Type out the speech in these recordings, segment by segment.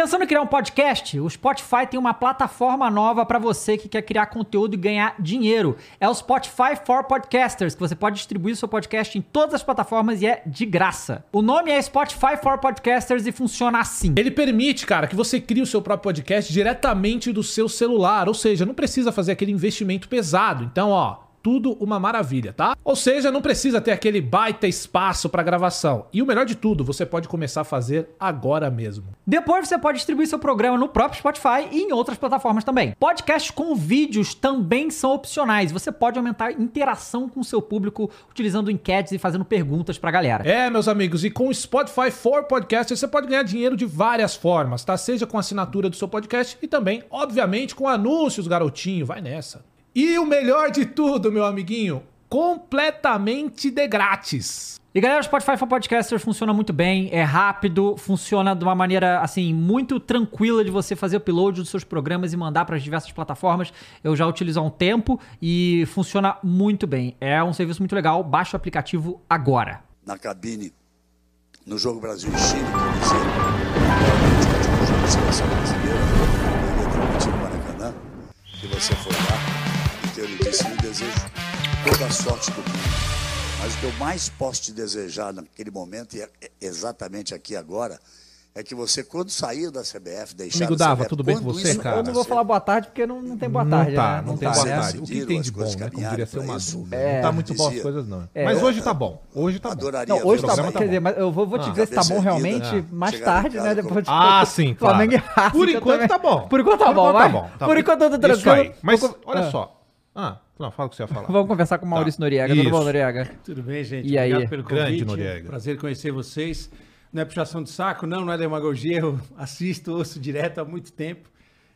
Pensando em criar um podcast? O Spotify tem uma plataforma nova para você que quer criar conteúdo e ganhar dinheiro. É o Spotify for Podcasters, que você pode distribuir seu podcast em todas as plataformas e é de graça. O nome é Spotify for Podcasters e funciona assim. Ele permite, cara, que você crie o seu próprio podcast diretamente do seu celular, ou seja, não precisa fazer aquele investimento pesado. Então, ó, tudo uma maravilha, tá? Ou seja, não precisa ter aquele baita espaço para gravação. E o melhor de tudo, você pode começar a fazer agora mesmo. Depois você pode distribuir seu programa no próprio Spotify e em outras plataformas também. Podcasts com vídeos também são opcionais. Você pode aumentar a interação com o seu público utilizando enquetes e fazendo perguntas pra galera. É, meus amigos, e com o Spotify for Podcast você pode ganhar dinheiro de várias formas, tá? Seja com a assinatura do seu podcast e também, obviamente, com anúncios, garotinho. Vai nessa. E o melhor de tudo, meu amiguinho, completamente de grátis. E galera, o Spotify for Podcasters funciona muito bem, é rápido, funciona de uma maneira assim muito tranquila de você fazer upload dos seus programas e mandar para as diversas plataformas. Eu já utilizo há um tempo e funciona muito bem. É um serviço muito legal. Baixa o aplicativo agora. na cabine no jogo Brasil e Chile, por exemplo, brasileira, no Maracanã, e você foi lá, ele disse, me desejo toda a sorte do mundo. Mas o que eu mais posso te desejar naquele momento, e é exatamente aqui agora, é que você, quando sair da CBF, deixar Amigo Dava, CBF, tudo bem com você, isso cara? Eu não vou falar boa tarde porque não, não tem boa não tarde. tá, né? não, tem tá, boa tarde. O que tem de bom, coisas né? Como diria seu Maduro. isso. Não É. tá muito bom as Dizia. coisas, não. É. Mas hoje tá bom. Hoje tá bom. Adoraria Não, hoje tá bom. tá Quer dizer, mas eu vou, vou te Ah. dizer se tá bom realmente erguida, mais chegar tarde, né? Depois de Ah, sim, claro. Flamengo e Por eu enquanto tá bom. Por enquanto tá bom, vai. tá Por enquanto eu tô tranquilo. Mas olha Ah. só. Ah, não, fala o que você ia falar. Vamos conversar com o Maurício Tá. Noriega. Tudo bom, Isso. Noriega? Tudo bem, gente? E aí? Obrigado pelo Grande convite. Noriega. Prazer conhecer vocês. Não é puxação de saco, não, não é demagogia. Eu assisto, ouço direto há muito tempo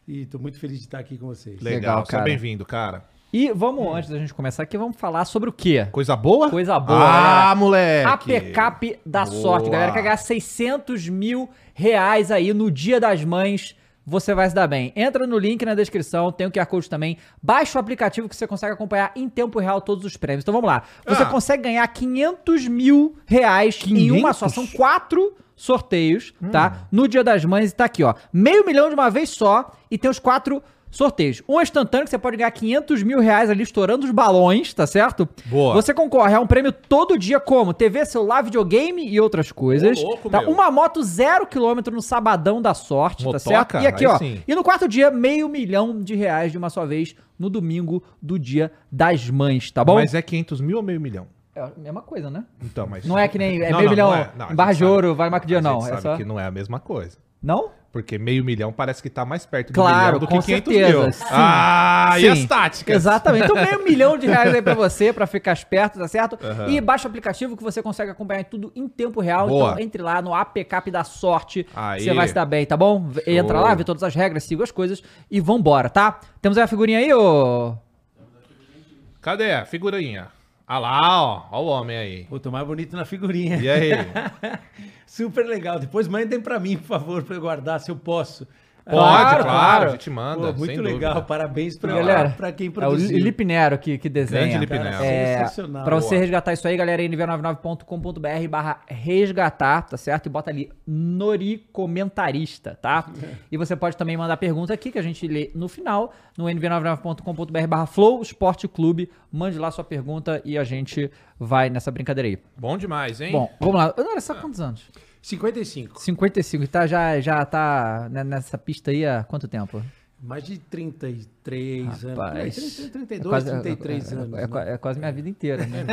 e estou muito feliz de estar aqui com vocês. Legal, Legal, seja cara. bem-vindo, cara. E vamos, antes da gente começar aqui, vamos falar sobre o quê? Coisa boa? Coisa boa, Ah, galera. moleque. A pecap da Boa. sorte, galera. Quer ganhar 600 mil reais aí no Dia das Mães. Você vai se dar bem. Entra no link na descrição, tem o QR Code também. Baixa o aplicativo que você consegue acompanhar em tempo real todos os prêmios. Então vamos lá. Você Ah. consegue ganhar 500 mil reais em uma 500? só. São quatro sorteios, Hum. tá? No Dia das Mães e tá aqui, ó. Meio milhão de uma vez só e tem os quatro sorteios. Um instantâneo que você pode ganhar 500 mil reais ali estourando os balões, tá certo? Boa. Você concorre a um prêmio todo dia como TV, celular, videogame e outras coisas. Ô, louco, tá? meu. Uma moto zero quilômetro no sabadão da sorte, Motoca? tá certo? E aqui, ó. sim. E no quarto dia, meio milhão de reais de uma só vez no domingo do dia das mães, tá bom? Mas é 500 mil ou meio milhão? É a mesma coisa, né? Então, mas... Não é que nem. É Não, meio não, milhão não é. Não, a barra de ouro, vai marca dia, A não. gente É sabe só... que não é a mesma coisa. Não? Porque meio milhão parece que tá mais perto do Claro, milhão do que 500 certeza. mil. Sim. Ah, e Sim. as táticas? Exatamente. Então, meio milhão de reais aí pra você, pra ficar esperto, tá certo? Aham. E baixa o aplicativo que você consegue acompanhar tudo em tempo real. Boa. Então, entre lá no APCAP da sorte. Você vai se dar bem, tá bom? Entra lá, vê todas as regras, siga as coisas e vambora, tá? Temos aí a figurinha aí, ô... Cadê a figurinha? Ah lá, ó. Ó o homem aí. Tô mais bonito na figurinha. E aí? Super legal. Depois mandem pra mim, por favor, pra eu guardar, se eu posso. Pode, Claro, claro, a gente manda. Pô, muito sem legal. dúvida. Parabéns pra, Galera, pra quem É o produziu. Lipe Nero que, que desenha. Grande Lipe. É, sensacional. pra você Boa. resgatar isso aí, galera, nv99.com.br barra resgatar, tá certo? E bota ali Nori Comentarista, tá? E você pode também mandar pergunta aqui que a gente lê no final, no nv99.com.br barra Flow Esporte Clube. Mande lá sua pergunta e a gente vai nessa brincadeira aí. Bom demais, hein? Bom, vamos lá. Olha só quantos anos? 55. 55. E tá, já, já tá né, nessa pista aí há quanto tempo? Mais de 33 anos. Rapaz. 30, 32, É quase- 33 é- anos. É, né? qua- é quase minha vida inteira, né?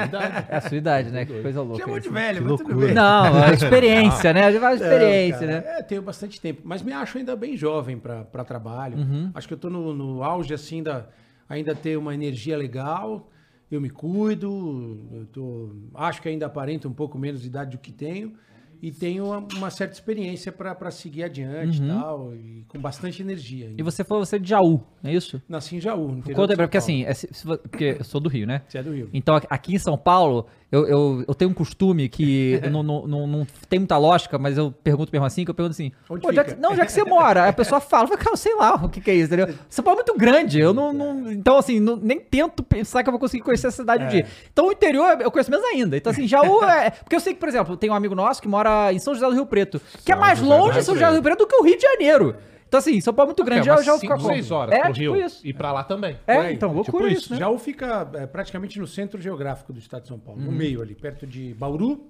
É a sua idade, né? Que coisa louca. Chamou de velho, Que mas tudo bem. Não, a experiência, né? Não, experiência, cara, né? É, tenho bastante tempo, mas me acho ainda bem jovem para trabalho. Uhum. Acho que eu tô no, no auge, assim, da, ainda ter uma energia legal. Eu me cuido, eu tô, acho que ainda aparento um pouco menos de idade do que tenho. E tenho uma, uma certa experiência para seguir adiante e tal, e com bastante energia. ainda. Uhum. E você falou você é de Jaú, não é isso? Nasci em Jaú, no Conta porque assim, é se- porque eu sou do Rio, né? Você é do Rio. Então aqui em São Paulo, Eu, eu, eu tenho um costume que não, não, não, não tem muita lógica, mas eu pergunto mesmo assim, que eu pergunto assim, Onde "Pô, já fica?" que- não, já que você mora, a pessoa fala, cara, sei lá o que, que é isso, entendeu? São Paulo é muito grande, eu não, não- então assim, não- nem tento pensar que eu vou conseguir conhecer a cidade um dia. Então o interior eu conheço menos ainda, então assim, Jaú é, porque eu sei que, por exemplo, tem um amigo nosso que mora em São José do Rio Preto, que é São mais José longe de São José do Rio Preto do que o Rio de Janeiro. Então assim, São Paulo é muito grande, já, já cinco, ficar como? seis horas É, pro tipo Rio. isso. E pra lá também. É, aí, então, tipo loucura isso, né? Jaú fica é, praticamente no centro geográfico do estado de São Paulo, no meio ali, perto de Bauru,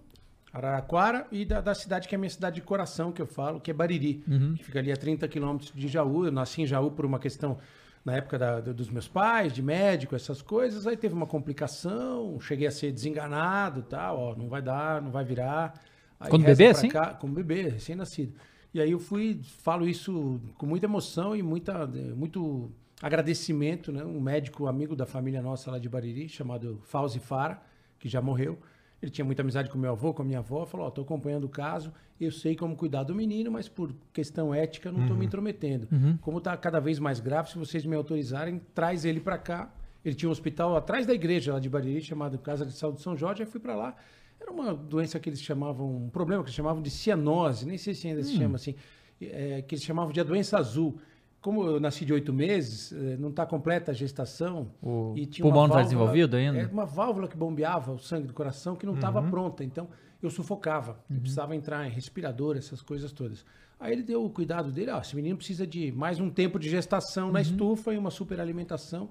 Araraquara e da, da cidade que é a minha cidade de coração, que eu falo, que é Bariri, que fica ali a 30 quilômetros de Jaú. Eu nasci em Jaú por uma questão, na época da- do- dos meus pais, de médico, essas coisas. Aí teve uma complicação, cheguei a ser desenganado e tal, ó, não vai dar, não vai virar. Aí Quando bebê, assim? cá, como bebê, recém-nascido. E aí eu fui, falo isso com muita emoção e muita, muito agradecimento, né? Um médico amigo da família nossa lá de Bariri, chamado Fauzi Fara, que já morreu. Ele tinha muita amizade com meu avô, com a minha avó, falou, ó, tô acompanhando o caso, eu sei como cuidar do menino, mas por questão ética não tô me intrometendo. Como tá cada vez mais grave, se vocês me autorizarem, traz ele para cá. Ele tinha um hospital atrás da igreja lá de Bariri, chamado Casa de Saúde São Jorge, aí fui para lá. Era uma doença que eles chamavam, um problema que eles chamavam de cianose, nem sei se ainda se chama assim, é, que eles chamavam de a doença azul. Como eu nasci de oito meses, eh, não está completa a gestação. O e tinha pulmão não tá válvula- desenvolvido ainda? É uma válvula que bombeava o sangue do coração que não estava pronta. Então eu sufocava. Eu precisava entrar em respirador, essas coisas todas. Aí ele deu o cuidado dele. ó, esse menino precisa de mais um tempo de gestação na estufa e uma superalimentação.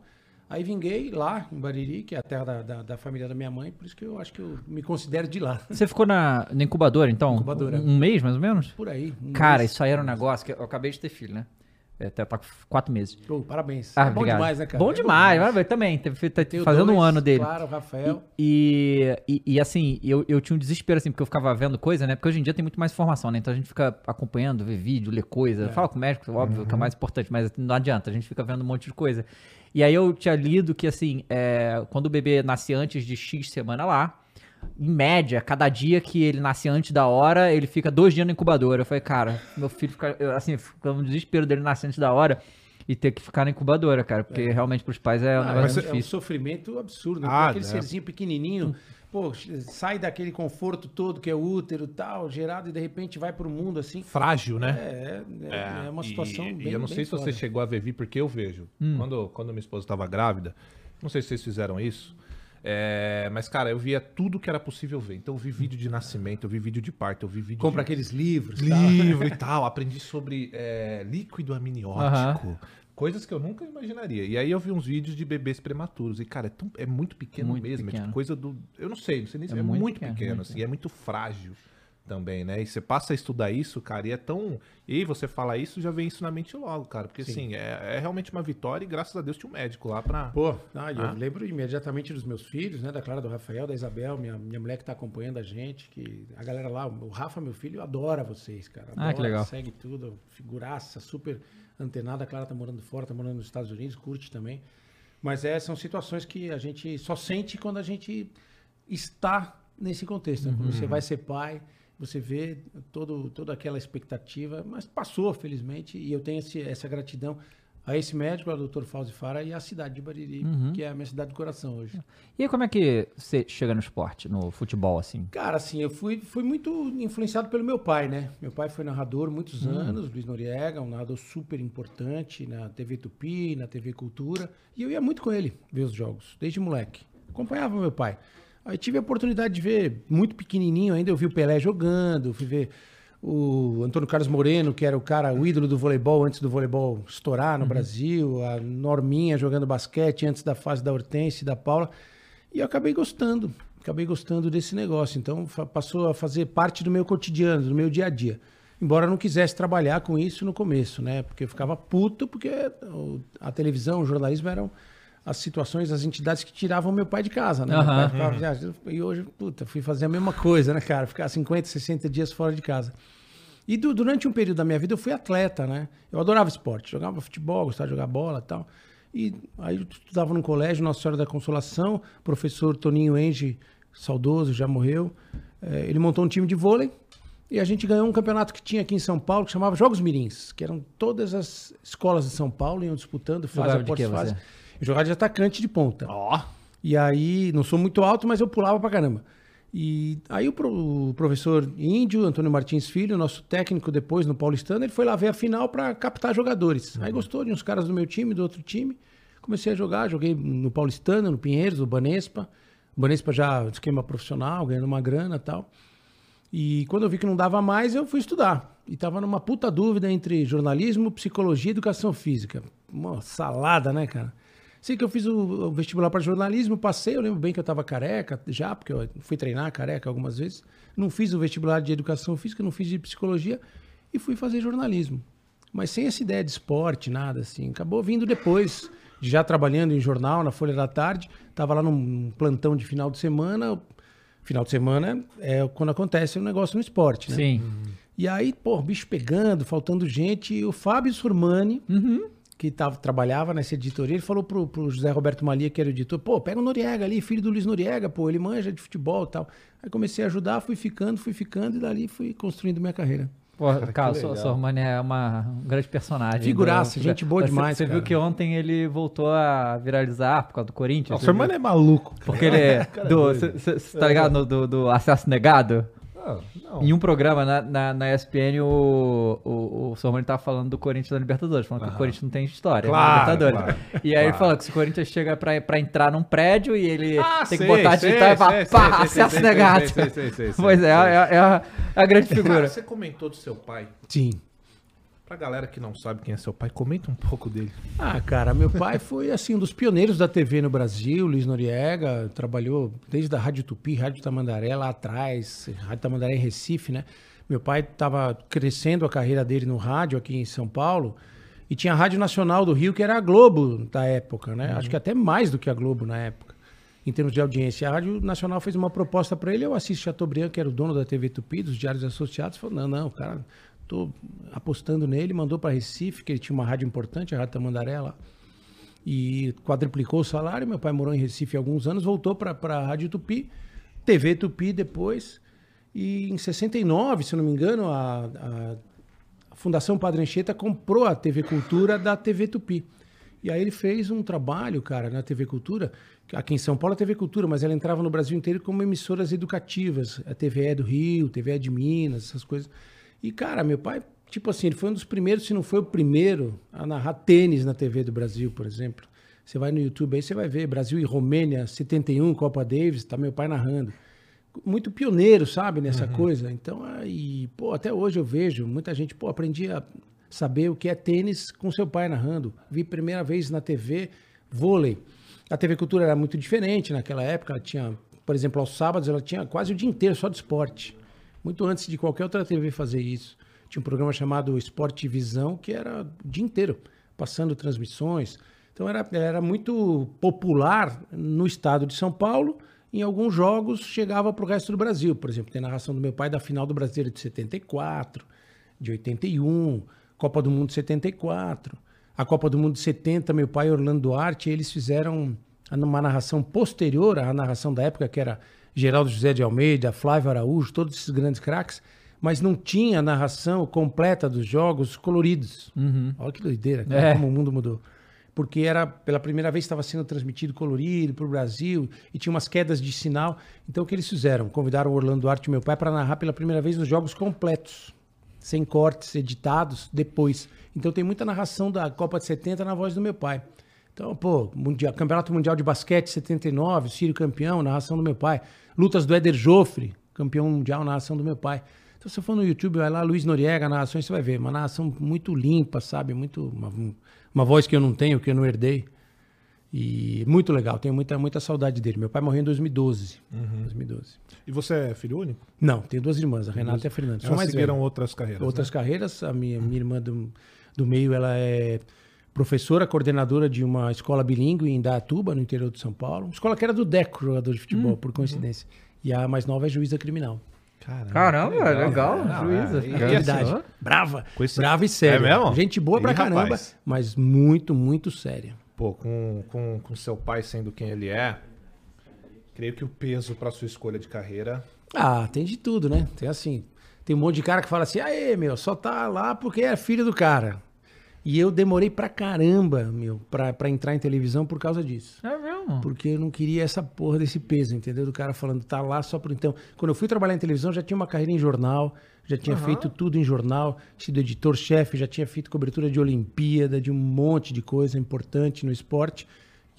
Aí vinguei lá em Bariri, que é a terra da, da, da família da minha mãe, por isso que eu acho que eu me considero de lá. Você ficou na, na incubadora, então? Incubadora. Um, um mês, mais ou menos? Por aí. um Cara, mês. isso aí era um negócio que eu acabei de ter filho, né? É, tá, tá com quatro meses. Parabéns. Ah, é bom demais, né, cara? Bom É demais, vai ver, também. Teve, tá fazendo um dois, ano dele. Claro, Rafael. E, e, e, assim, eu, eu tinha um desespero, assim, porque eu ficava vendo coisa, né? Porque hoje em dia tem muito mais informação, né? Então a gente fica acompanhando, vê vídeo, lê coisa. Fala com o médico, óbvio, que é mais importante, mas não adianta, a gente fica vendo um monte de coisa. E aí eu tinha lido que, assim, é, quando o bebê nasce antes de X semana lá, em média, cada dia que ele nasce antes da hora, ele fica dois dias na incubadora. Eu falei, cara, meu filho fica, eu, assim, fica um desespero dele nascer antes da hora e ter que ficar na incubadora, cara, porque realmente pros pais é um Ah, negócio mas muito é um difícil. sofrimento absurdo. né? Ah, aquele é. serzinho pequenininho, pô, sai daquele conforto todo que é o útero e tal, gerado, e de repente vai pro mundo assim. Frágil, né? É, é, é uma situação e, bem e eu não bem sei se você chegou a ver, porque eu vejo. Hum. Quando, quando minha esposa estava grávida, não sei se vocês fizeram isso. É, mas, cara, eu via tudo que era possível ver. Então, eu vi vídeo de nascimento, eu vi vídeo de parto, eu vi vídeo Compra de aqueles livros. tal. livro e tal. Aprendi sobre é, líquido amniótico. Coisas que eu nunca imaginaria. E aí eu vi uns vídeos de bebês prematuros. E, cara, é, tão- é muito pequeno Muito mesmo. É pequeno. tipo coisa do. Eu não sei, não sei nem se É é, muito muito, pequeno, pequeno, assim. É muito frágil também, né? E você passa a estudar isso, cara, e é tão. E aí você fala isso, já vem isso na mente logo, cara. Porque, assim, é, é realmente uma vitória e graças a Deus tinha um médico lá pra. Pô, ah, eu Ah. lembro imediatamente dos meus filhos, né? Da Clara, do Rafael, da Isabel, minha, minha mulher que tá acompanhando a gente, que a galera lá, o Rafa, meu filho, adora vocês, cara. Ah, Adora, que legal. Segue tudo, figuraça, super antenada. A Clara tá morando fora, tá morando nos Estados Unidos, curte também. Mas é, são situações que a gente só sente quando a gente está nesse contexto. né? Quando você vai ser pai, você vê todo, toda aquela expectativa, mas passou, felizmente, e eu tenho esse- essa gratidão a esse médico, ao Dr. Fauzi Fara, e à cidade de Bariri, que é a minha cidade do coração hoje. E aí, como é que você chega no esporte, no futebol, assim? Cara, assim, eu fui, fui muito influenciado pelo meu pai, né? Meu pai foi narrador muitos Hum. anos, Luiz Noriega, um narrador super importante na TV Tupi, na TV Cultura. E eu ia muito com ele ver os jogos, desde moleque. Acompanhava meu pai. Aí tive a oportunidade de ver, muito pequenininho ainda, eu vi o Pelé jogando, fui ver o Antônio Carlos Moreno, que era o cara, o ídolo do voleibol antes do voleibol estourar no Brasil, a Norminha jogando basquete antes da fase da Hortense e da Paula. E eu acabei gostando, acabei gostando desse negócio. Então passou a fazer parte do meu cotidiano, do meu dia a dia. Embora eu não quisesse trabalhar com isso no começo, né? Porque eu ficava puto, porque a televisão, o jornalismo eram as situações, as entidades que tiravam meu pai de casa, né? Meu Aham. pai ficava viajando, e hoje, puta, fui fazer a mesma coisa, né, cara? Ficar 50, 60 dias fora de casa. E du- durante um período da minha vida eu fui atleta, né? Eu adorava esporte, jogava futebol, gostava de jogar bola e tal. E aí eu estudava num colégio, Nossa Senhora da Consolação, professor Toninho Enge, saudoso, já morreu. eh, ele montou um time de vôlei e a gente ganhou um campeonato que tinha aqui em São Paulo, que chamava Jogos Mirins, que eram todas as escolas de São Paulo iam disputando fase após fase. você? Eu jogava de atacante de ponta. Ó. E aí, não sou muito alto, mas eu pulava pra caramba. E aí o, pro- o professor Índio, Antônio Martins Filho, nosso técnico depois no Paulistano, ele foi lá ver a final para captar jogadores. Aí gostou de uns caras do meu time, do outro time. Comecei a jogar, joguei no Paulistano, no Pinheiros, no Banespa. O Banespa já esquema profissional, ganhando uma grana e tal. E quando eu vi que não dava mais, eu fui estudar. E tava numa puta dúvida entre jornalismo, psicologia e educação física. Uma salada, né, cara? Sei que eu fiz o, vestibular para jornalismo, passei, eu lembro bem que eu tava careca já, porque eu fui treinar careca algumas vezes. Não fiz o vestibular de educação física, não fiz de psicologia e fui fazer jornalismo. Mas sem essa ideia de esporte, nada assim. Acabou vindo depois, já trabalhando em jornal, na Folha da Tarde. Tava lá num plantão de final de semana. Final de semana é quando acontece um negócio no esporte, né? Sim. E aí, pô, bicho pegando, faltando gente. E o Fábio Surmani, que tava, trabalhava nessa editoria, ele falou pro, pro José Roberto Malia, que era o editor, pô, pega o Noriega ali, filho do Luiz Noriega, pô, ele manja de futebol e tal. Aí comecei a ajudar, fui ficando, fui ficando, e dali fui construindo minha carreira. Pô, cara, o Sormani é uma, um grande personagem. Figuraça, do- gente boa Você- demais, Você viu que ontem ele voltou a viralizar por causa do Corinthians? Nossa, o mano viu? é maluco. Porque ele é Cara do. Você tá ligado no- do, do acesso negado? Ah, não. Em um programa na, na, na ESPN, o, o, o Sormani tava falando do Corinthians da Libertadores, falando que o Corinthians não tem história Claro, na Libertadores. claro, e aí ele claro. falou que se o Corinthians chega pra, pra entrar num prédio e ele Ah, tem que sei, botar sei, digital e falar, pá, acesso negado. pois é, é, é a, é a grande Cara, figura. você comentou do seu pai. Sim. Pra galera que não sabe quem é seu pai, comenta um pouco dele. Ah, cara, meu pai foi assim um dos pioneiros da TV no Brasil, Luiz Noriega, trabalhou desde a Rádio Tupi, Rádio Tamandaré lá atrás, Rádio Tamandaré em Recife, né? Meu pai estava crescendo a carreira dele no rádio aqui em São Paulo e tinha a Rádio Nacional do Rio, que era a Globo da época, né? Acho que até mais do que a Globo na época, em termos de audiência. A Rádio Nacional fez uma proposta para ele, eu assisto Chateaubriand, que era o dono da TV Tupi, dos Diários Associados, falou: não, não, cara, tô apostando nele, mandou para Recife, que ele tinha uma rádio importante, a Rádio Tamandaré lá e quadruplicou o salário. Meu pai morou em Recife há alguns anos, voltou para a Rádio Tupi, TV Tupi depois. E em 69, se não me engano, a, a- a Fundação Padre Anchieta comprou a TV Cultura da TV Tupi. E aí ele fez um trabalho, cara, na TV Cultura, aqui em São Paulo é TV Cultura, mas ela entrava no Brasil inteiro como emissoras educativas. A TVE do Rio, TVE de Minas, essas coisas. E, cara, meu pai, tipo assim, ele foi um dos primeiros, se não foi o primeiro, a narrar tênis na TV do Brasil, por exemplo. Você vai no YouTube aí, você vai ver Brasil e Romênia, 71, Copa Davis, tá meu pai narrando. Muito pioneiro, sabe, nessa coisa. Então, aí, pô, até hoje eu vejo muita gente, pô, aprendi a saber o que é tênis com seu pai narrando. Vi primeira vez na TV vôlei. A TV Cultura era muito diferente naquela época, ela tinha, por exemplo, aos sábados ela tinha quase o dia inteiro só de esporte. Muito antes de qualquer outra TV fazer isso. Tinha um programa chamado Esporte Visão, que era o dia inteiro, passando transmissões. Então era, era muito popular no estado de São Paulo. Em alguns jogos chegava para o resto do Brasil. Por exemplo, tem narração do meu pai da final do Brasileiro de 74, de 81, Copa do Mundo de 74. A Copa do Mundo de 70, meu pai Orlando Duarte, eles fizeram uma narração posterior à narração da época, que era Geraldo José de Almeida, Flávio Araújo, todos esses grandes craques, mas não tinha a narração completa dos jogos coloridos. Olha que doideira, É. como o mundo mudou. Porque era pela primeira vez estava sendo transmitido colorido para o Brasil e tinha umas quedas de sinal. Então o que eles fizeram? Convidaram o Orlando Duarte e meu pai para narrar pela primeira vez os jogos completos, sem cortes, editados depois. Então tem muita narração da Copa de 70 na voz do meu pai. Então, pô, mundial, Campeonato Mundial de Basquete 79, Sírio campeão, narração do meu pai. Lutas do Éder Joffre, campeão mundial, narração do meu pai. Então, se você for no YouTube, vai lá, Luiz Noriega, narrações, você vai ver. Uma narração muito limpa, sabe? Muito, uma, uma voz que eu não tenho, que eu não herdei. E muito legal, tenho muita, muita saudade dele. Meu pai morreu em 2012. 2012. E você é filho único? Não, tenho duas irmãs, a Renata e a Fernanda. Elas seguiram outras carreiras. Outras né? carreiras, a minha, minha irmã do, do meio, ela é professora, coordenadora de uma escola bilíngue em Datuba, no interior de São Paulo. Uma escola que era do Deco, jogador de futebol, por coincidência. E a mais nova é juíza criminal. Caramba, Caramba, legal, Não, juíza. é, e- e Verdade. Brava. Brava e séria. É mesmo? Gente boa pra Ih, caramba, rapaz. mas muito, muito séria. Pô, com, com, com seu pai sendo quem ele é, creio que o peso pra sua escolha de carreira. Ah, tem de tudo, né? Tem assim, tem um monte de cara que fala assim, aê, meu, só tá lá porque é filho do cara. E eu demorei pra caramba, meu, pra, pra entrar em televisão por causa disso. É mesmo? Porque eu não queria essa porra desse peso, entendeu? Do cara falando, tá lá só por então. Quando eu fui trabalhar em televisão, já tinha uma carreira em jornal, já tinha feito tudo em jornal, sido editor-chefe, já tinha feito cobertura de Olimpíada, de um monte de coisa importante no esporte.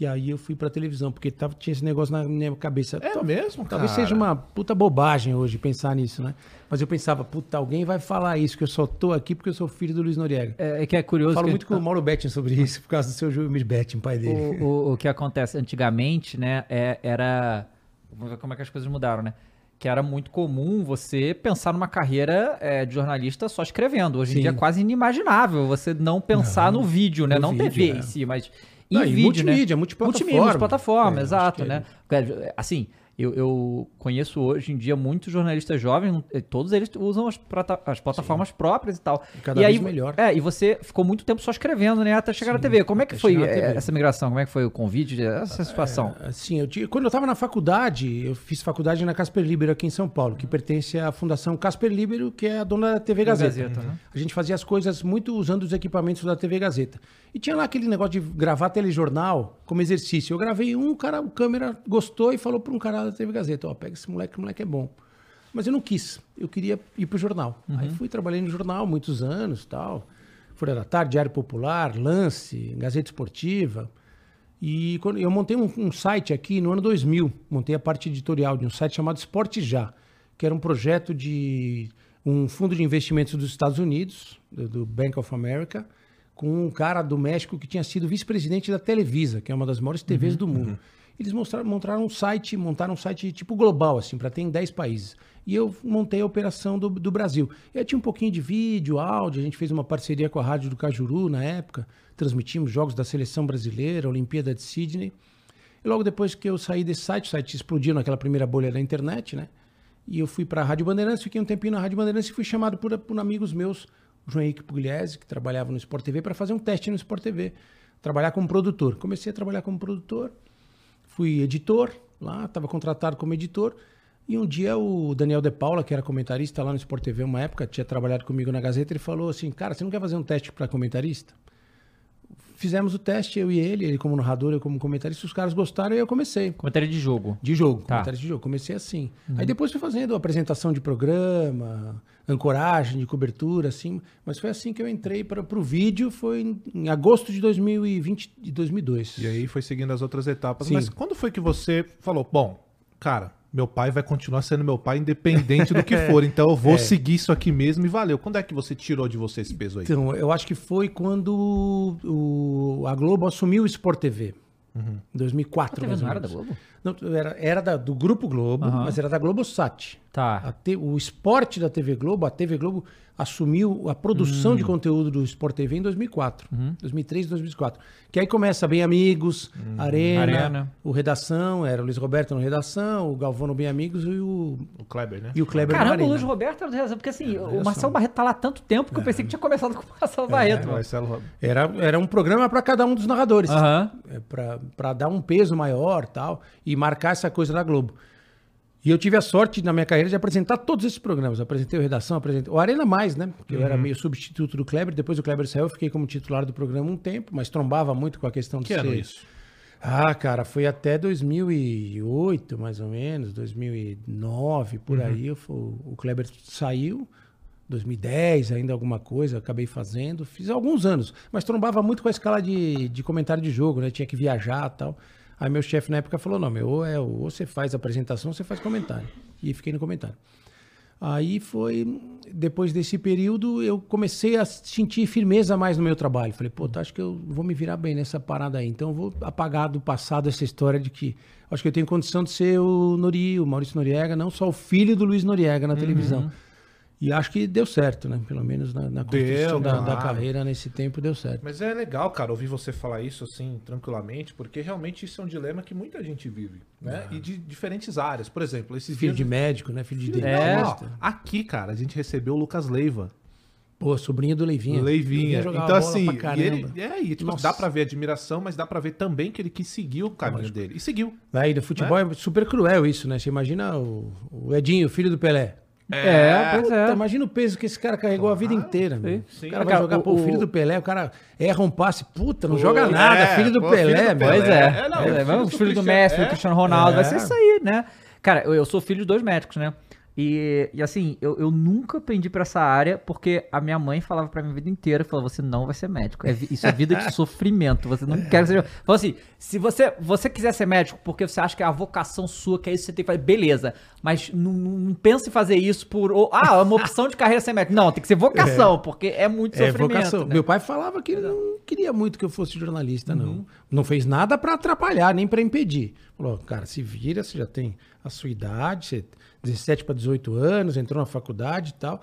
E aí eu fui pra televisão, porque tava, tinha esse negócio na minha cabeça. É Tal- mesmo, Talvez cara? seja uma puta bobagem hoje pensar nisso, né? Mas eu pensava, puta, alguém vai falar isso, que eu só tô aqui porque eu sou filho do Luiz Noriega. É, é que é Eu curioso. falo que- muito com o Mauro Betting sobre isso, por causa do seu Júlio Betting, pai dele. o, o, o que acontece antigamente, né, é- era. Vamos ver como é que as coisas mudaram, né? Que era muito comum você pensar numa carreira é, de jornalista só escrevendo. Hoje em Sim. dia é quase inimaginável você não pensar no vídeo, né? no Não vídeo, TV é. em si, mas e vídeo, multimídia, né? multiplataforma. Multimídia, multiplataforma, É, exato, que né? É, Assim, eu, eu conheço hoje em dia muitos jornalistas jovens, eh, todos eles usam as, as plataformas próprias e tal. Cada e vez aí, melhor. É, e você ficou muito tempo só escrevendo, né? Até chegar na TV. Como é que foi eh, essa migração? Como é que foi o convite, essa situação? Assim, eu tinha, quando eu estava na faculdade, eu fiz faculdade na Casper Libero aqui em São Paulo, que pertence à Fundação Casper Libero, que é a dona da TV Gazeta. Gazeta, né? A gente fazia as coisas muito usando os equipamentos da TV Gazeta. E tinha lá aquele negócio de gravar telejornal como exercício. Eu gravei um, o cara, o câmera gostou e falou para um cara TV Gazeta, ó, pega esse moleque, o moleque é bom. Mas eu não quis, eu queria ir pro jornal. Aí fui, trabalhei no jornal muitos anos, tal. Folha da Tarde, Diário Popular, Lance, Gazeta Esportiva. E quando eu montei um, um site aqui no ano 2000, montei a parte editorial de um site chamado Esporte Já, que era um projeto de um fundo de investimentos dos Estados Unidos, do, do Bank of America, com um cara do México que tinha sido vice-presidente da Televisa, que é uma das maiores TVs do mundo. Eles mostraram, montaram um site, montaram um site tipo global, assim, para ter em 10 países. E eu montei a operação do, do Brasil. E aí tinha um pouquinho de vídeo, áudio, a gente fez uma parceria com a Rádio do Cajuru na época, transmitimos jogos da seleção brasileira, Olimpíada de Sydney. E logo depois que eu saí desse site, o site explodiu naquela primeira bolha da internet, né? E eu fui para a Rádio Bandeirantes, fiquei um tempinho na Rádio Bandeirantes e fui chamado por, por amigos meus, o João Henrique Pugliese, que trabalhava no Sport TV, para fazer um teste no Sport TV, trabalhar como produtor. Comecei a trabalhar como produtor, fui editor lá, estava contratado como editor. E um dia o Daniel De Paula, que era comentarista lá no Sport TV uma época, tinha trabalhado comigo na Gazeta, ele falou assim: Cara, você não quer fazer um teste para comentarista? Fizemos o teste, eu e ele, ele como narrador, eu como comentarista, os caras gostaram e eu comecei. Comentário de jogo. De jogo, Tá. comentário de jogo. Comecei assim. Aí depois fui fazendo apresentação de programa, ancoragem de cobertura, assim. Mas foi assim que eu entrei para o vídeo, foi em, em agosto de 2020, de 2002. E aí foi seguindo as outras etapas. Sim. Mas quando foi que você falou, bom, cara, meu pai vai continuar sendo meu pai independente do que for, então eu vou seguir isso aqui mesmo e valeu. Quando é que você tirou de você esse peso aí? Então, eu acho que foi quando o, a Globo assumiu o Sport TV. Em 2004, A TV mais ou não era da. Globo? Não, era, era da- do Grupo Globo, Aham. mas era da Globosat. Tá. A te- o esporte da TV Globo, a TV Globo assumiu a produção Hum. de conteúdo do Sport TV em 2004. Uhum. 2003, 2004. Que aí começa Bem Amigos, Arena, Hum. Arena. o Redação, era o Luiz Roberto no Redação, o Galvão no Bem Amigos e o, O Kleber, né? e o Kleber no Caramba, o Arena. Luiz Roberto era do Redação, porque assim, o Marcelo Barreto tá lá há tanto tempo que eu pensei que tinha começado com o Marcelo Barreto. mano. Marcelo Era, era um programa para cada um dos narradores. Aham. É, para dar um peso maior tal e marcar essa coisa da Globo. E eu tive a sorte na minha carreira de apresentar todos esses programas. Apresentei o Redação, apresentei o Arena Mais, né? Porque eu era Uhum. meio substituto do Kleber. Depois o Kleber saiu, eu fiquei como titular do programa um tempo, mas trombava muito com a questão de Que ser... isso? Ah, cara, foi até 2008, mais ou menos, 2009, por Uhum. aí. Eu o Kleber saiu, 2010 ainda alguma coisa, acabei fazendo. Fiz alguns anos, mas trombava muito com a escala de, de comentário de jogo, né? Tinha que viajar e tal. Aí meu chefe na época falou, não, meu, ou, é, ou você faz apresentação ou você faz comentário. E fiquei no comentário. Aí foi, depois desse período, eu comecei a sentir firmeza mais no meu trabalho. Falei, pô, tá, acho que eu vou me virar bem nessa parada aí. Então eu vou apagar do passado essa história de que acho que eu tenho condição de ser o Nori, o Maurício Noriega, não só o filho do Luiz Noriega na televisão. E acho que deu certo, né? Pelo menos na, na construção da, da claro. carreira nesse tempo deu certo. Mas é legal, cara, ouvir você falar isso assim, tranquilamente, porque realmente isso é um dilema que muita gente vive, né? E de diferentes áreas. Por exemplo, esses Filho dias... de médico, né? Filho de Filho-. Não, ó, dentista. aqui, cara, a gente recebeu o Lucas Leiva. Pô, sobrinho do Leivinha. Leivinha. Então, assim, ele, é, e, tipo, Nossa. dá pra ver admiração, mas dá pra ver também que ele quis seguir o caminho dele. E seguiu. Aí, do futebol é super cruel isso, né? Você imagina o, o Edinho, filho do Pelé. É, pois é. Puta, Imagina o peso que esse cara carregou a vida inteira. meu. sim. O cara vai jogar, o- pô, o filho do Pelé, o cara erra um passe, puta, não Pô, joga nada, é, filho do pô, Pelé, filho do meu. Pois é. É, não, é, filho vamos, do filho do Cristiano- Messi, do é. Cristiano Ronaldo, vai ser É. isso aí, né? Cara, eu, eu sou filho de dois médicos, né? E, e assim, eu, eu nunca pendi pra essa área porque a minha mãe falava pra mim a vida inteira, falou, você não vai ser médico. É isso é vida de sofrimento, você não quer que seja... Falou assim, se você, você quiser ser médico porque você acha que é a vocação sua, que é isso que você tem que fazer, beleza. Mas não, não, pense em fazer isso por... ou, ah, é uma opção de carreira ser médico. Não, tem que ser vocação, porque é muito É, sofrimento. vocação. né? Meu pai falava que ele não queria muito que eu fosse jornalista, Uhum. não. Não fez nada pra atrapalhar, nem pra impedir. Falou, cara, se vira, você já tem a sua idade, você 17 para 18 anos, entrou na faculdade e tal.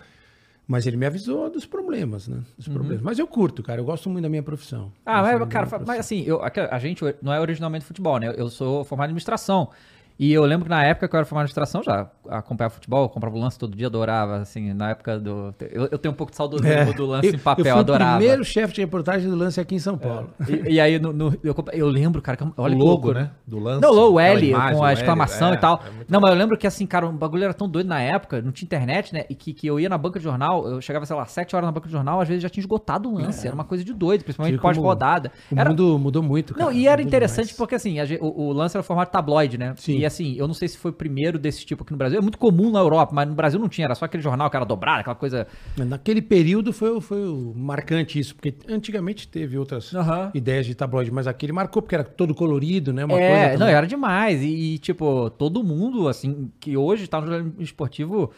Mas ele me avisou dos problemas, né? Dos problemas. Mas eu curto, cara, eu gosto muito da minha profissão. Uhum. Ah, Gosto mas, cara, mas assim, eu, a, a gente não é originalmente futebol, né? Eu sou formado em administração. E eu lembro que na época que eu era formado em administração, já acompanhava futebol, comprava o lance todo dia, adorava, assim, na época do... Eu, eu tenho um pouco de saudosismo do lance É. eu, em papel, eu fui adorava. o primeiro chefe de reportagem do lance aqui em São Paulo. E, e aí, no, no- eu, eu lembro, cara, que olha o logo, né? Do lance. Não, o L imagem, com a L, exclamação é, e tal. é muito não, mas eu lembro que assim, cara, o bagulho era tão doido na época, não tinha internet, né? E que, que eu ia na banca de jornal, eu chegava, sei lá, 7 horas na banca de jornal, às vezes já tinha esgotado o lance. Era uma coisa de doido, principalmente como pós-rodada. O Era, mundo mudou muito, cara. não, e era mudou interessante porque assim, a o, o lance era formato tabloide, né? Sim. E assim, eu não sei se foi o primeiro desse tipo aqui no Brasil. É muito comum na Europa, mas no Brasil não tinha, era só aquele jornal que era dobrado, aquela coisa. Naquele período foi, foi marcante isso, porque antigamente teve outras Aham. ideias de tabloide, mas aquele marcou porque era todo colorido, né? Uma é, coisa não, era demais. E, e, tipo, todo mundo, assim, que hoje tá no jornalismo esportivo,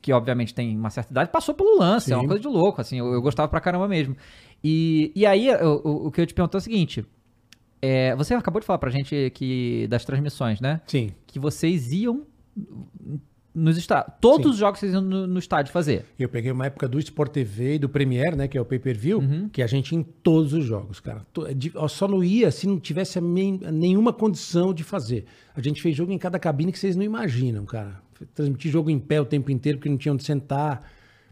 que obviamente tem uma certa idade, passou pelo lance. É uma Sim. coisa de louco, assim. Eu, eu gostava pra caramba mesmo. E, e aí, o que eu te pergunto é o seguinte. É, você acabou de falar pra gente que das transmissões, né? Sim. Que vocês iam nos estádios. Todos Sim. os jogos vocês iam no, no estádio fazer. Eu peguei uma época do Sport TV e do Premiere, né? Que é o pay-per-view, Uhum. que a gente ia em todos os jogos, cara. Só não ia se não tivesse nenhuma condição de fazer. A gente fez jogo em cada cabine que vocês não imaginam, cara. Transmitir jogo em pé o tempo inteiro porque não tinha onde sentar.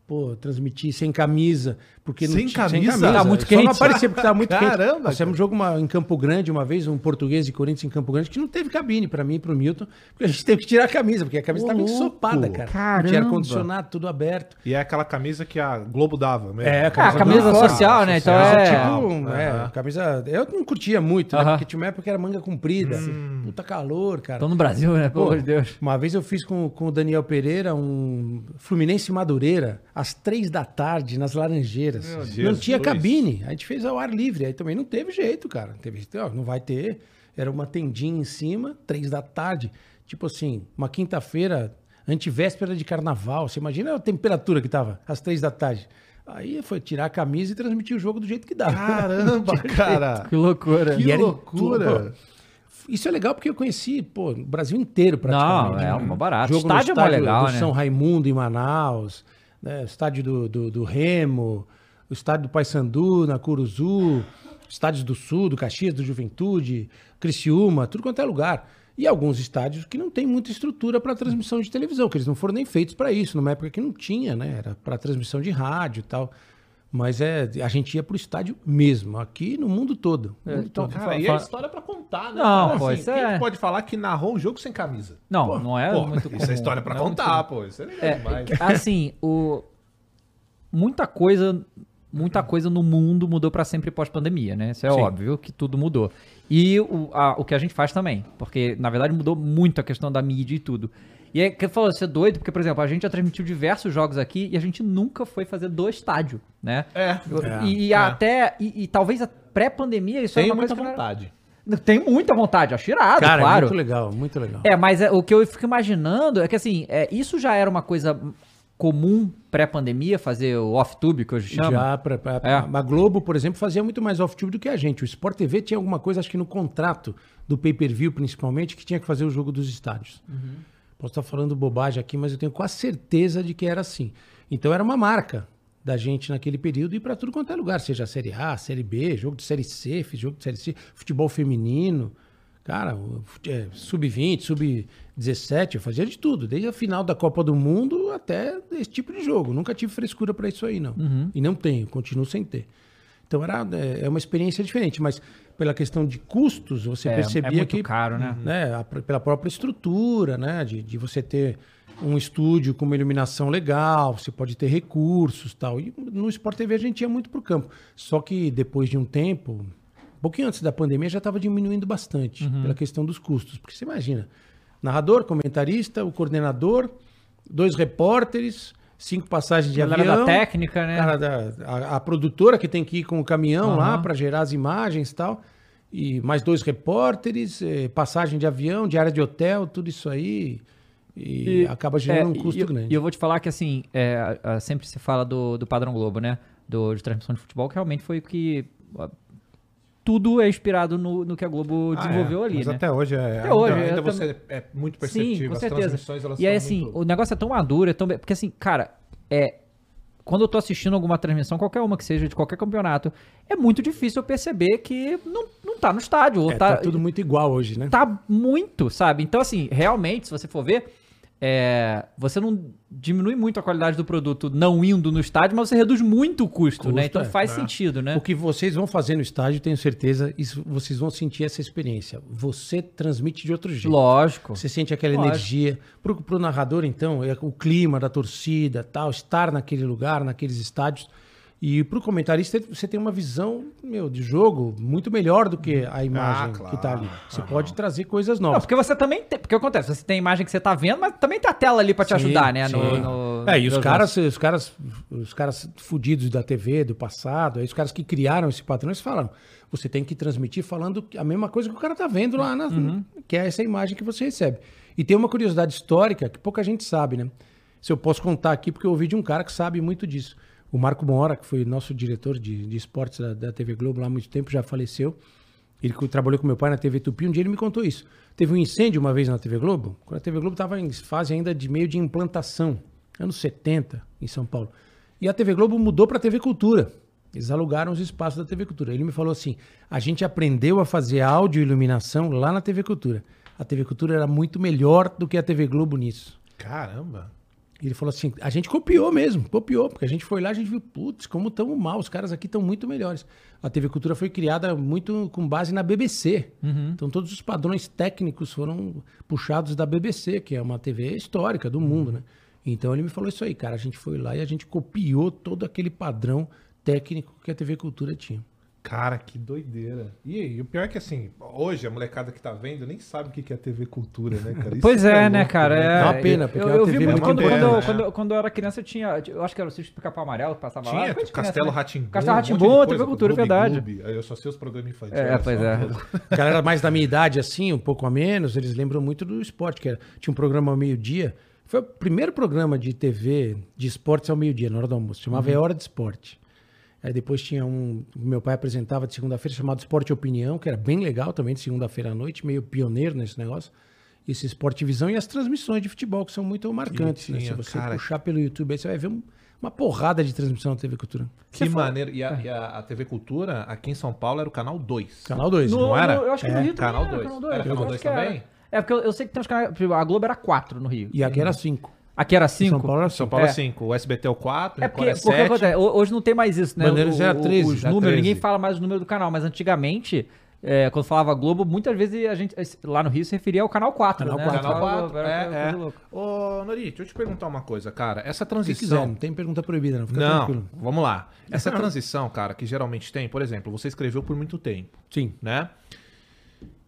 Pô, transmitir sem camisa. Porque não Sem tinha, camisa? Tá muito Só quente. não aparecia porque tava muito Caramba, quente. Nós fizemos jogo uma- em Campo Grande uma vez, um português de Corinthians em Campo Grande, que não teve cabine pra mim e pro Milton, porque a gente teve que tirar a camisa, porque a camisa Ô, tava louco. ensopada, cara. Caramba. tinha ar-condicionado, tudo aberto. E é aquela camisa que a Globo dava mesmo. É, Ah, camisa do- social, né? Então Camisa é. tipo, é, camisa. Eu não curtia muito, né? Porque tinha uma época que era manga comprida. Puta calor, cara. Estão no Brasil, né? Pelo Pô, amor de Deus. Uma vez eu fiz com, com o Daniel Pereira um Fluminense Madureira, às três da tarde, nas Laranjeiras. Meu não tinha cabine. A gente fez ao ar livre. Aí também não teve jeito, cara. Teve ó, não vai ter. Era uma tendinha em cima, três da tarde. Tipo assim, uma quinta-feira, antivéspera de carnaval. Você imagina a temperatura que tava às três da tarde. Aí foi tirar a camisa e transmitir o jogo do jeito que dava. Caramba, cara. Que loucura. Que E loucura. Isso é legal porque eu conheci, pô, o Brasil inteiro praticamente. Não, é né? mó barato. Jogo Estádio é estádio legal, do né? São Raimundo em Manaus, né? estádio do, do, do Remo, o estádio do Paysandu na Curuzu, estádios do Sul, do Caxias, do Juventude, Criciúma, tudo quanto é lugar. E alguns estádios que não tem muita estrutura para transmissão de televisão, que eles não foram nem feitos para isso, numa época que não tinha, né? Era para transmissão de rádio e tal. Mas é, a gente ia pro estádio mesmo, aqui no mundo todo. no mundo então, todo. Cara, e é história pra contar, né? Não, cara? pô, isso quem é- pode falar que narrou um jogo sem camisa? Não, não é Pô, muito isso comum. é história pra Não é muito contar, pô. Isso é legal É, demais. assim, o muita coisa, muita coisa no mundo mudou pra sempre pós-pandemia, né? Isso é Sim. óbvio que tudo mudou. E o, a- o que a gente faz também, porque na verdade mudou muito a questão da mídia e tudo. E é que falou, você é doido, porque, por exemplo, a gente já transmitiu diversos jogos aqui e a gente nunca foi fazer do estádio, né? É. E, e é. até, e, e talvez a pré-pandemia isso Tenho era uma muita coisa vontade. Tem muita vontade, acho irado, Cara, é claro. muito legal, muito legal. É, mas é, o que eu fico imaginando é que assim, é, isso já era uma coisa comum pré-pandemia, fazer o off-tube, que hoje chama. Já, pra, pra- É. a Globo, por exemplo, fazia muito mais off-tube do que a gente. O Sport TV tinha alguma coisa, acho que no contrato do pay-per-view, principalmente, que tinha que fazer o jogo dos estádios. Posso estar falando bobagem aqui, mas eu tenho quase certeza de que era assim. Então era uma marca da gente naquele período ir para tudo quanto é lugar, seja Série A, Série B, jogo de Série C, jogo de Série C, futebol feminino. Cara, o fute- é, sub-20, sub-17, eu fazia de tudo, desde a final da Copa do Mundo até esse tipo de jogo. Nunca tive frescura para isso aí, não. E não tenho, continuo sem ter. Então era é, é uma experiência diferente, mas pela questão de custos, você É, é percebia muito que caro, né? né, a- pela própria estrutura, né, de, de você ter um estúdio com uma iluminação legal, você pode ter recursos tal. E no Sport TV a gente ia muito pro campo. Só que depois de um tempo, pouquinho antes da pandemia, já estava diminuindo bastante Uhum. pela questão dos custos. Porque você imagina, narrador, comentarista, o coordenador, dois repórteres, cinco passagens de Galera avião. da técnica, né? Cara da, a, a produtora que tem que ir com o caminhão lá para gerar as imagens e tal. E mais dois repórteres, eh, passagem de avião, diária de hotel, tudo isso aí. E, acaba gerando um É, custo e grande. E eu vou te falar que, assim, é, a- sempre se fala do, do padrão Globo, né? Do, de transmissão de futebol, que realmente foi o que. Tudo é inspirado no, no que a Globo Ah, desenvolveu é. Mas né? até hoje é. Até hoje, ainda, ainda tam- você é muito perceptível. Sim, com As certeza. transmissões, elas E aí, assim, muito- o negócio é tão maduro, é tão. Porque, assim, cara, é. Quando eu tô assistindo alguma transmissão, qualquer uma que seja, de qualquer campeonato, é muito difícil eu perceber que não, não tá no estádio. Ou É, tá, tá tudo muito igual hoje, né? tá muito, sabe? Então, assim, realmente, se você for ver, é, você não diminui muito a qualidade do produto não indo no estádio, mas você reduz muito o custo, né? Custo, Então é. faz sentido, né? O que vocês vão fazer no estádio, tenho certeza, isso, vocês vão sentir essa experiência. Você transmite de outro jeito. Lógico. Você sente aquela Lógico. energia. Pro, pro narrador, então, é o clima da torcida, tal, estar naquele lugar, naqueles estádios. E pro comentarista, você tem uma visão, meu, de jogo muito melhor do que a imagem claro. que tá ali. Você pode trazer coisas Não, novas. porque você também tem. Porque acontece, você tem a imagem que você tá vendo, mas também tem a tela ali pra te Sim, ajudar, né? No, no- É, e os caras, os caras, os caras fudidos da TV, do passado, aí os caras que criaram esse padrão, eles falam, você tem que transmitir falando a mesma coisa que o cara tá vendo lá, na, Uhum. que é essa imagem que você recebe. E tem uma curiosidade histórica que pouca gente sabe, né? Se eu posso contar aqui, porque eu ouvi de um cara que sabe muito disso. O Marco Mora, que foi nosso diretor de, de esportes da, da TV Globo lá há muito tempo, já faleceu. Ele trabalhou com meu pai na TV Tupi, um dia ele me contou isso. Teve um incêndio uma vez na TV Globo, quando a TV Globo estava em fase ainda de meio de implantação, anos 70, em São Paulo. E a TV Globo mudou para a TV Cultura. Eles alugaram os espaços da TV Cultura. Ele me falou assim: a gente aprendeu a fazer áudio e iluminação lá na TV Cultura. A TV Cultura era muito melhor do que a TV Globo nisso. Caramba. E ele falou assim: a gente copiou mesmo, copiou, porque a gente foi lá, a gente viu, putz, como estamos mal, os caras aqui estão muito melhores. A TV Cultura foi criada muito com base na BBC. Então todos os padrões técnicos foram puxados da BBC, que é uma TV histórica do mundo, né? Então ele me falou isso aí, cara, a gente foi lá e a gente copiou todo aquele padrão técnico que a TV Cultura tinha. Cara, que doideira. E, e o pior é que, assim, hoje a molecada que tá vendo nem sabe o que que é TV Cultura, né, cara? Isso Pois que é, né, louco, cara? É, É uma pena, eu- porque eu, é eu vi muito quando, quando, né? quando, quando eu era criança, eu tinha. Eu acho que era o Sítio Pica-Pau Amarelo que passava lá. Tinha, Coisa de Castelo né? Ratimbum. Castelo um Ratimbum, coisa, TV Cultura, é verdade. Aí eu só sei os programas infantis. É, pois é. galera mais da minha idade, assim, um pouco a menos, eles lembram muito do esporte, que era, tinha um programa ao meio-dia. Foi o primeiro programa de TV de esportes ao meio-dia, na hora do almoço. Chamava É Hora de Esporte. Aí depois tinha um. Meu pai apresentava de segunda-feira, chamado Esporte Opinião, que era bem legal também, de segunda-feira à noite, meio pioneiro nesse negócio. Esse Esporte Visão e as transmissões de futebol, que são muito marcantes. né? Se tinha, você cara. puxar pelo YouTube aí, você vai ver um- uma porrada de transmissão na TV Cultura. Que maneiro. E, a, e a- a TV Cultura, aqui em São Paulo, era o canal 2. Canal 2. No- Não era? no- eu acho que no É, Rio também Canal era, dois. Canal 2. Era Canal Eu dois acho que era. também? É, porque eu, eu sei que tem uns canais. A Globo era 4 no Rio. E aqui era 5. Aqui era 5. São Paulo era São 5. Paulo é É. 5, o SBT é o 4, É porque, acontece, ho- hoje não tem mais isso, né? Bandeiras O- era o- 13, Os números, 13. ninguém fala mais o número do canal, mas antigamente, é, quando falava Globo, muitas vezes a gente lá no Rio se referia ao canal 4. Canal né? 4. Canal Falava- 4, era é, é. Ô, Nori, deixa eu te perguntar uma coisa, cara. Essa Se quiser, transição... não tem pergunta proibida, não. Fica Não, tranquilo. vamos lá. Essa transição, cara, que geralmente tem, por exemplo, você escreveu por muito tempo, Sim. né?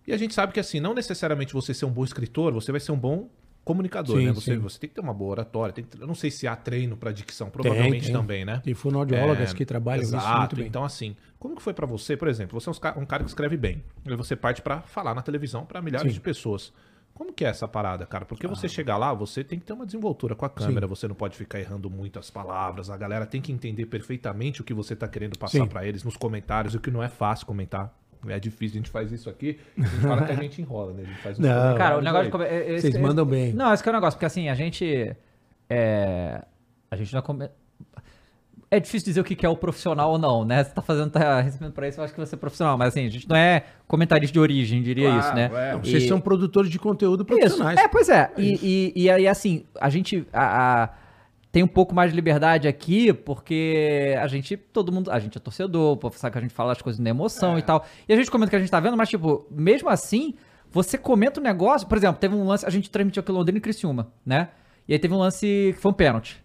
E a gente sabe que, assim, não necessariamente você ser um bom escritor, você vai ser um bom comunicador, Sim, né? Você, sim. você tem que ter uma boa oratória. Tem que eu não sei se há treino pra dicção, provavelmente tem. também, né? E fonoaudiólogas É, que trabalham isso exato. muito bem. Então, assim, como que foi pra você, por exemplo, você é um ca- um cara que escreve bem, aí você parte pra falar na televisão pra milhares Sim. de pessoas. Como que é essa parada, cara? Porque você chegar lá, você tem que ter uma desenvoltura com a câmera, você não pode ficar errando muito as palavras, a galera tem que entender perfeitamente o que você tá querendo passar pra eles nos comentários, o que não é fácil comentar. É difícil, a gente faz isso aqui, a gente fala que a gente enrola, né? A gente faz Não. Cara, o negócio de é- é- Vocês é- mandam bem. Não, esse que é o negócio, porque assim, a gente. É, a gente não é. come- É difícil dizer o que é o profissional ou não, né? Você tá fazendo, tá recebendo pra isso, eu acho que você é profissional, mas assim, a gente não é comentarista de origem, diria Claro, isso, né? é. Não, Vocês E- são produtores de conteúdo Isso, profissionais. é, pois é. E, e, e aí, assim, a gente. A, a- tem um pouco mais de liberdade aqui, porque a gente, todo mundo, a gente é torcedor, pô, sabe que a gente fala as coisas na emoção e tal. E a gente comenta o que a gente tá vendo, mas, tipo, mesmo assim, você comenta um negócio, por exemplo, teve um lance, a gente transmitiu aqui Londrina e Criciúma, né? E aí teve um lance que foi um pênalti.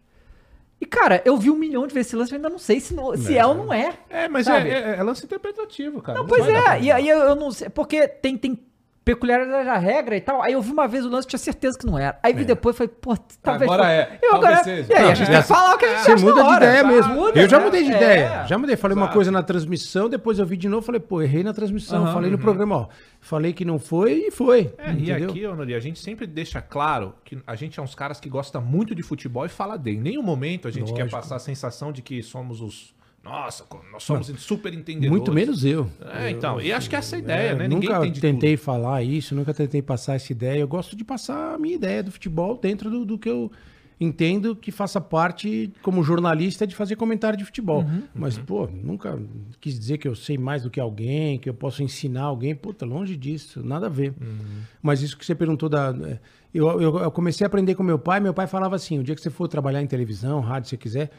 E, cara, eu vi um milhão de vezes esse lance, eu ainda não sei se, não- se é ou não é. É, mas é, é- é lance interpretativo, cara. Não, pois dar pra- é, e aí eu, eu não sei, porque tem, tem peculiaridade da regra e tal. Aí eu vi uma vez o lance, tinha certeza que não era. Aí vi depois, falei, pô, talvez. Agora foi- é, Eu agora, seja. E aí, Não, a gente é tem que falar o que a gente Você acha muda de ideia mesmo. Muda, eu já né? mudei de É. ideia. Já mudei. Falei uma Exato. coisa na transmissão, depois eu vi de novo, falei, pô, errei na transmissão. Aham. falei no programa, ó. Falei que não foi e foi. É, e aqui, Honori, a gente sempre deixa claro que a gente é uns caras que gosta muito de futebol e fala dele. Em nenhum momento a gente quer Lógico. passar a sensação de que somos os. Nossa, nós somos super entendedores. Muito menos eu. É, então. E acho que essa é a ideia, É, né? Nunca entende tentei falar isso, nunca tentei passar essa ideia. Eu gosto de passar a minha ideia do futebol dentro do, do que eu entendo que faça parte, como jornalista, de fazer comentário de futebol. Uhum, Mas, pô, nunca quis dizer que eu sei mais do que alguém, que eu posso ensinar alguém. Puta, longe disso, nada a ver. Uhum. Mas isso que você perguntou da. é, Eu, eu, eu comecei a aprender com meu pai. Meu pai falava assim: o dia que você for trabalhar em televisão, rádio, se você quiser,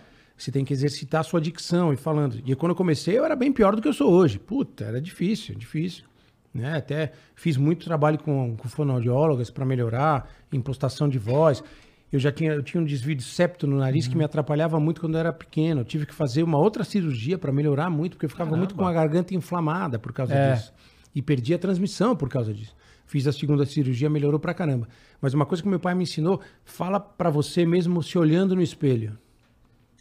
você tem que exercitar a sua dicção e falando. E quando eu comecei, eu era bem pior do que eu sou hoje. Puta, era difícil, difícil. Né? Até fiz muito trabalho com, com fonoaudiólogas para melhorar, impostação de voz. Eu já tinha, eu tinha um desvio de septo no nariz que me atrapalhava muito quando eu era pequeno. Eu tive que fazer uma outra cirurgia para melhorar muito, porque eu ficava muito com a garganta inflamada por causa É. disso. E perdi a transmissão por causa disso. Fiz a segunda cirurgia, melhorou pra caramba. Mas uma coisa que meu pai me ensinou, fala pra você mesmo se olhando no espelho.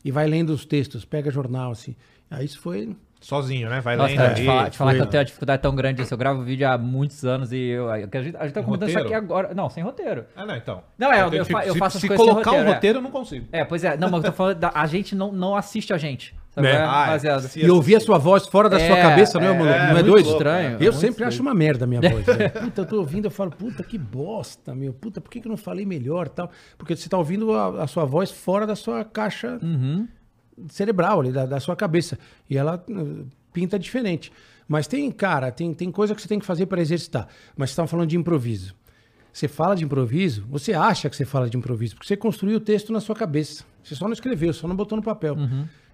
E vai lendo os textos, pega jornal, assim. Aí isso foi... Sozinho, né? Vai Nossa, lendo cara, te falar, te falar que eu tenho uma dificuldade tão grande disso. Eu gravo vídeo há muitos anos e eu, a gente, a gente tá comentando isso roteiro? aqui agora. Não, sem roteiro. Ah, não, então. Não, é, eu- eu fa- eu se- faço as Se coisas sem colocar roteiro, um é. roteiro, eu não consigo. É, pois é. Não, mas eu tô falando, da, a gente não, não assiste a gente. Né? qual é, Ah, é. rapaziada? E ouvir a sua voz fora da sua É, cabeça, não é, é, maluco? é não é muito doido? estranho, é Eu sempre estranho. acho uma merda a minha voz. velho. Puta, eu tô ouvindo, eu falo, puta, que bosta, meu. Puta, por que, que eu não falei melhor tal? Porque você tá ouvindo a, a sua voz fora da sua caixa Uhum. cerebral ali, da, da sua cabeça. E ela uh, pinta diferente. Mas tem, cara, tem, tem coisa que você tem que fazer para exercitar. Mas você estava falando de improviso. Você fala de improviso, você acha que você fala de improviso, porque você construiu o texto na sua cabeça. Você só não escreveu, só não botou no papel.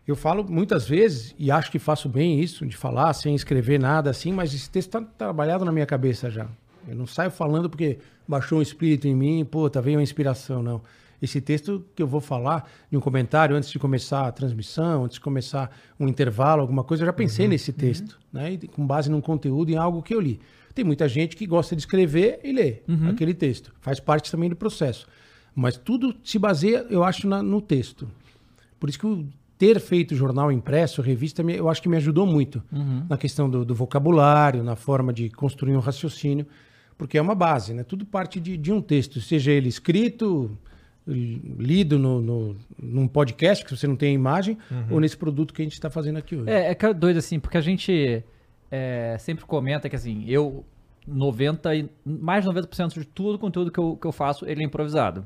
Eu falo muitas vezes, e acho que faço bem isso, de falar sem escrever nada assim, mas esse texto está trabalhado na minha cabeça já. Eu não saio falando porque baixou um espírito em mim, puta, veio uma inspiração, não. Esse texto que eu vou falar de um comentário antes de começar a transmissão, antes de começar um intervalo, alguma coisa, eu já pensei nesse texto, né? E com base num conteúdo, em algo que eu li. Tem muita gente que gosta de escrever e ler aquele texto. Faz parte também do processo. Mas tudo se baseia, eu acho, na- no texto. Por isso que o ter feito jornal impresso, revista, eu acho que me ajudou muito na questão do, do vocabulário, na forma de construir um raciocínio, porque é uma base, né? Tudo parte de, de um texto, seja ele escrito, li- lido no, no, num podcast, que você não tem a imagem, ou nesse produto que a gente está fazendo aqui hoje. É, é é doido assim, porque a gente é, sempre comenta que assim, eu 90 e mais de 90% de todo o conteúdo que eu, que eu faço, ele é improvisado.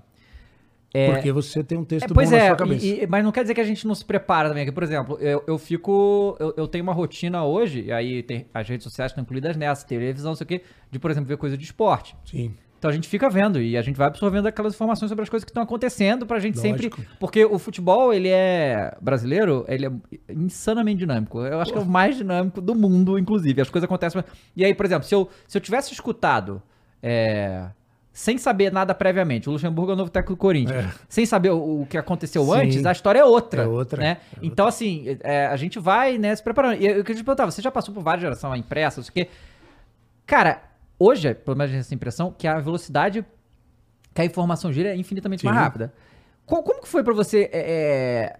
É, Porque você tem um texto É, bom pois na é, sua cabeça. e- e- mas não quer dizer que a gente não se prepara também. Que, por exemplo, eu, eu fico. Eu, eu tenho uma rotina hoje, e aí tem, as redes sociais estão incluídas nessa, televisão, não sei o quê, de, por exemplo, ver coisa de esporte. Sim. Então a gente fica vendo e a gente vai absorvendo aquelas informações sobre as coisas que estão acontecendo pra gente Lógico. sempre. Porque o futebol, ele é brasileiro, ele é insanamente dinâmico. Eu acho que é o mais dinâmico do mundo, inclusive. As coisas acontecem. E aí, por exemplo, se eu, se eu tivesse escutado. é, sem saber nada previamente, o Luxemburgo é o novo técnico do Corinthians. Sem saber o, o que aconteceu Sim. antes, a história é outra. É outra, Né? é outra. Então, assim, é, a gente vai né, se preparando. E eu queria te perguntar, você já passou por várias gerações impressa, não sei o quê. Cara, hoje, pelo menos essa impressão, que a velocidade que a informação gira é infinitamente mais Sim. rápida. Co- Como que foi pra você é, é,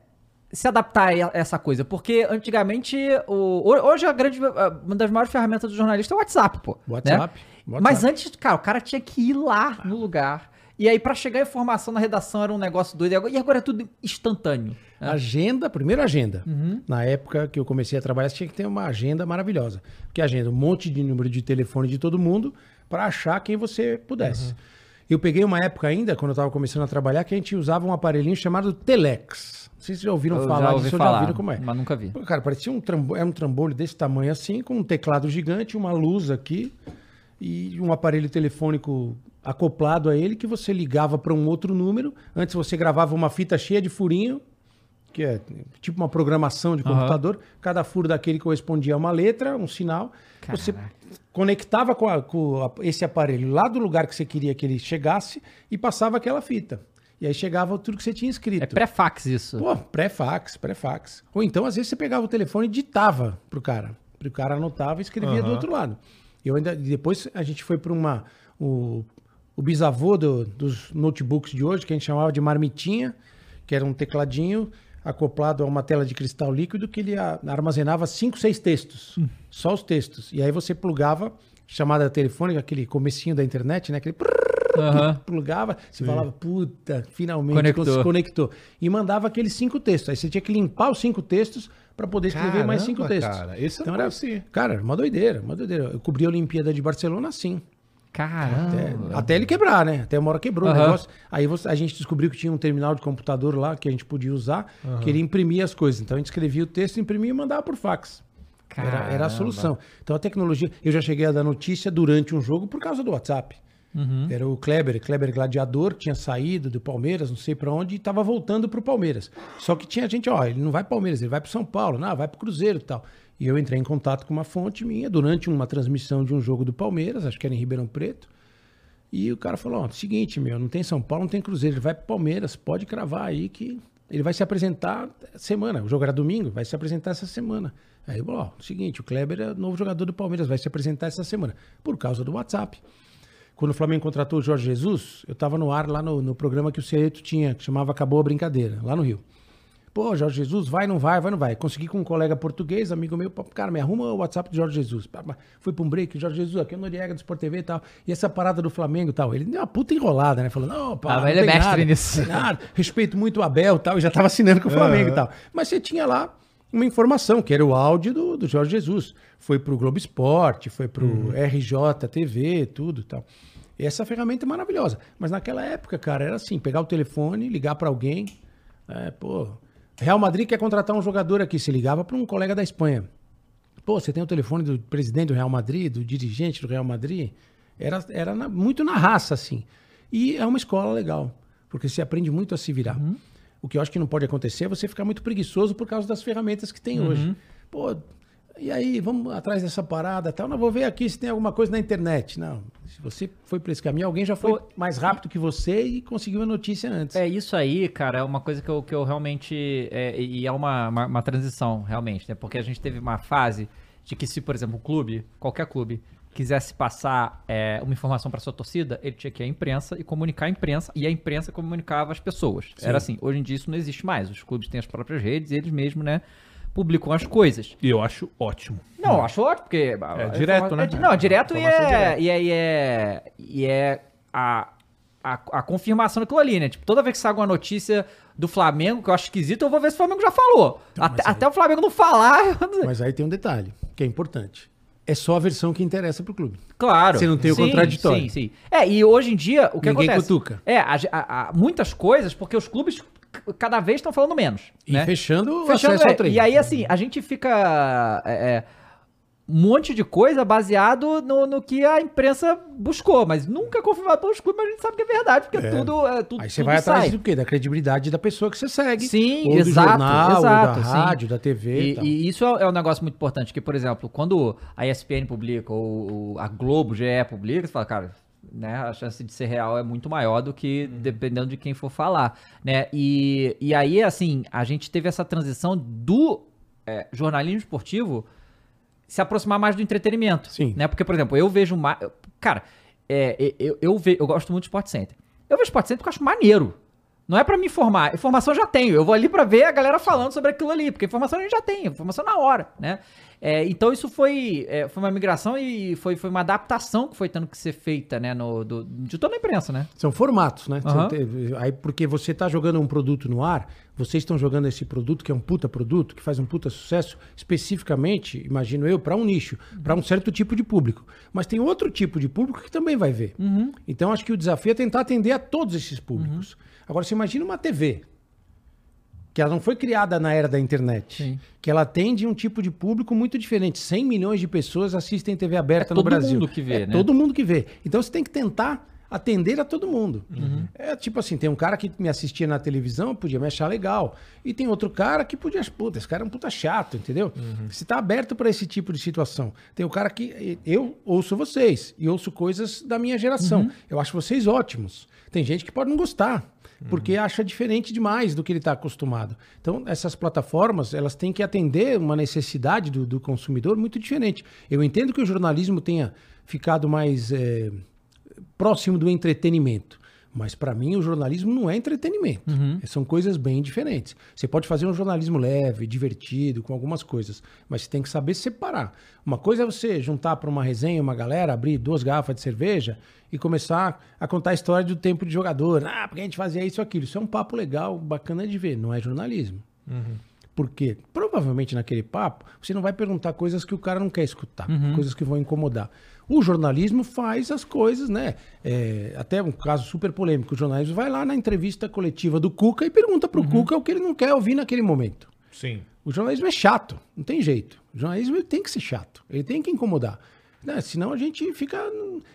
se adaptar a essa coisa? Porque antigamente, o, ho- hoje a grande, uma das maiores ferramentas do jornalista é o WhatsApp, pô. né? WhatsApp. Mas antes, cara, o cara tinha que ir lá no lugar. E aí, pra chegar a informação na redação era um negócio doido. E agora, e agora é tudo instantâneo. né? Agenda, primeiro agenda. Uhum. Na época que eu comecei a trabalhar, você tinha que ter uma agenda maravilhosa. Porque agenda, um monte de número de telefone de todo mundo para achar quem você pudesse. Uhum. Eu peguei uma época ainda, quando eu estava começando a trabalhar, que a gente usava um aparelhinho chamado Telex. Não sei se vocês já ouviram Eu falar já ouvi disso ou falar, já viram como é. mas nunca vi. Cara, parecia um trambolho, era um trambolho desse tamanho assim, com um teclado gigante, uma luz aqui e um aparelho telefônico acoplado a ele que você ligava para um outro número. Antes você gravava uma fita cheia de furinho, que é tipo uma programação de computador. Cada furo daquele correspondia a uma letra, um sinal. Você conectava com, a- com a- esse aparelho lá do lugar que você queria que ele chegasse e passava aquela fita. E aí chegava tudo que você tinha escrito. É pré-fax isso. Pô, pré-fax, pré-fax. Ou então, às vezes, você pegava o telefone e ditava pro cara. O cara anotava e escrevia do outro lado. Eu ainda, depois a gente foi para uma. O, o bisavô do- dos notebooks de hoje, que a gente chamava de marmitinha, que era um tecladinho acoplado a uma tela de cristal líquido que ele armazenava cinco, seis textos. Só os textos. E aí você plugava, chamada telefônica, aquele comecinho da internet, né? Aquele plugava, você falava, puta, finalmente Conectou. cons- conectou. E mandava aqueles cinco textos. Aí você tinha que limpar os cinco textos para poder escrever mais cinco Caramba, textos. cara, esse eu não era, cara, uma doideira, uma doideira. Eu cobri a Olimpíada de Barcelona assim. Caramba. Até, até ele quebrar, né? Até uma hora quebrou o Aham. negócio. Aí você- a gente descobriu que tinha um terminal de computador lá que a gente podia usar, que ele imprimia as coisas. Então a gente escrevia o texto, imprimia e mandava por fax. Era, era a Caramba. solução. Então a tecnologia. Eu já cheguei a dar notícia durante um jogo por causa do WhatsApp. Uhum. Era o Kleber, Kleber Gladiador, tinha saído do Palmeiras, não sei pra onde, e tava voltando pro Palmeiras. Só que tinha gente, ó, ele não vai pro Palmeiras, ele vai pro São Paulo, não, vai pro Cruzeiro e tal. E eu entrei em contato com uma fonte minha durante uma transmissão de um jogo do Palmeiras, acho que era em Ribeirão Preto. E o cara falou: ó, seguinte, meu, não tem São Paulo, não tem Cruzeiro, ele vai pro Palmeiras, pode cravar aí que ele vai se apresentar semana. O jogo era domingo, vai se apresentar essa semana. Aí eu falei, ó, seguinte, o Kleber é novo jogador do Palmeiras, vai se apresentar essa semana, por causa do WhatsApp. Quando o Flamengo contratou o Jorge Jesus, eu tava no ar lá no, no programa que o Cereto tinha, que chamava Acabou a Brincadeira, lá no Rio. Pô, Jorge Jesus, vai, não vai, vai, não vai. Consegui com um colega português, amigo meu, cara, me arruma o WhatsApp do Jorge Jesus. Fui pra um break, Jorge Jesus, aqui é o Noriega do Sport TV e tal. E essa parada do Flamengo e tal. Ele deu uma puta enrolada, né? Falou, não, pá, Ah, não ele é mestre nada, nisso. nada. Respeito muito o Abel e tal, e já tava assinando com o Flamengo e tal. Mas você tinha lá uma informação, que era o áudio do, do Jorge Jesus. Foi pro Globo Esporte, foi pro RJ TV, tudo e tal. Essa ferramenta é maravilhosa. Mas naquela época, cara, era assim, pegar o telefone, ligar pra alguém, é, pô, Real Madrid quer contratar um jogador aqui, se ligava para um colega da Espanha. Pô, você tem o telefone do presidente do Real Madrid, do dirigente do Real Madrid? Era, era na- muito na raça, assim. E é uma escola legal, porque você aprende muito a se virar. O que eu acho que não pode acontecer é você ficar muito preguiçoso por causa das ferramentas que tem hoje. Pô, e aí, vamos atrás dessa parada e tal. Não, vou ver aqui se tem alguma coisa na internet. Não, se você foi por esse caminho, alguém já foi mais rápido que você e conseguiu a notícia antes. É isso aí, cara, é uma coisa que eu, que eu realmente. é, e é uma, uma, uma transição, realmente, né? Porque a gente teve uma fase de que, se, por exemplo, um clube, qualquer clube, quisesse passar é, uma informação para sua torcida, ele tinha que ir à imprensa e comunicar à imprensa, e a imprensa comunicava às pessoas. Era assim. Hoje em dia isso não existe mais. Os clubes têm as próprias redes eles mesmos, né? Publicam as coisas. E eu acho ótimo. Não, eu acho ótimo, porque. É direto, né? não, é direto e é, e é. E é, e é a, a, a confirmação daquilo ali, né? Tipo, toda vez que sai alguma notícia do Flamengo, que eu acho esquisito, eu vou ver se o Flamengo já falou. até, até o Flamengo não falar. Mas aí tem um detalhe, que é importante. É só a versão que interessa pro clube. Claro. Você não tem o Sim, contraditório. Sim, sim. É, e hoje em dia, o que Ninguém acontece? cutuca. É, a, a- a- muitas coisas, porque os clubes cada vez estão falando menos. E né? fechando Fechando, acesso é, ao. E aí, assim, a gente fica. é, é, um monte de coisa baseado no, no que a imprensa buscou, mas nunca é confirmado pelos clubes, mas a gente sabe que é verdade, porque tudo, é, tudo. Aí você tudo vai atrás sai. do quê? Da credibilidade da pessoa que você segue. Sim, ou exato, do jornal, exato, da sim. rádio, da TV. E, e isso é, é um negócio muito importante, que, por exemplo, quando a ESPN publica, ou a Globo, GE publica, você fala, cara, né, a chance de ser real é muito maior do que dependendo de quem for falar, né? E, e aí, assim, a gente teve essa transição do é, jornalismo esportivo se aproximar mais do entretenimento. Sim. Né? Porque, por exemplo, eu vejo mais. Cara, é, eu, eu, ve- eu gosto muito de Sport Center. Eu vejo Sport Center porque eu acho maneiro. Não é pra me informar. Informação eu já tenho. Eu vou ali pra ver a galera falando sobre aquilo ali. Porque informação a gente já tem. Informação na hora, né? É, então isso foi, é, foi uma migração e foi, foi uma adaptação que foi tendo que ser feita, né? No, do- de toda a imprensa, né? São formatos, né? Tem- Aí, porque você tá jogando um produto no ar, vocês estão jogando esse produto, que é um puta produto, que faz um puta sucesso, especificamente, imagino eu, para um nicho, para um certo tipo de público. Mas tem outro tipo de público que também vai ver. Uhum. Então, acho que o desafio é tentar atender a todos esses públicos. Agora, você imagina uma TV, que ela não foi criada na era da internet, Sim. que ela atende um tipo de público muito diferente. 100 milhões de pessoas assistem TV aberta É no todo Brasil. mundo que vê, é né? Todo mundo que vê. Então você tem que tentar atender a todo mundo. É tipo assim, tem um cara que me assistia na televisão, podia me achar legal. E tem outro cara que podia, puta, esse cara é um puta chato, entendeu? Você tá aberto para esse tipo de situação. Tem o cara que eu ouço vocês e ouço coisas da minha geração. Eu acho vocês ótimos. Tem gente que pode não gostar, porque acha diferente demais do que ele está acostumado. Então, essas plataformas, elas têm que atender uma necessidade do, do consumidor muito diferente. Eu entendo que o jornalismo tenha ficado mais eh, próximo do entretenimento. Mas para mim o jornalismo não é entretenimento. São coisas bem diferentes. Você pode fazer um jornalismo leve, divertido, com algumas coisas, mas você tem que saber separar. Uma coisa é você juntar para uma resenha uma galera, abrir duas garrafas de cerveja e começar a contar a história do tempo de jogador. Ah, porque a gente fazia isso aquilo. Isso é um papo legal, bacana de ver, não é jornalismo. Porque provavelmente naquele papo você não vai perguntar coisas que o cara não quer escutar, coisas que vão incomodar. O jornalismo faz as coisas, né? É, até um caso super polêmico: o jornalismo vai lá na entrevista coletiva do Cuca e pergunta pro Cuca o que ele não quer ouvir naquele momento. Sim. O jornalismo é chato, não tem jeito. O jornalismo ele tem que ser chato, ele tem que incomodar. Né? Senão a gente fica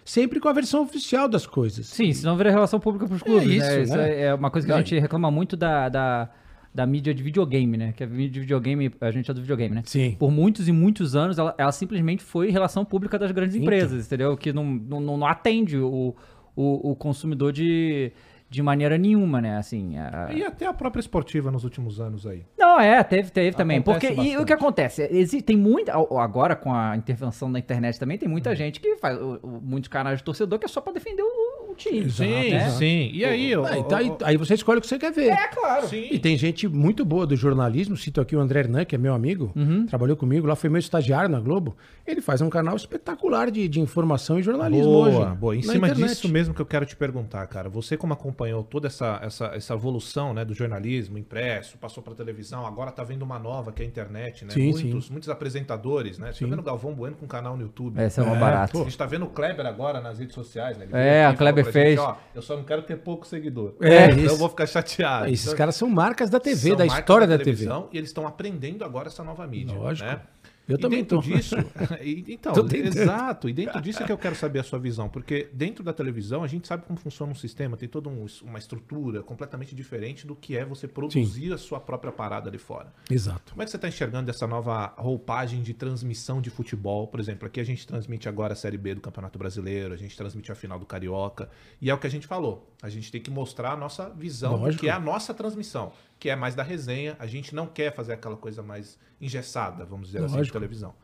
sempre com a versão oficial das coisas. Sim, senão vira relação pública pros clubes, isso, né? Isso né? é uma coisa que a gente reclama muito da, da, da mídia de videogame, né? Que a mídia de videogame, a gente é do videogame, né? Sim. Por muitos e muitos anos, ela, ela simplesmente foi relação pública das grandes Então. empresas, entendeu? Que não, não, não atende o, o, o consumidor de, de maneira nenhuma, né? Assim, a- E até a própria esportiva nos últimos anos aí. Não, é, teve, teve também. Porque e o que acontece? Exi- tem muita. Agora, com a intervenção da internet também, tem muita gente que faz. muitos canais de torcedor que é só pra defender o time. Né? exato. sim. E aí, ó, ó, então, aí, aí você escolhe o que você quer ver. É, claro. sim. E tem gente muito boa do jornalismo, cito aqui o André Hernan, que é meu amigo, Uhum. trabalhou comigo, lá foi meu estagiário na Globo. Ele faz um canal espetacular de, de informação e jornalismo Boa, hoje. boa. Em na cima internet. disso mesmo que eu quero te perguntar, cara. Você como acompanhou toda essa, essa, essa evolução né, do jornalismo impresso, passou pra televisão, agora tá vendo uma nova que é a internet, né? Sim, muitos, muitos apresentadores, né? Você tá Sim. vendo o Galvão Bueno com canal no YouTube. Essa é uma barata. A gente tá vendo o Kleber agora nas redes sociais, né? Ele É, a Kleber fez. ó, eu só não quero ter pouco seguidor. É, então isso. eu vou ficar chateado. Esses Então, caras são marcas da TV, da história da, TV. televisão, E eles estão aprendendo agora essa nova mídia. Lógico. Né? Eu e também dentro tô. disso, e- então, Tô exato. E dentro disso é que eu quero saber a sua visão, porque dentro da televisão a gente sabe como funciona um sistema, tem toda um- uma estrutura completamente diferente do que é você produzir a sua própria parada ali fora. Exato. Como é que você está enxergando essa nova roupagem de transmissão de futebol? Por exemplo, aqui a gente transmite agora a Série B do Campeonato Brasileiro, a gente transmite a final do Carioca. E é o que a gente falou. A gente tem que mostrar a nossa visão Lógico. que é a nossa transmissão, que é mais da resenha. A gente não quer fazer aquela coisa mais engessada, vamos dizer assim, de Lógico. televisão.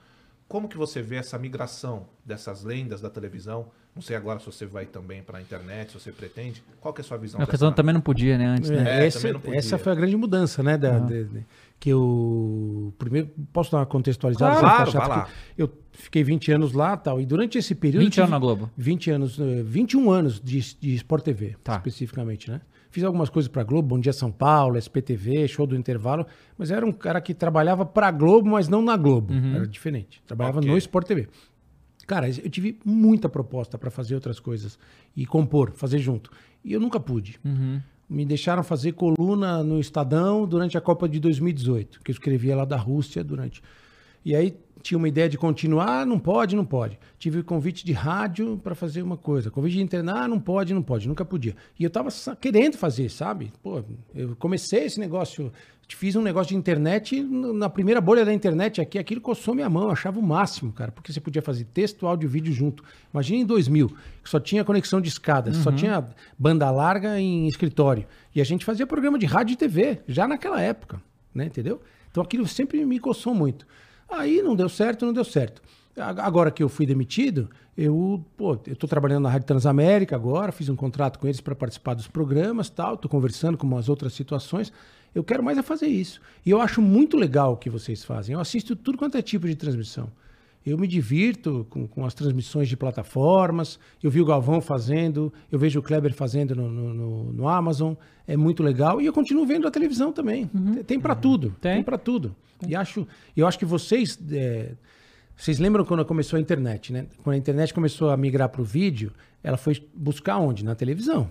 Como que você vê essa migração dessas lendas da televisão? Não sei agora se você vai também para a internet, se você pretende. Qual que é a sua visão? A questão também não podia, né? Antes, né? É, essa, também não podia. essa foi a grande mudança, né? Da, de- de- que eu. Primeiro, posso dar uma contextualizada? Claro, Você vai lá. Eu fiquei 20 anos lá tal, e durante esse período. 20 eu anos na Globo. 20 anos, eh, 21 anos de, de Sport TV, Tá. especificamente, né? Fiz algumas coisas pra Globo, Bom Dia São Paulo, SPTV, Show do Intervalo, mas era um cara que trabalhava pra Globo, mas não na Globo. Era diferente. Trabalhava Ok. no Sport TV. Cara, eu tive muita proposta pra fazer outras coisas e compor, fazer junto. E eu nunca pude. Me deixaram fazer coluna no Estadão durante a Copa de 2018, que eu escrevia lá da Rússia durante. E aí tinha uma ideia de continuar, ah, não pode, não pode. Tive convite de rádio para fazer uma coisa, convite de internar, ah, não pode, não pode, nunca podia. E eu tava querendo fazer, sabe? Pô, eu comecei esse negócio, fiz um negócio de internet na primeira bolha da internet aqui, aquilo coçou minha mão, eu achava o máximo, cara, porque você podia fazer texto, áudio e vídeo junto. Imagina em 2000, que só tinha conexão de escadas, só tinha banda larga em escritório. E a gente fazia programa de rádio e TV, já naquela época, né, entendeu? Então aquilo sempre me coçou muito. Aí não deu certo, não deu certo. Agora que eu fui demitido, eu, pô, eu trabalhando na Rádio Transamérica agora, fiz um contrato com eles para participar dos programas, tal, tô conversando com umas outras situações. Eu quero mais é fazer isso. E eu acho muito legal o que vocês fazem. Eu assisto tudo quanto é tipo de transmissão. Eu me divirto com, com as transmissões de plataformas. Eu vi o Galvão fazendo, eu vejo o Kleber fazendo no, no- no- no Amazon. É muito legal. E eu continuo vendo a televisão também. Tem, tem para tudo. Tem. Tem, para tudo. E acho, eu acho que vocês. é, vocês lembram quando começou a internet, né? Quando a internet começou a migrar para o vídeo, ela foi buscar onde? Na televisão.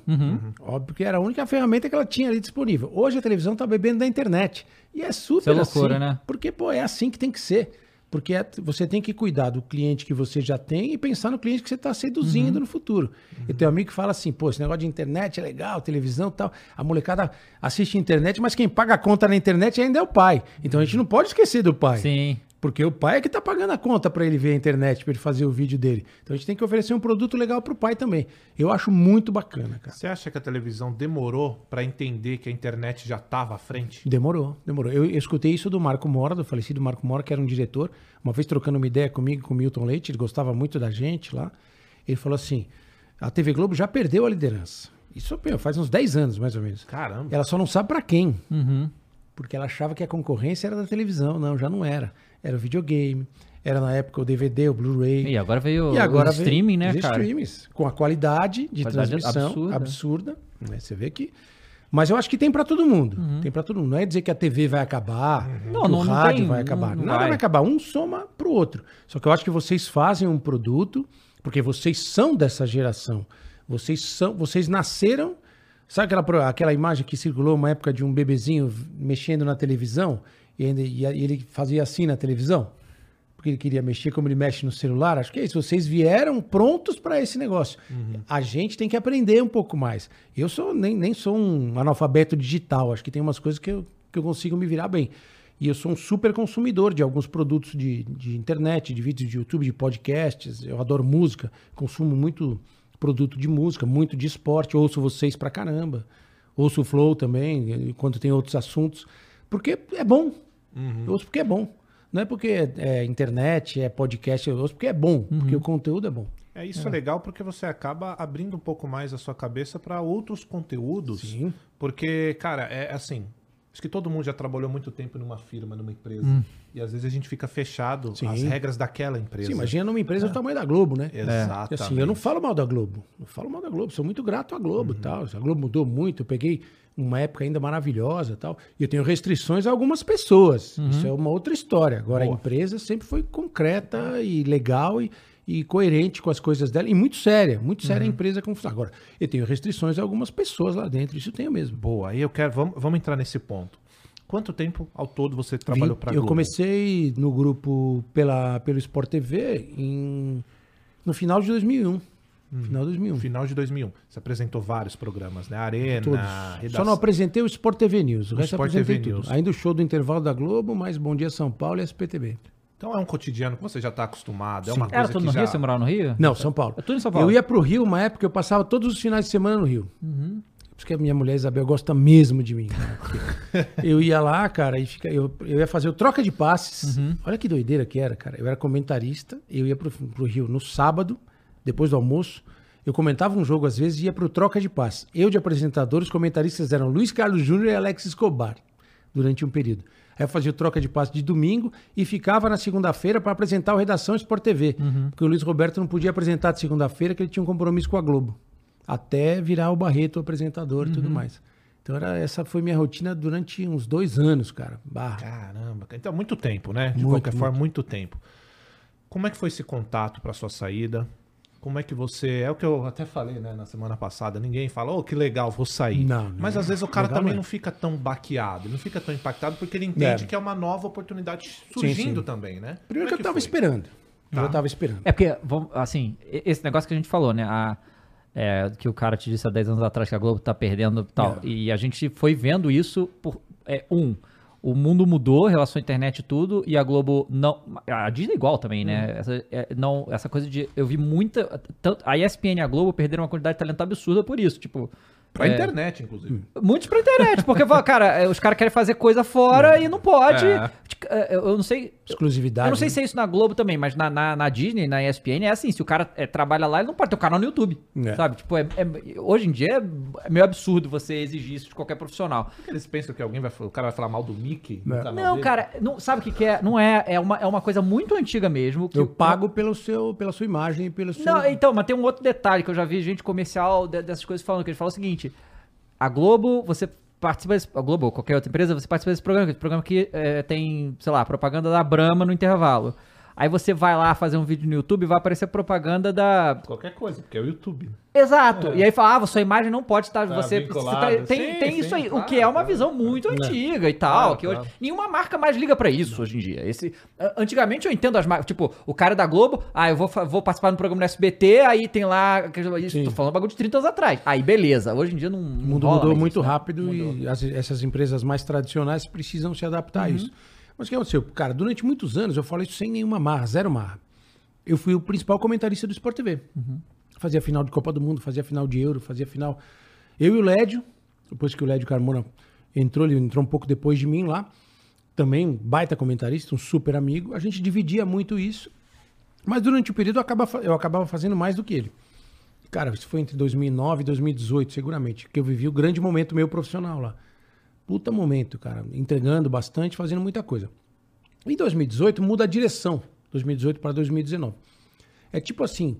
Óbvio que era a única ferramenta que ela tinha ali disponível. Hoje a televisão está bebendo da internet. E é super Isso é loucura, assim. né? Porque, pô, é assim que tem que ser. Porque é- você tem que cuidar do cliente que você já tem e pensar no cliente que você está seduzindo no futuro. Eu tenho um amigo que fala assim, pô, esse negócio de internet é legal, televisão e tal. A molecada assiste internet, mas quem paga a conta na internet ainda é o pai. Então a gente não pode esquecer do pai. Sim. Porque o pai é que tá pagando a conta para ele ver a internet, para ele fazer o vídeo dele. Então a gente tem que oferecer um produto legal pro pai também. Eu acho muito bacana, cara. Você acha que a televisão demorou pra entender que a internet já tava à frente? Demorou, demorou. Eu, eu escutei isso do Marco Mora, do falecido Marco Mora, que era um diretor, uma vez trocando uma ideia comigo, com o Milton Leite, ele gostava muito da gente lá. Ele falou assim: a TV Globo já perdeu a liderança. Isso meu, faz uns 10 anos, mais ou menos. Caramba. Ela só não sabe para quem. Porque ela achava que a concorrência era da televisão. Não, já não era. Era o videogame, era na época o DVD, o Blu-ray. E agora veio E agora o streaming, né, os cara? streamings, com a qualidade de Qualidade transmissão absurda. absurda. né? Você vê que. Mas eu acho que tem para todo mundo. Tem para todo mundo. Não é dizer que a TV vai acabar, que não- o não rádio tem- vai acabar. não Nada vai. vai. acabar. Um soma pro outro. Só que eu acho que vocês fazem um produto, porque vocês são dessa geração. Vocês são, vocês nasceram. Sabe aquela, aquela imagem que circulou uma época de um bebezinho mexendo na televisão e, ainda- e ele fazia assim na televisão? porque ele queria mexer como ele mexe no celular. Acho que é isso. Vocês vieram prontos para esse negócio. A gente tem que aprender um pouco mais. Eu sou nem, nem sou um analfabeto digital. Acho que tem umas coisas que eu, que eu consigo me virar bem. E eu sou um super consumidor de alguns produtos de, de internet, de vídeos de YouTube, de podcasts. Eu adoro música, consumo muito produto de música, muito de esporte. Ouço vocês pra caramba. Ouço o Flow também, enquanto tem outros assuntos. Porque é bom. Eu ouço porque é bom. Não é porque é, é internet, é podcast, eu ouço porque é bom, porque o conteúdo é bom. É isso é. legal porque você acaba abrindo um pouco mais a sua cabeça para outros conteúdos. Sim. Porque, cara, é assim. Acho que todo mundo já trabalhou muito tempo numa firma, numa empresa. E às vezes a gente fica fechado Sim. às regras daquela empresa. Sim, imagina numa empresa do tamanho da Globo, né? Exatamente. E assim, eu não falo mal da Globo. Não falo mal da Globo. Sou muito grato à Globo e tal. A Globo mudou muito. Eu peguei uma época ainda maravilhosa e tal. E eu tenho restrições a algumas pessoas. Isso é uma outra história. Agora, a empresa sempre foi concreta e legal e, e coerente com as coisas dela. E muito séria. Muito séria a empresa como. Agora, eu tenho restrições a algumas pessoas lá dentro. Isso eu tenho mesmo. Boa, aí eu quero. Vamos, vamos entrar nesse ponto. Quanto tempo ao todo você trabalhou para Eu comecei no grupo pela, pelo Sport TV em, no final de 2001. Final de 2001. No final de 2001. Você apresentou vários programas, né? Arena, Todos. redação. Só não apresentei o Sport TV News. O, O resto Sport apresentei TV tudo. News. Ainda o show do intervalo da Globo, mais Bom Dia São Paulo e SPTV. Então é um cotidiano que você já está acostumado. É uma Era coisa tudo que no já... Rio? Você morava no Rio? Não, São Paulo. É tudo em São Paulo. Eu ia pro Rio uma época, eu passava todos os finais de semana no Rio. Por isso que a minha mulher Isabel gosta mesmo de mim. porque eu ia lá, cara, e fica, eu, eu ia fazer o troca de passes. Olha que doideira que era, cara. Eu era comentarista, eu ia pro, pro Rio no sábado, depois do almoço. Eu comentava um jogo às vezes e ia pro troca de passes. Eu de apresentador, os comentaristas eram Luiz Carlos Júnior e Alex Escobar, durante um período. Aí eu fazia o troca de passe de domingo e ficava na segunda-feira para apresentar o Redação Sport TV. Porque o Luiz Roberto não podia apresentar de segunda-feira, que ele tinha um compromisso com a Globo. Até virar o Barreto o apresentador e tudo mais. Então era, essa foi minha rotina durante uns dois anos, cara. Barra. Caramba, cara. então muito tempo, né? De Muito, qualquer forma, muito tempo. Como é que foi esse contato para sua saída? Como é que você. É o que eu até falei, né, na semana passada. Ninguém fala, ô, que legal, vou sair. Não, não. Mas às vezes o cara Legal também não é. não fica tão baqueado, não fica tão impactado, porque ele entende É. que é uma nova oportunidade surgindo sim. também, né? Primeiro que Como eu é tava foi? esperando. Tá. Eu tava esperando. É porque, assim, esse negócio que a gente falou, né? A, é, que o cara te disse há 10 anos atrás que a Globo tá perdendo e tal. É. E a gente foi vendo isso por. É, um, o mundo mudou, em relação à internet e tudo, e a Globo não. A Disney igual também, Hum. né? Essa, é, não, essa coisa de. Eu vi muita. Tanto, a ESPN e a Globo perderam uma quantidade de talento absurda por isso. Tipo. Pra é, internet, inclusive. Muitos pra internet, porque, fala, cara, é, os caras querem fazer coisa fora e não pode. É. É, Eu não sei. Exclusividade. Eu não sei né? se é isso na Globo também, mas na, na, na Disney, na ESPN, é assim, se o cara é, trabalha lá, ele não pode ter um canal no YouTube, É. sabe? Tipo, é, é- hoje em dia é meio absurdo você exigir isso de qualquer profissional. Por que eles pensam que alguém vai, o cara vai falar mal do Mickey? no É. canal Não, dele? cara, não, sabe o que, que é? Não é, é uma, é uma coisa muito antiga mesmo. Que Eu pago pelo seu, pela sua imagem e pelo seu. Não, então, mas tem um outro detalhe que eu já vi gente comercial de- dessas coisas falando, que eles falam o seguinte, a Globo, você participa desse, a Globo qualquer outra empresa, você participa desse programa, que esse programa aqui é, tem, sei lá, propaganda da Brahma no intervalo. Aí você vai lá fazer um vídeo no YouTube vai aparecer propaganda da. Qualquer coisa, porque é o YouTube. Né? Exato. E aí fala, ah, sua imagem não pode estar. Tá você, você tá- tem Sim, tem sim, isso aí. o claro, que é uma visão muito antiga e tal. Claro, que hoje, claro. nenhuma marca mais liga pra isso hoje em dia. Esse, antigamente eu entendo as marcas. Tipo, o cara da Globo, ah, eu vou, vou participar do programa do SBT, aí tem lá. Isso, Sim. tô falando bagulho de 30 anos atrás. Aí beleza. Hoje em dia não. O mundo mudou muito rápido e as- essas empresas mais tradicionais precisam se adaptar a isso. Mas o que aconteceu? Cara, durante muitos anos eu falo isso sem nenhuma marra, zero marra. Eu fui o principal comentarista do Sport TV. Fazia final de Copa do Mundo, fazia final de Euro, fazia final. Eu e o Lédio, depois que o Lédio Carmona entrou, ele entrou um pouco depois de mim lá. Também um baita comentarista, um super amigo. A gente dividia muito isso. Mas durante o período eu acabava, eu acabava fazendo mais do que ele. Cara, isso foi entre 2009 e 2018, seguramente, que eu vivi o grande momento meu profissional lá. Puta momento, cara. Entregando bastante, fazendo muita coisa. Em 2018 muda a direção, 2018 para 2019. É tipo assim,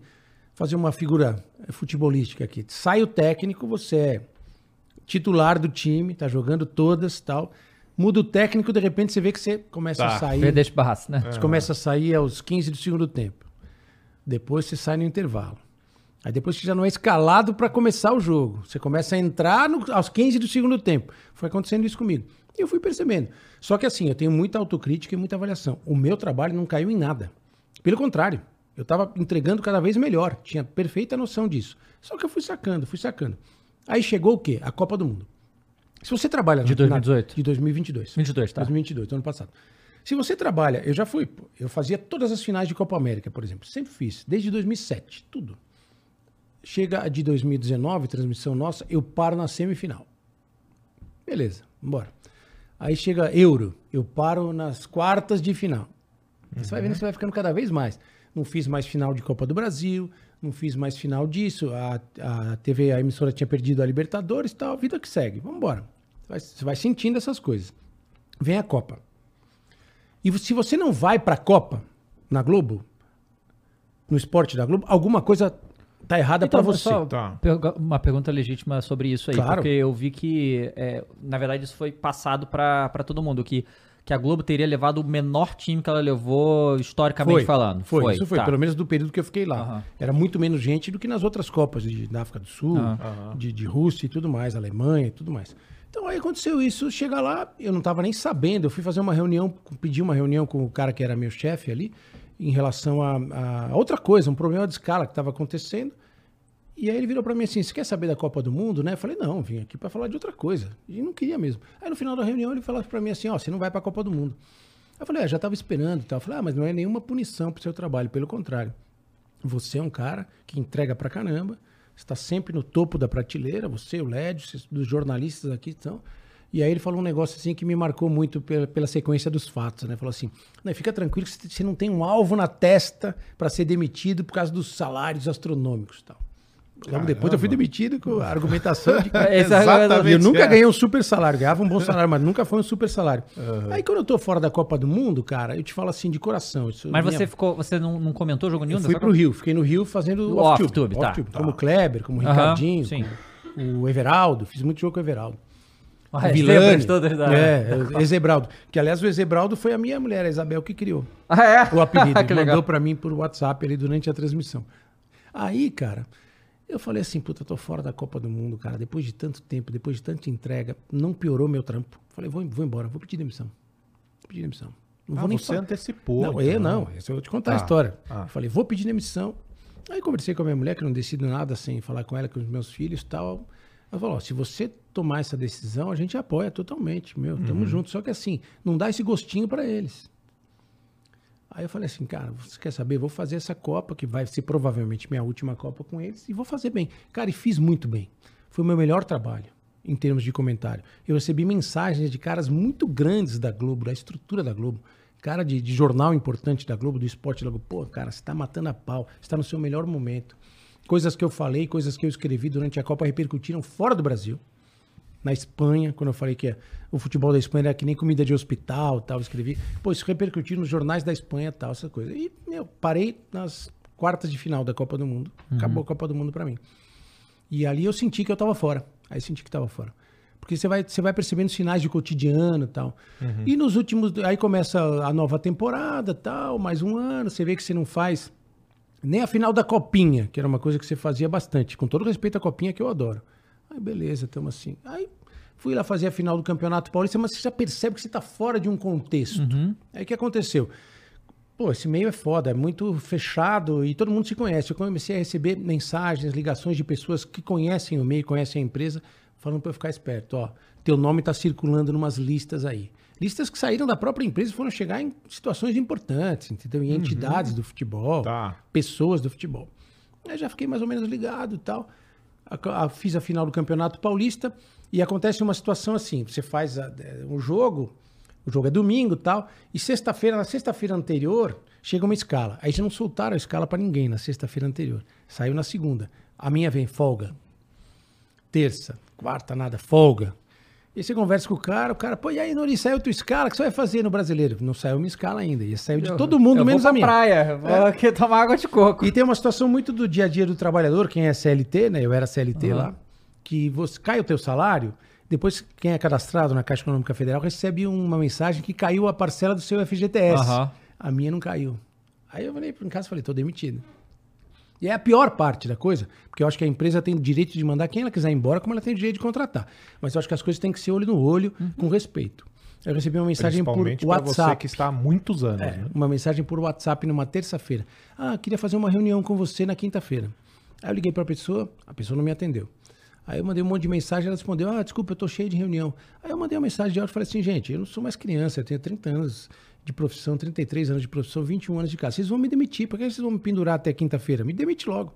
fazer uma figura futebolística aqui. Sai o técnico, você é titular do time, tá jogando todas tal. Muda o técnico, de repente você vê que você começa Tá. a sair. Perder barraço, né? Você começa a sair aos 15 do segundo tempo. Depois você sai no intervalo. Aí depois que já não é escalado para começar o jogo. Você começa a entrar no- aos 15 do segundo tempo. Foi acontecendo isso comigo. E eu fui percebendo. Só que assim, eu tenho muita autocrítica e muita avaliação. O meu trabalho não caiu em nada. Pelo contrário, eu estava entregando cada vez melhor. Tinha perfeita noção disso. Só que eu fui sacando, fui sacando. Aí chegou o quê? A Copa do Mundo. Se você trabalha... De na- 2018? de 2022. 22, tá? 2022, do ano passado. Se você trabalha, eu já fui, eu fazia todas as finais de Copa América, por exemplo. Sempre fiz, desde 2007, tudo. Chega de 2019, transmissão nossa, eu paro na semifinal. Beleza, bora. Aí chega Euro, eu paro nas quartas de final. Você vai vendo que você vai ficando cada vez mais. Não fiz mais final de Copa do Brasil, não fiz mais final disso. A, a TV, a emissora tinha perdido a Libertadores e tal, vida que segue. Vamos embora. Você vai, você sentindo essas coisas. Vem a Copa. E se você não vai pra Copa na Globo, no esporte da Globo, alguma coisa tá errada pra Então, você. só Tá. uma pergunta legítima sobre isso aí, Claro. porque eu vi que, é, na verdade, isso foi passado pra pra todo mundo, que, que a Globo teria levado o menor time que ela levou historicamente falando. Foi, isso foi, tá. pelo menos do período que eu fiquei lá. Aham. Era muito menos gente do que nas outras Copas de, da África do Sul, Aham. de, de Rússia e tudo mais, Alemanha e tudo mais. Então aí aconteceu isso, chega lá, eu não estava nem sabendo, eu fui fazer uma reunião, pedi uma reunião com o cara que era meu chefe ali, em relação a, a outra coisa, um problema de escala que estava acontecendo. E aí ele virou para mim assim: Você quer saber da Copa do Mundo, né? Eu falei: Não, vim aqui para falar de outra coisa. E não queria mesmo. Aí no final da reunião ele falou para mim assim: Ó, você não vai para a Copa do Mundo. Eu falei: ah, já estava esperando e tal. Eu falei: Ah, mas não é nenhuma punição pro seu trabalho, pelo contrário. Você é um cara que entrega pra caramba, está sempre no topo da prateleira, você, o vocês- dos jornalistas aqui estão. E aí ele falou um negócio assim que me marcou muito pela, pela sequência dos fatos, né? Falou assim: "Não, fica tranquilo que você não tem um alvo na testa para ser demitido por causa dos salários astronômicos tal. Logo depois eu fui demitido com a argumentação de que Esse é eu nunca é. ganhei um super salário, ganhava um bom salário, mas nunca foi um super salário. Aí quando eu tô fora da Copa do Mundo, cara, eu te falo assim de coração. isso Mas minha- você ficou, você não, não comentou jogo nenhum? eu fui pro Copa? Rio, fiquei no Rio fazendo O off-tube. off-tube, tá. off-tube, Como o Kleber, como o Aham, Ricardinho, sim. como o Everaldo, fiz muito jogo com o Everaldo. Ah, as Vilani. todas da... É, o Ezebraldo. Que aliás o Ezebraldo foi a minha mulher, a Isabel, que criou Ah, é? o apelido. que mandou pra mim por WhatsApp ali durante a transmissão. Aí, cara, eu falei assim, puta, eu tô fora da Copa do Mundo, cara. Depois de tanto tempo, depois de tanta entrega, não piorou meu trampo. Falei, vou, vou embora, vou pedir demissão. Vou pedir demissão. Não Ah, vou nem você falar. antecipou. Não, então. eu não. Isso eu vou te contar a Tá. história. Ah. Falei, vou pedir demissão. Aí conversei com a minha mulher, que não decido nada sem falar com ela, com os meus filhos e tal. Ela falou, se você tomar essa decisão, a gente apoia totalmente, meu, tamo junto. Só que assim, não dá esse gostinho pra eles. Aí eu falei assim, cara, você quer saber? Vou fazer essa Copa, que vai ser provavelmente minha última Copa com eles, e vou fazer bem. Cara, e fiz muito bem. Foi o meu melhor trabalho, em termos de comentário. Eu recebi mensagens de caras muito grandes da Globo, da estrutura da Globo. Cara de, de jornal importante da Globo, do esporte da Globo. Pô, cara, você tá matando a pau, você tá no seu melhor momento. Coisas que eu falei, coisas que eu escrevi durante a Copa repercutiram fora do Brasil na Espanha, quando eu falei que o futebol da Espanha era que nem comida de hospital tal, escrevi. Pô, isso repercutiu nos jornais da Espanha tal, essa coisa. E, meu, parei nas quartas de final da Copa do Mundo. Acabou a Copa do Mundo pra mim. E ali eu senti que eu tava fora. Aí senti que tava fora. Porque você vai, você vai percebendo sinais de cotidiano e tal. E nos últimos. Aí começa a nova temporada tal, mais um ano, você vê que você não faz nem a final da copinha, que era uma coisa que você fazia bastante. Com todo respeito à copinha, que eu adoro. Aí beleza, estamos assim. Aí fui lá fazer a final do Campeonato Paulista, mas você já percebe que você está fora de um contexto. Aí o que aconteceu? Pô, esse meio é foda, é muito fechado e todo mundo se conhece. Eu comecei a receber mensagens, ligações de pessoas que conhecem o meio, conhecem a empresa, falando para eu ficar esperto. Ó, teu nome está circulando numas listas aí. Listas que saíram da própria empresa e foram chegar em situações importantes, entendeu? Em entidades do futebol, Tá. pessoas do futebol. Aí já fiquei mais ou menos ligado e tal. A- a- fiz a final do Campeonato Paulista e acontece uma situação assim: você faz a- é, um jogo, o jogo é domingo tal, e sexta-feira, na sexta-feira anterior, chega uma escala. Aí já não soltaram a escala para ninguém na sexta-feira anterior. Saiu na segunda. A minha vem folga. Terça, quarta, nada, folga. E você conversa com o cara, o cara, pô, e aí, Nori, saiu tua escala? O que você vai fazer no brasileiro? Não saiu minha escala ainda. E saiu de todo mundo, eu menos vou a pra minha. praia, vou É. aqui tomar água de coco. E tem uma situação muito do dia a dia do trabalhador, quem é CLT, né? Eu era CLT lá, que você cai o teu salário, depois quem é cadastrado na Caixa Econômica Federal recebe uma mensagem que caiu a parcela do seu FGTS. Aham. A minha não caiu. Aí eu falei em casa, falei, tô demitido. E é a pior parte da coisa, porque eu acho que a empresa tem direito de mandar quem ela quiser embora, como ela tem direito de contratar. Mas eu acho que as coisas têm que ser olho no olho, com respeito. Eu recebi uma mensagem por para você WhatsApp. que está há muitos anos, É, né? uma mensagem por WhatsApp numa terça-feira. Ah, queria fazer uma reunião com você na quinta-feira. Aí eu liguei para a pessoa, a pessoa não me atendeu. Aí eu mandei um monte de mensagem, ela respondeu: Ah, desculpa, eu tô cheio de reunião. Aí eu mandei uma mensagem de áudio e falei assim: gente, eu não sou mais criança, eu tenho 30 anos de profissão, 33 anos de profissão, 21 anos de casa. Vocês vão me demitir, por que vocês vão me pendurar até quinta-feira? Me demite logo.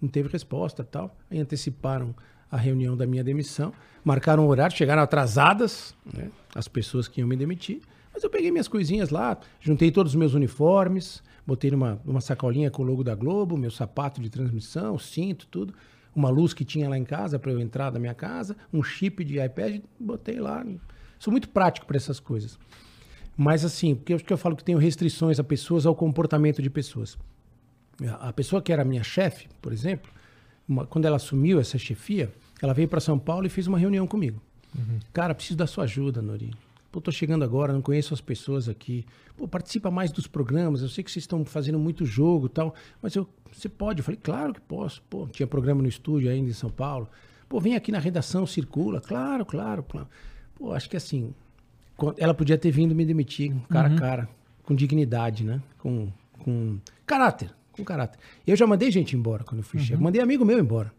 Não teve resposta tal. Aí anteciparam a reunião da minha demissão, marcaram o horário, chegaram atrasadas, né, as pessoas que iam me demitir. Mas eu peguei minhas coisinhas lá, juntei todos os meus uniformes, botei numa, numa sacolinha com o logo da Globo, meu sapato de transmissão, cinto, tudo. Uma luz que tinha lá em casa para eu entrar da minha casa, um chip de iPad, botei lá. Sou muito prático para essas coisas. Mas assim, porque eu, porque eu falo que tenho restrições a pessoas, ao comportamento de pessoas. A pessoa que era minha chefe, por exemplo, uma- quando ela assumiu essa chefia, ela veio para São Paulo e fez uma reunião comigo. Cara, preciso da sua ajuda, Nori. Pô, tô chegando agora, não conheço as pessoas aqui. Pô, participa mais dos programas. Eu sei que vocês estão fazendo muito jogo e tal, mas eu, você pode? Eu falei, claro que posso. Pô, tinha programa no estúdio ainda em São Paulo. Pô, vem aqui na redação, circula. Claro, claro, claro. Pô, acho que assim, ela podia ter vindo me demitir cara a cara, com dignidade, né? Com, com caráter, com caráter. Eu já mandei gente embora quando eu fui chefe. Mandei amigo meu embora.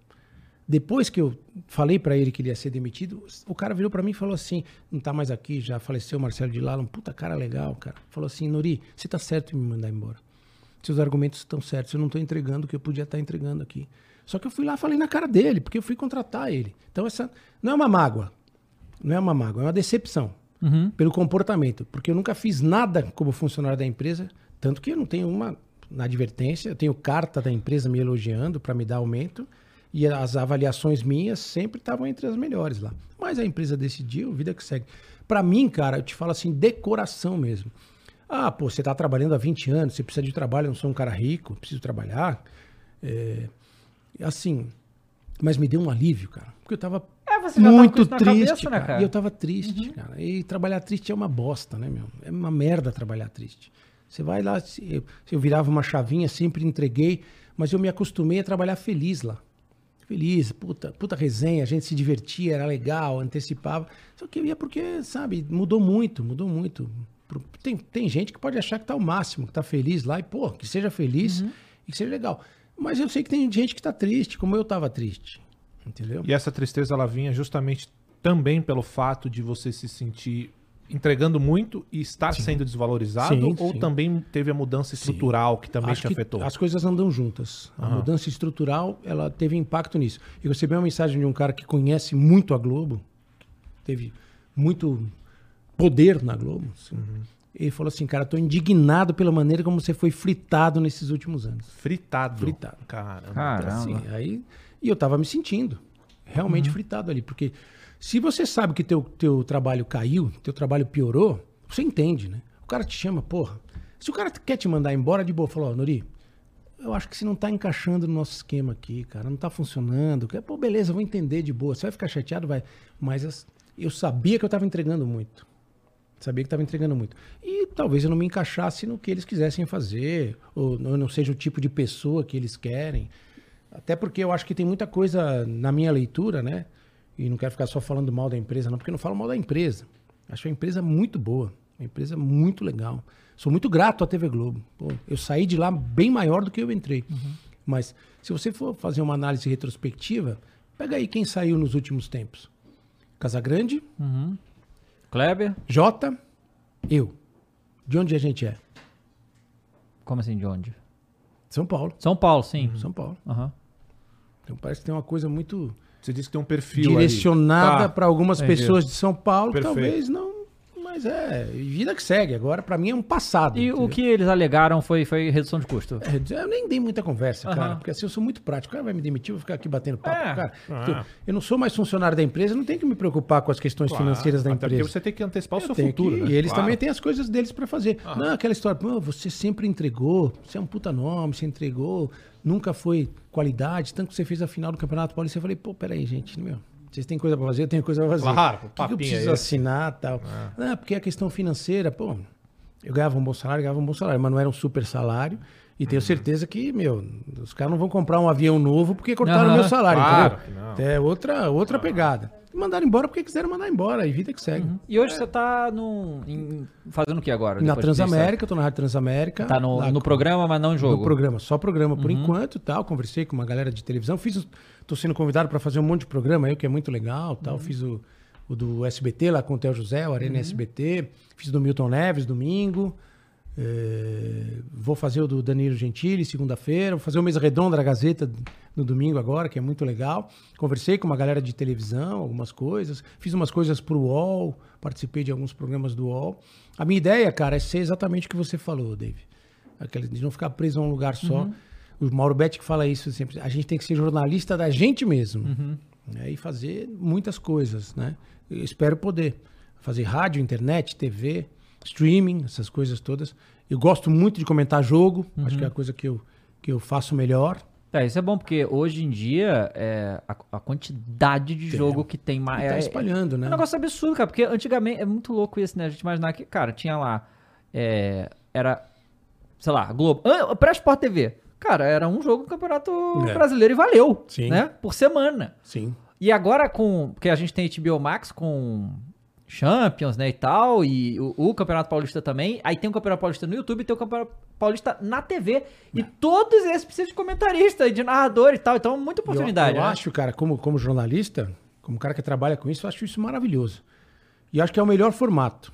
Depois que eu falei pra ele que ele ia ser demitido, o cara virou pra mim e falou assim: não tá mais aqui, já faleceu o Marcelo de Lala, um puta cara legal, cara. Falou assim: Nori, você tá certo em me mandar embora. Seus argumentos estão certos, eu não tô entregando o que eu podia estar entregando aqui. Só que eu fui lá e falei na cara dele, porque eu fui contratar ele. Então essa não é uma mágoa. Não é uma mágoa, é uma decepção pelo comportamento. Porque eu nunca fiz nada como funcionário da empresa, tanto que eu não tenho uma na advertência, eu tenho carta da empresa me elogiando para me dar aumento e as avaliações minhas sempre estavam entre as melhores lá. Mas a empresa decidiu, vida que segue. Para mim, cara, eu te falo assim, decoração mesmo. Ah, pô, você tá trabalhando há 20 anos, você precisa de trabalho, eu não sou um cara rico, preciso trabalhar. É, assim, mas me deu um alívio, cara. Porque eu tava Você já tava com muito isso triste, cabeça, né, cara. Uhum. E eu tava triste, cara. E trabalhar triste é uma bosta, né, meu? É uma merda trabalhar triste. Você vai lá, eu, eu virava uma chavinha, sempre entreguei, mas eu me acostumei a trabalhar feliz lá. Feliz, puta, puta resenha, a gente se divertia, era legal, antecipava. Só que eu ia porque, sabe, mudou muito, mudou muito. Tem, tem gente que pode achar que tá o máximo, que tá feliz lá, e, pô, que seja feliz Uhum. e que seja legal. Mas eu sei que tem gente que tá triste, como eu tava triste. Entendeu? E essa tristeza ela vinha justamente também pelo fato de você se sentir entregando muito e estar sendo desvalorizado Sim, ou sim. também teve a mudança estrutural que também Acho te que afetou? As coisas andam juntas. A mudança estrutural, ela teve impacto nisso. Eu recebi uma mensagem de um cara que conhece muito a Globo, teve muito poder na Globo. assim. Uhum. Ele falou assim, cara, tô indignado pela maneira como você foi fritado nesses últimos anos. Fritado. Fritado. Caramba. Caramba. Assim, aí, e eu tava me sentindo realmente fritado ali, porque se você sabe que teu, teu trabalho caiu, teu trabalho piorou, você entende, né? O cara te chama, porra. Se o cara quer te mandar embora de boa, falou, ó, Nori, eu acho que você não tá encaixando no nosso esquema aqui, cara, não tá funcionando. Pô, beleza, vou entender de boa. Você vai ficar chateado, vai. Mas as- eu sabia que eu estava entregando muito. Sabia que estava entregando muito. E talvez eu não me encaixasse no que eles quisessem fazer, ou eu não seja o tipo de pessoa que eles querem. Até porque eu acho que tem muita coisa na minha leitura, né? E não quero ficar só falando mal da empresa, não, porque eu não falo mal da empresa. Acho a empresa muito boa, uma empresa muito legal. Sou muito grato à TV Globo. Pô, eu saí de lá bem maior do que eu entrei. Mas se você for fazer uma análise retrospectiva, pega aí quem saiu nos últimos tempos. Casagrande, Kleber? Jota, eu. De onde a gente é? Como assim, de onde? São Paulo. São Paulo, sim. São Paulo. Aham. Então parece que tem uma coisa muito Você disse que tem um perfil direcionada Tá. para algumas Entendi. pessoas de São Paulo, Perfeito. talvez não, mas é vida que segue. Agora para mim é um passado. E entendeu? o que eles alegaram foi, foi redução de custo. É, Eu nem dei muita conversa, Aham. cara, porque assim eu sou muito prático. O cara vai me demitir, eu vou ficar aqui batendo papo. É. Cara, eu- eu não sou mais funcionário da empresa, não tenho que me preocupar com as questões Claro, financeiras da até empresa. porque você tem que antecipar o Eu seu tenho futuro, que- né? E eles Claro. também têm as coisas deles pra fazer. Não, aquela história, pô, você sempre entregou, você é um puta nome, você entregou, nunca foi qualidade, tanto que você fez a final do Campeonato Paulista. Eu falei, pô, peraí, gente, meu, vocês têm coisa pra fazer, eu tenho coisa pra fazer. Claro, o que que, eu preciso é assinar e tal? Ah, porque a questão financeira, pô, eu ganhava um bom salário, ganhava um bom salário, mas não era um super salário. E Uhum. tenho certeza que, meu, os caras não vão comprar um avião novo porque cortaram o Aham. meu salário, Claro entendeu? É outra, outra pegada. E mandaram embora porque quiseram mandar embora, e vida que segue. E hoje você tá no, em- fazendo o que agora? Na Transamérica, eu tô na Rádio Transamérica. Tá no, lá no programa, mas não em jogo. No programa, só programa por enquanto e tal. Conversei com uma galera de televisão. Fiz, tô sendo convidado para fazer um monte de programa aí, o que é muito legal tal. Fiz o, o do SBT lá com o Theo José, o Arena SBT. Fiz do Milton Neves domingo. É, vou fazer o do Danilo Gentili segunda-feira. Vou fazer o Mesa Redonda da Gazeta no domingo agora, que é muito legal. Conversei com uma galera de televisão, algumas coisas. Fiz umas coisas pro UOL, participei de alguns programas do UOL. A minha ideia, cara, é ser exatamente o que você falou, Dave. Aquele de não ficar preso a um lugar só. O Mauro Betti que fala isso sempre. A gente tem que ser jornalista da gente mesmo. né, E fazer muitas coisas, né? Eu espero poder fazer rádio, internet, TV, streaming, essas coisas todas. Eu gosto muito de comentar jogo. Acho que é a coisa que eu, que eu faço melhor. É, isso é bom, porque hoje em dia é, a, a quantidade de jogo que tem mais. Tá é, espalhando, é né? um negócio absurdo, cara, porque antigamente é muito louco isso, né? A gente imaginar que, cara, tinha lá. é, era, sei lá, Globo. Pré-Sport TV. Cara, era um jogo do Campeonato É. Brasileiro e valeu. Sim. Né? Por semana. Sim. E agora com. Porque a gente tem HBO Max com Champions, né, e tal, e o, o Campeonato Paulista também. Aí tem o Campeonato Paulista no YouTube e tem o Campeonato Paulista na TV. E todos esses precisam de comentarista e de narrador e tal. Então, muita oportunidade. Eu, eu né? acho, cara, como, como jornalista, como cara que trabalha com isso, eu acho isso maravilhoso. E acho que é o melhor formato.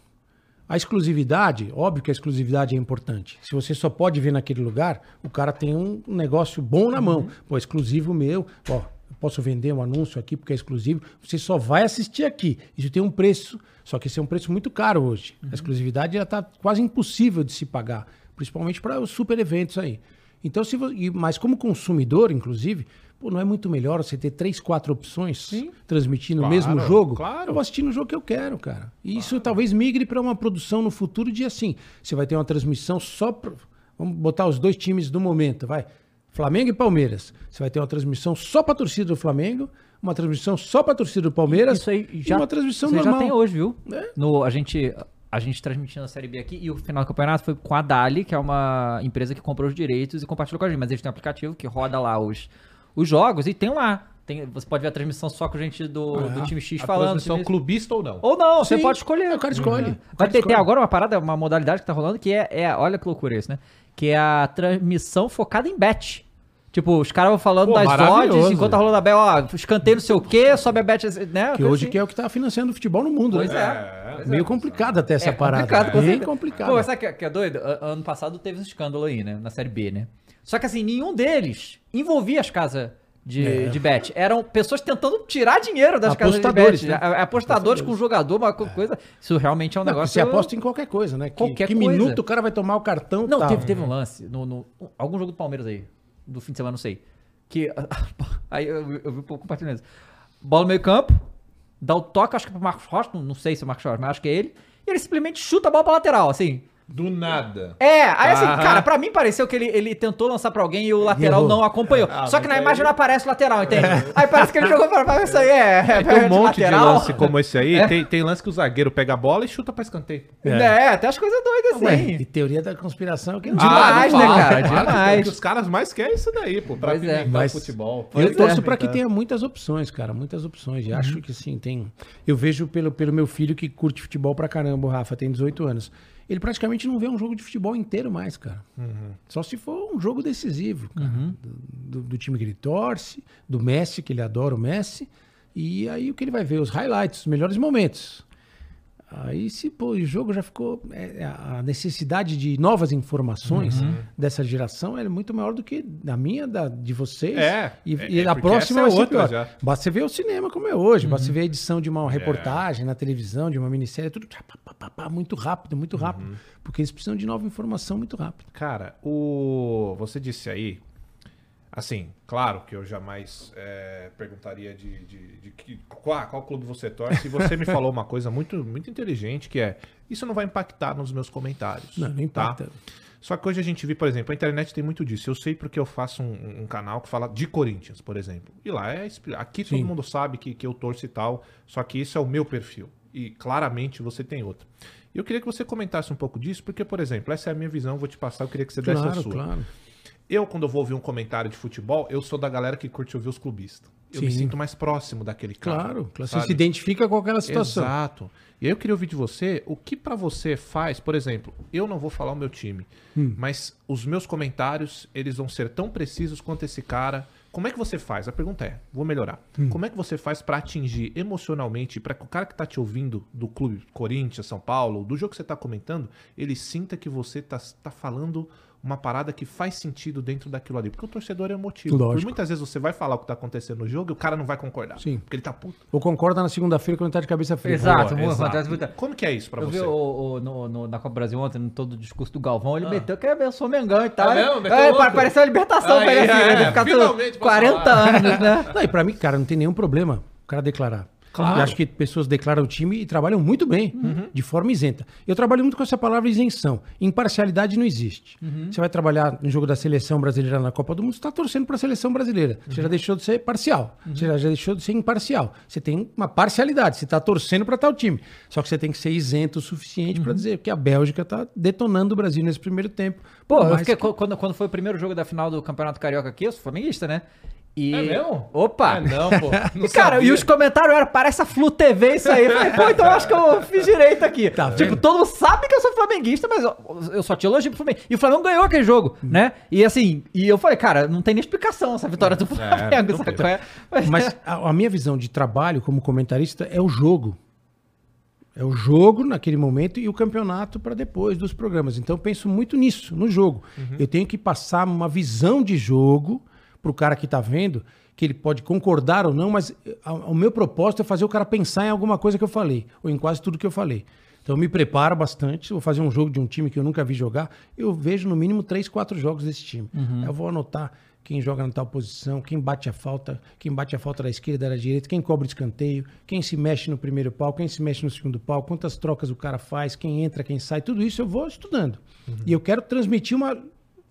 A exclusividade, óbvio que a exclusividade é importante. Se você só pode ver naquele lugar, o cara tem um negócio bom na mão. Pô, exclusivo meu, ó, eu posso vender um anúncio aqui porque é exclusivo. Você só vai assistir aqui. Isso tem um preço, só que esse é um preço muito caro hoje. A exclusividade ela tá quase impossível de se pagar, principalmente para os super eventos aí. Então, se vo- e- mas como consumidor, inclusive, pô, não é muito melhor você ter três, quatro opções transmitindo o Claro, mesmo jogo? claro. Eu vou assistir no jogo que eu quero, cara. E isso talvez migre para uma produção no futuro de assim. Você vai ter uma transmissão só pra, Vamos botar os dois times do momento, vai. Flamengo e Palmeiras. Você vai ter uma transmissão só para torcida do Flamengo, uma transmissão só para torcida do Palmeiras Isso aí e já, uma transmissão isso aí normal. já tem hoje, viu? É. No, a, gente, a gente transmitindo a Série B aqui e o final do campeonato foi com a Dali, que é uma empresa que comprou os direitos e compartilhou com a gente. Mas eles têm um aplicativo que roda lá os, os jogos e tem lá. Tem, você pode ver a transmissão só com gente do, Ah, do time X A falando. transmissão time- clubista ou não? Ou não, você Sim, pode escolher. o cara escolhe. Uhum. O Vai ter, escolhe. tem agora uma parada, uma modalidade que tá rolando que é, é olha que loucura isso, né? Que é a transmissão focada em bet. Tipo, os caras vão falando Pô, das odds enquanto tá rolando a bet, ó, escanteio não sei o quê, sobe a bet, né? Que hoje assim. que é o que está financiando o futebol no mundo, Pois né? é. Pois Meio é. complicado até essa É parada. complicado, certeza. complicado. Pô, sabe o que, que é doido? Ano passado teve um escândalo aí, né? Na Série B, né? Só que assim, nenhum deles envolvia as casas de, É. de bet. Eram pessoas tentando tirar dinheiro das casas de Apostadores, bet. né? A- Apostadores com jogador, uma co- coisa. Isso realmente é um Não, negócio. você aposta em qualquer coisa, né? Que, Qualquer que coisa. minuto o cara vai tomar o cartão Não, tal. teve, teve um lance no, no- algum jogo do Palmeiras aí, do fim de semana, não sei. Que aí eu, vi- eu vi um pouco compartilhando isso. Bola no meio campo, dá o toque, acho que pro Marcos Rocha, não, não sei se é o Marcos Rocha, mas acho que é ele. E ele simplesmente chuta a bola pra lateral, assim. Do nada. É, aí assim, Ah. cara, pra mim pareceu que ele, ele tentou lançar pra alguém e o lateral Errou. não acompanhou. Ah, Só que na aí- imagem não aparece o lateral, entende? Aí parece que ele jogou pra pra isso aí, é. é Tem um monte de lance como esse aí. Tem, tem lance que o zagueiro pega a bola e chuta pra escanteio. É, até as coisas doidas Ué, assim. e teoria da conspiração que não Demais, não né, cara? Demais. O que os caras mais querem é isso daí, pô. Pra Pois é. Mas- futebol. Pois eu torço é. pra que tenha muitas opções, cara, muitas opções. Uhum. acho que sim, tem. Eu vejo pelo, pelo meu filho que curte futebol pra caramba, o Rafa, tem 18 anos. Ele praticamente não vê um jogo de futebol inteiro mais, cara. Uhum. Só se for um jogo decisivo, cara. Do, do- do time que ele torce, do Messi, que ele adora o Messi. E aí o que ele vai ver? Os highlights, os melhores momentos. Aí, se pô, o jogo já ficou. é, é, a necessidade de novas informações Uhum. dessa geração é muito maior do que a minha, da, de vocês. É, E, é, e é a próxima é outra já. Basta você ver o cinema como é hoje, basta você Uhum. ver a edição de É. uma reportagem na televisão, de uma minissérie, tudo muito rápido, muito rápido. Uhum. Porque eles precisam de nova informação muito rápido. Cara, o você disse aí, assim, claro que eu jamais é, perguntaria de, de, de que, qual, qual clube você torce. E você me falou uma coisa muito, muito inteligente que é isso não vai impactar nos meus comentários. Não, não tá? impacta. Só que hoje a gente vê, por exemplo, a internet tem muito disso. Eu sei porque eu faço um, um canal que fala de Corinthians, por exemplo. E lá é. Aqui Sim. todo mundo sabe que, que eu torço e tal. Só que isso é o meu perfil. E claramente você tem outro. E eu queria que você comentasse um pouco disso, porque, por exemplo, essa é a minha visão, vou te passar, eu queria que você desse a Claro, sua. claro. Eu, quando eu vou ouvir um comentário de futebol, eu sou da galera que curte ouvir os clubistas. Eu me Sim. sinto mais próximo daquele cara. Claro, claro. Você se identifica com aquela situação. Exato. E aí eu queria ouvir de você o que pra você faz, por exemplo, eu não vou falar o meu time, Hum. mas os meus comentários, eles vão ser tão precisos quanto esse cara. Como é que você faz? A pergunta é, vou melhorar. Hum. Como é que você faz pra atingir emocionalmente, pra que o cara que tá te ouvindo do clube Corinthians, São Paulo, do jogo que você tá comentando, ele sinta que você tá, tá falando uma parada que faz sentido dentro daquilo ali. Porque o torcedor é emotivo. Por Lógico. muitas vezes você vai falar o que tá acontecendo no jogo e o cara não vai concordar. Sim. Porque ele tá puto. Ou concorda na segunda-feira quando tá de cabeça fria. Exato, Boa, exato. muito. Como que é isso pra Eu você? vi o, o- no, no- na Copa Brasil ontem, no todo o discurso do Galvão, ele meteu que eu sou Mengão e tal. É mesmo? Meteu É, pareceu a libertação Aí, pra ele assim, é, né? Ficar finalmente posso 40 falar. anos, né? Não, e pra mim, cara, não tem nenhum problema o cara declarar. Claro. Eu acho que pessoas declaram o time e trabalham muito bem, Uhum. de forma isenta. Eu trabalho muito com essa palavra isenção. Imparcialidade não existe. Uhum. Você vai trabalhar no jogo da seleção brasileira na Copa do Mundo, você está torcendo para a seleção brasileira. Você Uhum. já deixou de ser parcial. Você já, deixou de ser imparcial. Você tem uma parcialidade. Você está torcendo para tal time. Só que você tem que ser isento o suficiente Uhum. para dizer que a Bélgica está detonando o Brasil nesse primeiro tempo. Pô, eu fiquei, que- quando, quando foi o primeiro jogo da final do Campeonato Carioca aqui, eu sou flamenguista, né? E... É mesmo? Opa! É, não, pô. Não E, cara, sabia. e os comentários eram, parece a Flu TV isso aí. Eu falei, pô, então eu acho que eu fiz direito aqui. Tá tipo, vendo? todo mundo sabe que eu sou flamenguista, mas eu, eu só te elogio pro Flamengo. E o Flamengo ganhou aquele jogo, né? E assim, e eu falei, cara, não tem nem explicação essa vitória do Flamengo, não sabe é? Mas, Mas a, a minha visão de trabalho como comentarista é o jogo. É o jogo naquele momento e o campeonato para depois dos programas. Então eu penso muito nisso, no jogo. Eu tenho que passar uma visão de jogo para o cara que está vendo, que ele pode concordar ou não, mas eh, a- o meu propósito é fazer o cara pensar em alguma coisa que eu falei, ou em quase tudo que eu falei. Então eu me preparo bastante, vou fazer um jogo de um time que eu nunca vi jogar, eu vejo no mínimo três, quatro jogos desse time. Eu vou anotar quem joga na tal posição, quem bate a falta, quem bate a falta da esquerda, da direita, quem cobra escanteio, quem se mexe no primeiro pau, quem se mexe no segundo pau, quantas trocas o cara faz, quem entra, quem sai, tudo isso eu vou estudando. E eu quero transmitir uma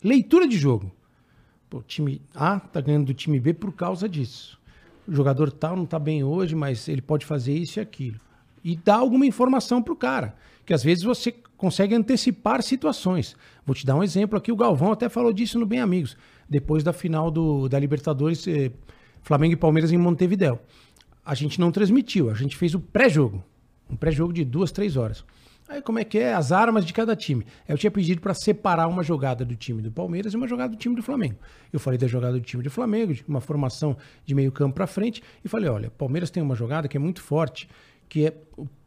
leitura de jogo. O time A tá ganhando do time B por causa disso. O jogador tal não tá bem hoje, mas ele pode fazer isso e aquilo. E dar alguma informação pro cara. Que às vezes você consegue antecipar situações. Vou te dar um exemplo aqui. O Galvão até falou disso no Bem Amigos. Depois da final do, da Libertadores, eh, Flamengo e Palmeiras em Montevidéu. A gente não transmitiu, a gente fez o pré-jogo. Um pré-jogo de duas, três horas. Aí como é que é? As armas de cada time. Eu tinha pedido para separar uma jogada do time do Palmeiras e uma jogada do time do Flamengo. Eu falei da jogada do time do Flamengo, de uma formação de meio campo para frente, e falei, olha, Palmeiras tem uma jogada que é muito forte, que é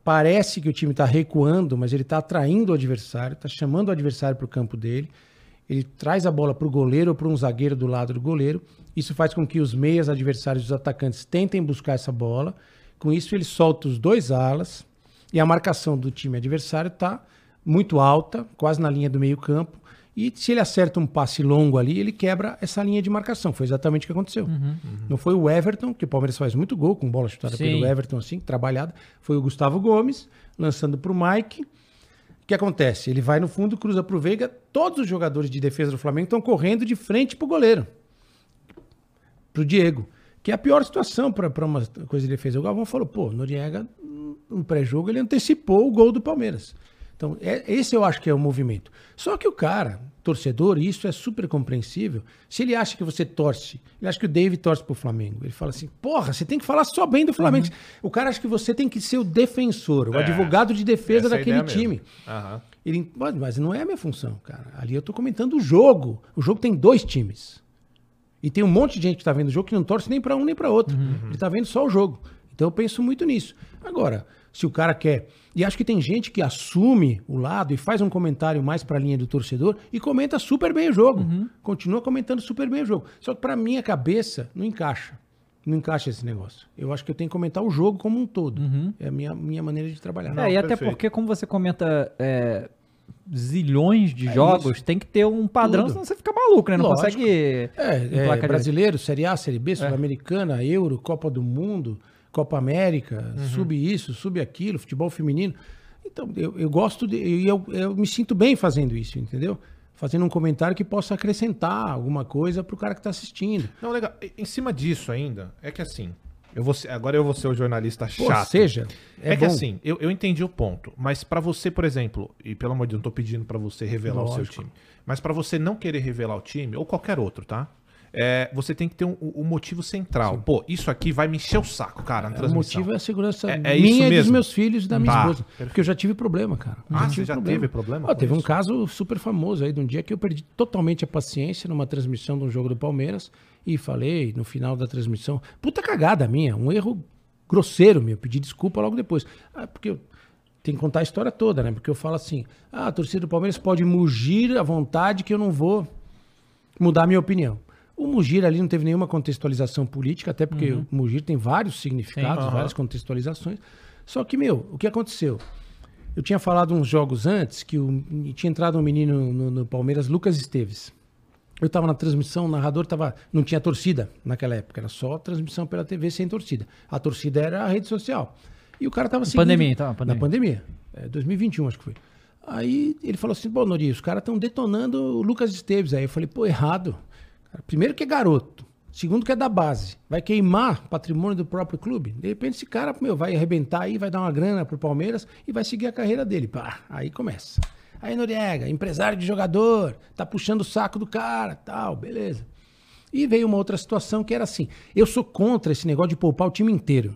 parece que o time está recuando, mas ele está atraindo o adversário, está chamando o adversário para o campo dele. Ele traz a bola para o goleiro ou para um zagueiro do lado do goleiro. Isso faz com que os meias adversários, os atacantes, tentem buscar essa bola. Com isso, ele solta os dois alas e a marcação do time adversário está muito alta, quase na linha do meio-campo. E se ele acerta um passe longo ali, ele quebra essa linha de marcação. Foi exatamente o que aconteceu. Não foi o Everton, que o Palmeiras faz muito gol com bola chutada Sim. pelo Everton, assim, trabalhada. Foi o Gustavo Gomes lançando para o Mike O que acontece? Ele vai no fundo, cruza pro Veiga, todos os jogadores de defesa do Flamengo estão correndo de frente pro goleiro. Pro Diego. Que é a pior situação para uma coisa de defesa. O Galvão falou, pô, Noriega, no pré-jogo, ele antecipou o gol do Palmeiras. Então, é, esse eu acho que é o movimento. Só que o cara, torcedor, e isso é super compreensível, se ele acha que você torce, ele acha que o David torce pro Flamengo, ele fala assim, porra, você tem que falar só bem do Flamengo. O cara acha que você tem que ser o defensor, o É. advogado de defesa é daquele time. Aham. Ele, mas, mas não é a minha função, cara. Ali eu tô comentando o jogo. O jogo tem dois times. E tem um monte de gente que tá vendo o jogo que não torce nem para um nem para outro. Ele tá vendo só o jogo. Então eu penso muito nisso. Agora, se o cara quer. E acho que tem gente que assume o lado e faz um comentário mais pra linha do torcedor e comenta super bem o jogo. Continua comentando super bem o jogo. Só que pra minha cabeça não encaixa. Não encaixa esse negócio. Eu acho que eu tenho que comentar o jogo como um todo. É a minha, minha maneira de trabalhar. é, e até perfeito. porque, como você comenta é, zilhões de jogos, tem que ter um padrão, Tudo. senão você fica maluco, né? Não Lógico. consegue. É, é brasileiro, Série A, Série B, Sul-Americana, Euro, Copa do Mundo, Copa América, Uhum. sub isso, sub aquilo, futebol feminino. Então, eu, eu gosto de. e Eu, eu me sinto bem fazendo isso, entendeu? Fazendo um comentário que possa acrescentar alguma coisa pro cara que tá assistindo. Não, legal. Em cima disso ainda, é que assim, eu vou ser- agora eu vou ser o jornalista Pô, chato. seja. É, É, que assim, eu, eu entendi o ponto, mas pra você, por exemplo, e pelo amor de Deus, não tô pedindo pra você revelar o seu Lógico. time, mas pra você não querer revelar o time, ou qualquer outro, tá? É, você tem que ter um, um motivo central. Pô, isso aqui vai me encher o saco, cara, na O transmissão. motivo é a segurança É- é minha e dos meus filhos e da minha Tá, esposa. Porque eu já tive problema, cara. Eu Ah, tive você já teve problema com teve um isso? caso super famoso aí de um dia que eu perdi totalmente a paciência numa transmissão de um jogo do Palmeiras e falei no final da transmissão, puta cagada minha, um erro grosseiro meu, pedi desculpa logo depois. Ah, porque eu tenho que contar a história toda, né? Porque eu falo assim, ah, a torcida do Palmeiras pode mugir à vontade que eu não vou mudar a minha opinião. O Mugir ali não teve nenhuma contextualização política, até porque o Mugir tem vários significados, Sim. várias contextualizações. Só que, meu, o que aconteceu? Eu tinha falado uns jogos antes que o- tinha entrado um menino no, no Palmeiras, Lucas Esteves. Eu estava na transmissão, o narrador tava, não tinha torcida naquela época, era só transmissão pela TV sem torcida. A torcida era a rede social. E o cara tava seguindo... Pandemia, então, pandemia. Na pandemia. É, 2021, acho que foi. Aí ele falou assim, pô, Nori, os caras estão detonando o Lucas Esteves. Aí eu falei, pô, errado. Primeiro que é garoto. Segundo que é da base. Vai queimar patrimônio do próprio clube. De repente esse cara, meu, vai arrebentar aí, vai dar uma grana pro Palmeiras e vai seguir a carreira dele. Pá, aí começa. Aí Noriega, empresário de jogador, tá puxando o saco do cara, tal, beleza. E veio uma outra situação que era assim: eu sou contra esse negócio de poupar o time inteiro.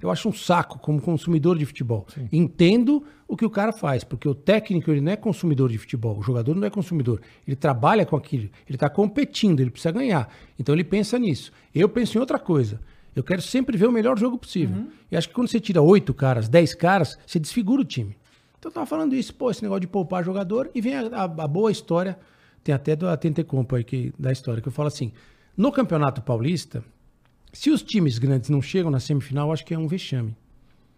Eu acho um saco como consumidor de futebol. Entendo o que o cara faz, porque o técnico ele não é consumidor de futebol, o jogador não é consumidor. Ele trabalha com aquilo, ele está competindo, ele precisa ganhar. Então ele pensa nisso. Eu penso em outra coisa. Eu quero sempre ver o melhor jogo possível. E acho que quando você tira oito caras, dez caras, você desfigura o time. Então eu tava falando isso, pô, esse negócio de poupar jogador, e vem a, a- a boa história, tem até do Atente Compo aí que, da história, que eu falo assim, no Campeonato Paulista, se os times grandes não chegam na semifinal, acho que é um vexame.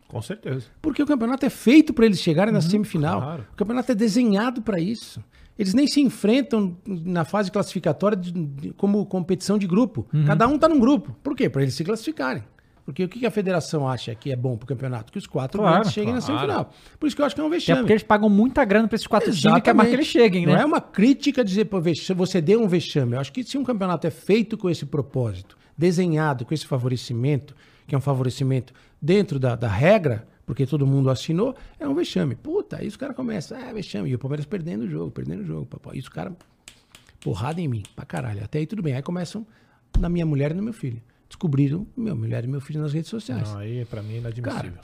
Com certeza. Porque o campeonato é feito para eles chegarem na semifinal. claro. O campeonato é desenhado para isso. Eles nem se enfrentam na fase classificatória de- de- como competição de grupo. Cada um tá num grupo. Por quê? Para eles se classificarem. Porque o que a federação acha que é bom pro campeonato? Que os quatro Claro, cheguem na claro. semifinal. Por isso que eu acho que é um vexame. porque eles pagam muita grana pra esses quatro times que é mais que eles cheguem, né? Não é uma crítica dizer, pô, você deu um vexame. Eu acho que se um campeonato é feito com esse propósito, desenhado com esse favorecimento, que é um favorecimento dentro da, da regra, porque todo mundo assinou, é um vexame. Puta, aí os caras começam, ah, é vexame. E o Palmeiras perdendo o jogo, perdendo o jogo. Papai. Os caras, porrada em mim, pra caralho. Até aí tudo bem. Aí começam na minha mulher e no meu filho. Descobriram minha mulher e meu filho nas redes sociais. Não, aí pra mim é inadmissível. Cara,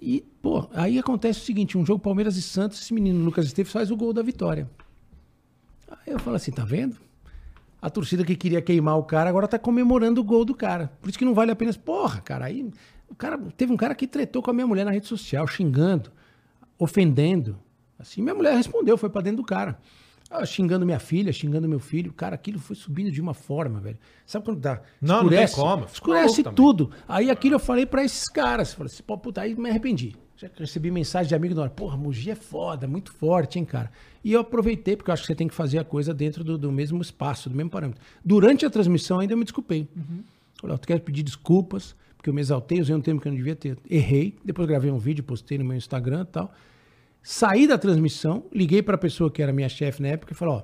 e, pô, aí acontece o seguinte: um jogo Palmeiras e Santos, esse menino Lucas Esteves faz o gol da vitória. Aí eu falo assim: tá vendo? A torcida que queria queimar o cara agora tá comemorando o gol do cara. Por isso que não vale a pena. Porra, cara, aí. O cara, teve um cara que tretou com a minha mulher na rede social, xingando, ofendendo. Assim, minha mulher respondeu, foi pra dentro do cara. Ah, xingando minha filha, xingando meu filho. Cara, aquilo foi subindo de uma forma, velho. Sabe quando dá? Não, não tem como. Escurece maluco também. tudo. Aí aquilo eu falei pra esses caras. Falei assim, pô, puta, aí me arrependi. Já recebi mensagem de amigo na hora. Porra, Mugi é foda, muito forte, hein, cara. E eu aproveitei, porque eu acho que você tem que fazer a coisa dentro do, do mesmo espaço, do mesmo parâmetro. Durante a transmissão ainda eu me desculpei. Falei, ó, tu quero pedir desculpas, porque eu me exaltei, usei um termo que eu não devia ter. Errei. Depois gravei um vídeo, postei no meu Instagram e tal. Saí da transmissão, liguei pra pessoa que era minha chefe na época e falei, ó,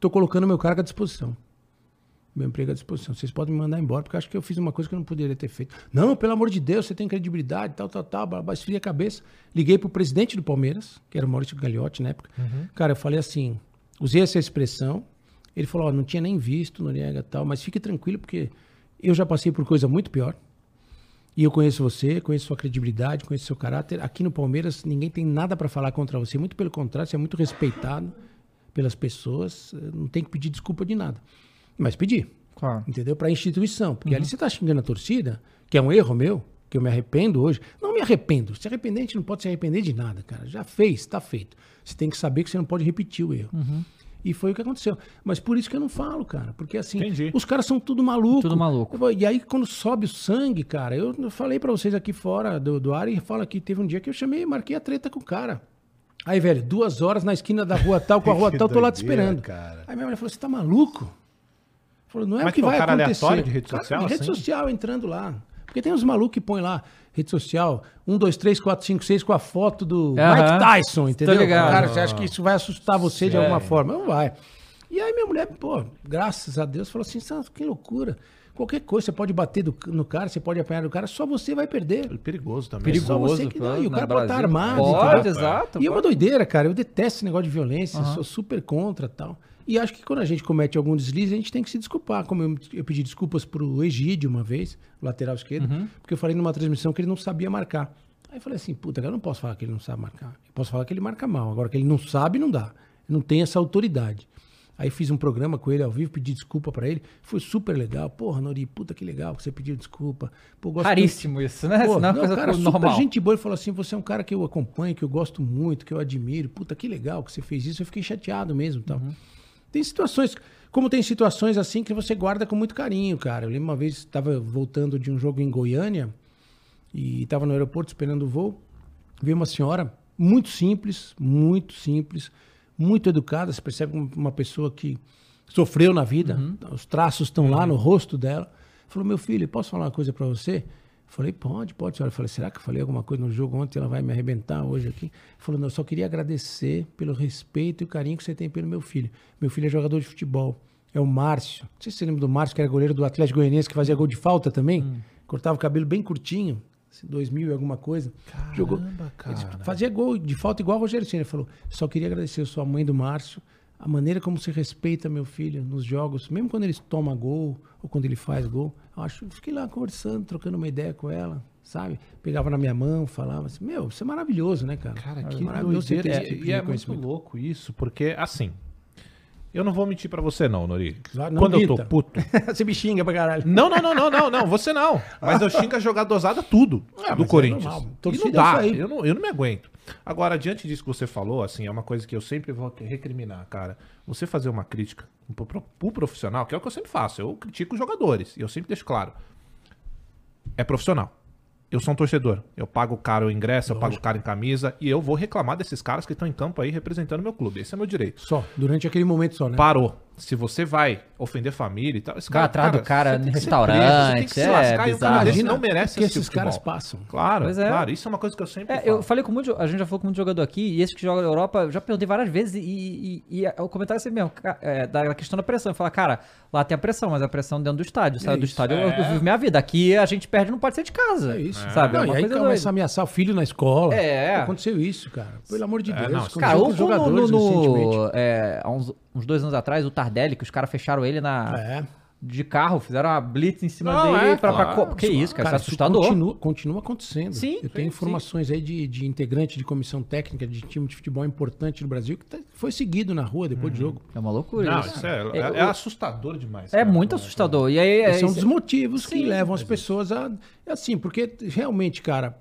tô colocando meu cargo à disposição. Meu emprego à disposição. Vocês podem me mandar embora, porque eu acho que eu fiz uma coisa que eu não poderia ter feito. Não, pelo amor de Deus, você tem credibilidade, tal, tal, tal, blá, blá, esfria a cabeça. Liguei pro presidente do Palmeiras, que era o Maurício Gagliotti na época. Cara, eu falei assim, usei essa expressão. Ele falou, ó, não tinha nem visto, Noriega tal, mas fique tranquilo, porque eu já passei por coisa muito pior. E eu conheço você, conheço sua credibilidade, conheço seu caráter. Aqui no Palmeiras, ninguém tem nada para falar contra você. Muito pelo contrário, você é muito respeitado pelas pessoas. Não tem que pedir desculpa de nada. Mas pedir, Claro. entendeu? Para a instituição. Porque ali você está xingando a torcida, que é um erro meu, que eu me arrependo hoje. Não me arrependo. Se arrepender, a gente não pode se arrepender de nada, cara. Já fez, está feito. Você tem que saber que você não pode repetir o erro. E foi o que aconteceu. Mas por isso que eu não falo, cara. Porque assim, Entendi. os caras são tudo maluco. Tudo maluco. E aí, quando sobe o sangue, cara, eu falei pra vocês aqui fora do, do ar e falo que teve um dia que eu chamei, marquei a treta com o cara. Aí, velho, duas horas na esquina da rua tal, com a rua tal, tô lá te esperando. cara. Aí minha mulher falou: você tá maluco? Falou, não é Mas o que que vai cara acontecer. aleatório de rede Cara, social, de rede assim? social entrando lá. Porque tem uns malucos que põem lá, rede social, 1, 2, 3, 4, 5, 6, com a foto do. Mike Tyson, entendeu? ligado. Cara, você acha que isso vai assustar você de Sério? alguma forma? Não vai. E aí minha mulher, pô, graças a Deus, falou assim, "Santos, que loucura. Qualquer coisa, você pode bater do- no cara, você pode apanhar do cara, só você vai perder. É Perigoso também. Perigoso. Só você que dá, e o cara pode estar armado, Pode, exato. E é uma doideira, cara. Eu detesto esse negócio de violência, sou super contra tal. E acho que quando a gente comete algum deslize, a gente tem que se desculpar. Como eu, eu pedi desculpas pro Egídio uma vez, lateral esquerdo, porque eu falei numa transmissão que ele não sabia marcar. Aí eu falei assim, puta, eu não posso falar que ele não sabe marcar. Eu posso falar que ele marca mal. Agora que ele não sabe, não dá. Não tem essa autoridade. Aí fiz um programa com ele ao vivo, pedi desculpa pra ele. Foi super legal. Porra, Nori, puta que legal que você pediu desculpa. Pô, muito- Raríssimo isso, né? Pô, Senão é não, coisa cara, tudo super normal. gente boa. Ele falou assim, você é um cara que eu acompanho, que eu gosto muito, que eu admiro. Puta, que legal que você fez isso. Eu fiquei chateado mesmo e tal. Uhum. Tem situações, como tem situações assim que você guarda com muito carinho, cara. Eu lembro uma vez, estava voltando de um jogo em Goiânia e estava no aeroporto esperando o voo. Veio uma senhora muito simples, muito simples, muito educada. Você percebe um- uma pessoa que sofreu na vida, Uhum. os traços estão lá no rosto dela. Falou: Meu filho, posso falar uma coisa para você? Falei, pode, pode, senhora. Eu falei, será que eu falei alguma coisa no jogo ontem? Ela vai me arrebentar hoje aqui? Falou, não, eu só queria agradecer pelo respeito e o carinho que você tem pelo meu filho. Meu filho é jogador de futebol. É o Márcio. Não sei se você lembra do Márcio, que era goleiro do Atlético Goianiense, que fazia gol de falta também. Hum. Cortava o cabelo bem curtinho, assim, 2000 e alguma coisa. Jogou. cara. Ele fazia gol de falta igual o Rogério Ceni. Ele falou, só queria agradecer a sua mãe do Márcio, a maneira como você respeita meu filho nos jogos, mesmo quando ele toma gol ou quando ele faz gol. Eu acho, fiquei lá conversando, trocando uma ideia com ela, sabe? Pegava na minha mão, falava assim, meu, isso é maravilhoso, né, cara? Cara, É que maravilhoso você ter doideira. esse tipo E, é muito louco isso, porque, assim, eu não vou mentir pra você não, Nori. Claro, não Quando eu tô puto... você me xinga pra caralho. Não, não, não, não, não, não, você não. Mas eu xingo a jogadosada tudo Ah, mas do é Corinthians. normal. e não é dá, eu não, eu não me aguento. Agora, diante disso que você falou, assim, é uma coisa que eu sempre vou recriminar, cara. Você fazer uma crítica pro, pro, pro profissional, que é o que eu sempre faço, eu critico os jogadores, e eu sempre deixo claro. É profissional. Eu sou um torcedor. Eu pago caro o ingresso, eu pago caro em camisa, e eu vou reclamar desses caras que estão em campo aí representando meu clube. Esse é meu direito. Só, durante aquele momento só, né? Parou. Se você vai ofender família e tal, esse Vai atrás do cara no restaurante, preso, você tem que se é lascar, e o cara bizarro. desse Imagina não merece que assistir esses caras passam. Claro, Pois é. claro. Isso é uma coisa que eu sempre É, falo. eu falei com muito, a gente já falou com muito jogador aqui, e esse que joga na Europa, eu já perguntei várias vezes, e, e, e o comentário é assim mesmo, é, da questão da pressão. Fala, cara, lá tem a pressão, mas a pressão dentro do estádio. Sai do isso. estádio, eu, eu vivo minha vida. Aqui a gente perde, não pode ser de casa. É isso. Sabe? Não, é e uma aí começa a doida. ameaçar o filho na escola. É. Aconteceu isso, cara. Pelo amor de É, Deus. não, Cara, ou no, jogadores no- recentemente. é, há uns, uns dois anos atrás, o Tardelli, que os caras fecharam ele na, É. de carro, fizeram uma blitz em cima Não, dele é, pra, pra claro. co- Que isso, cara, Cara, isso é isso assustador. Continua, continua acontecendo. Sim, Eu tenho sim, informações aí de, de integrante de comissão técnica de time de futebol importante no Brasil que tá- foi seguido na rua depois do jogo. É uma loucura Não, isso. isso é, É, é, é assustador demais. É cara. muito assustador. E aí, é, Esse é um dos motivos que Sim, levam as pessoas a. É assim, porque realmente, cara,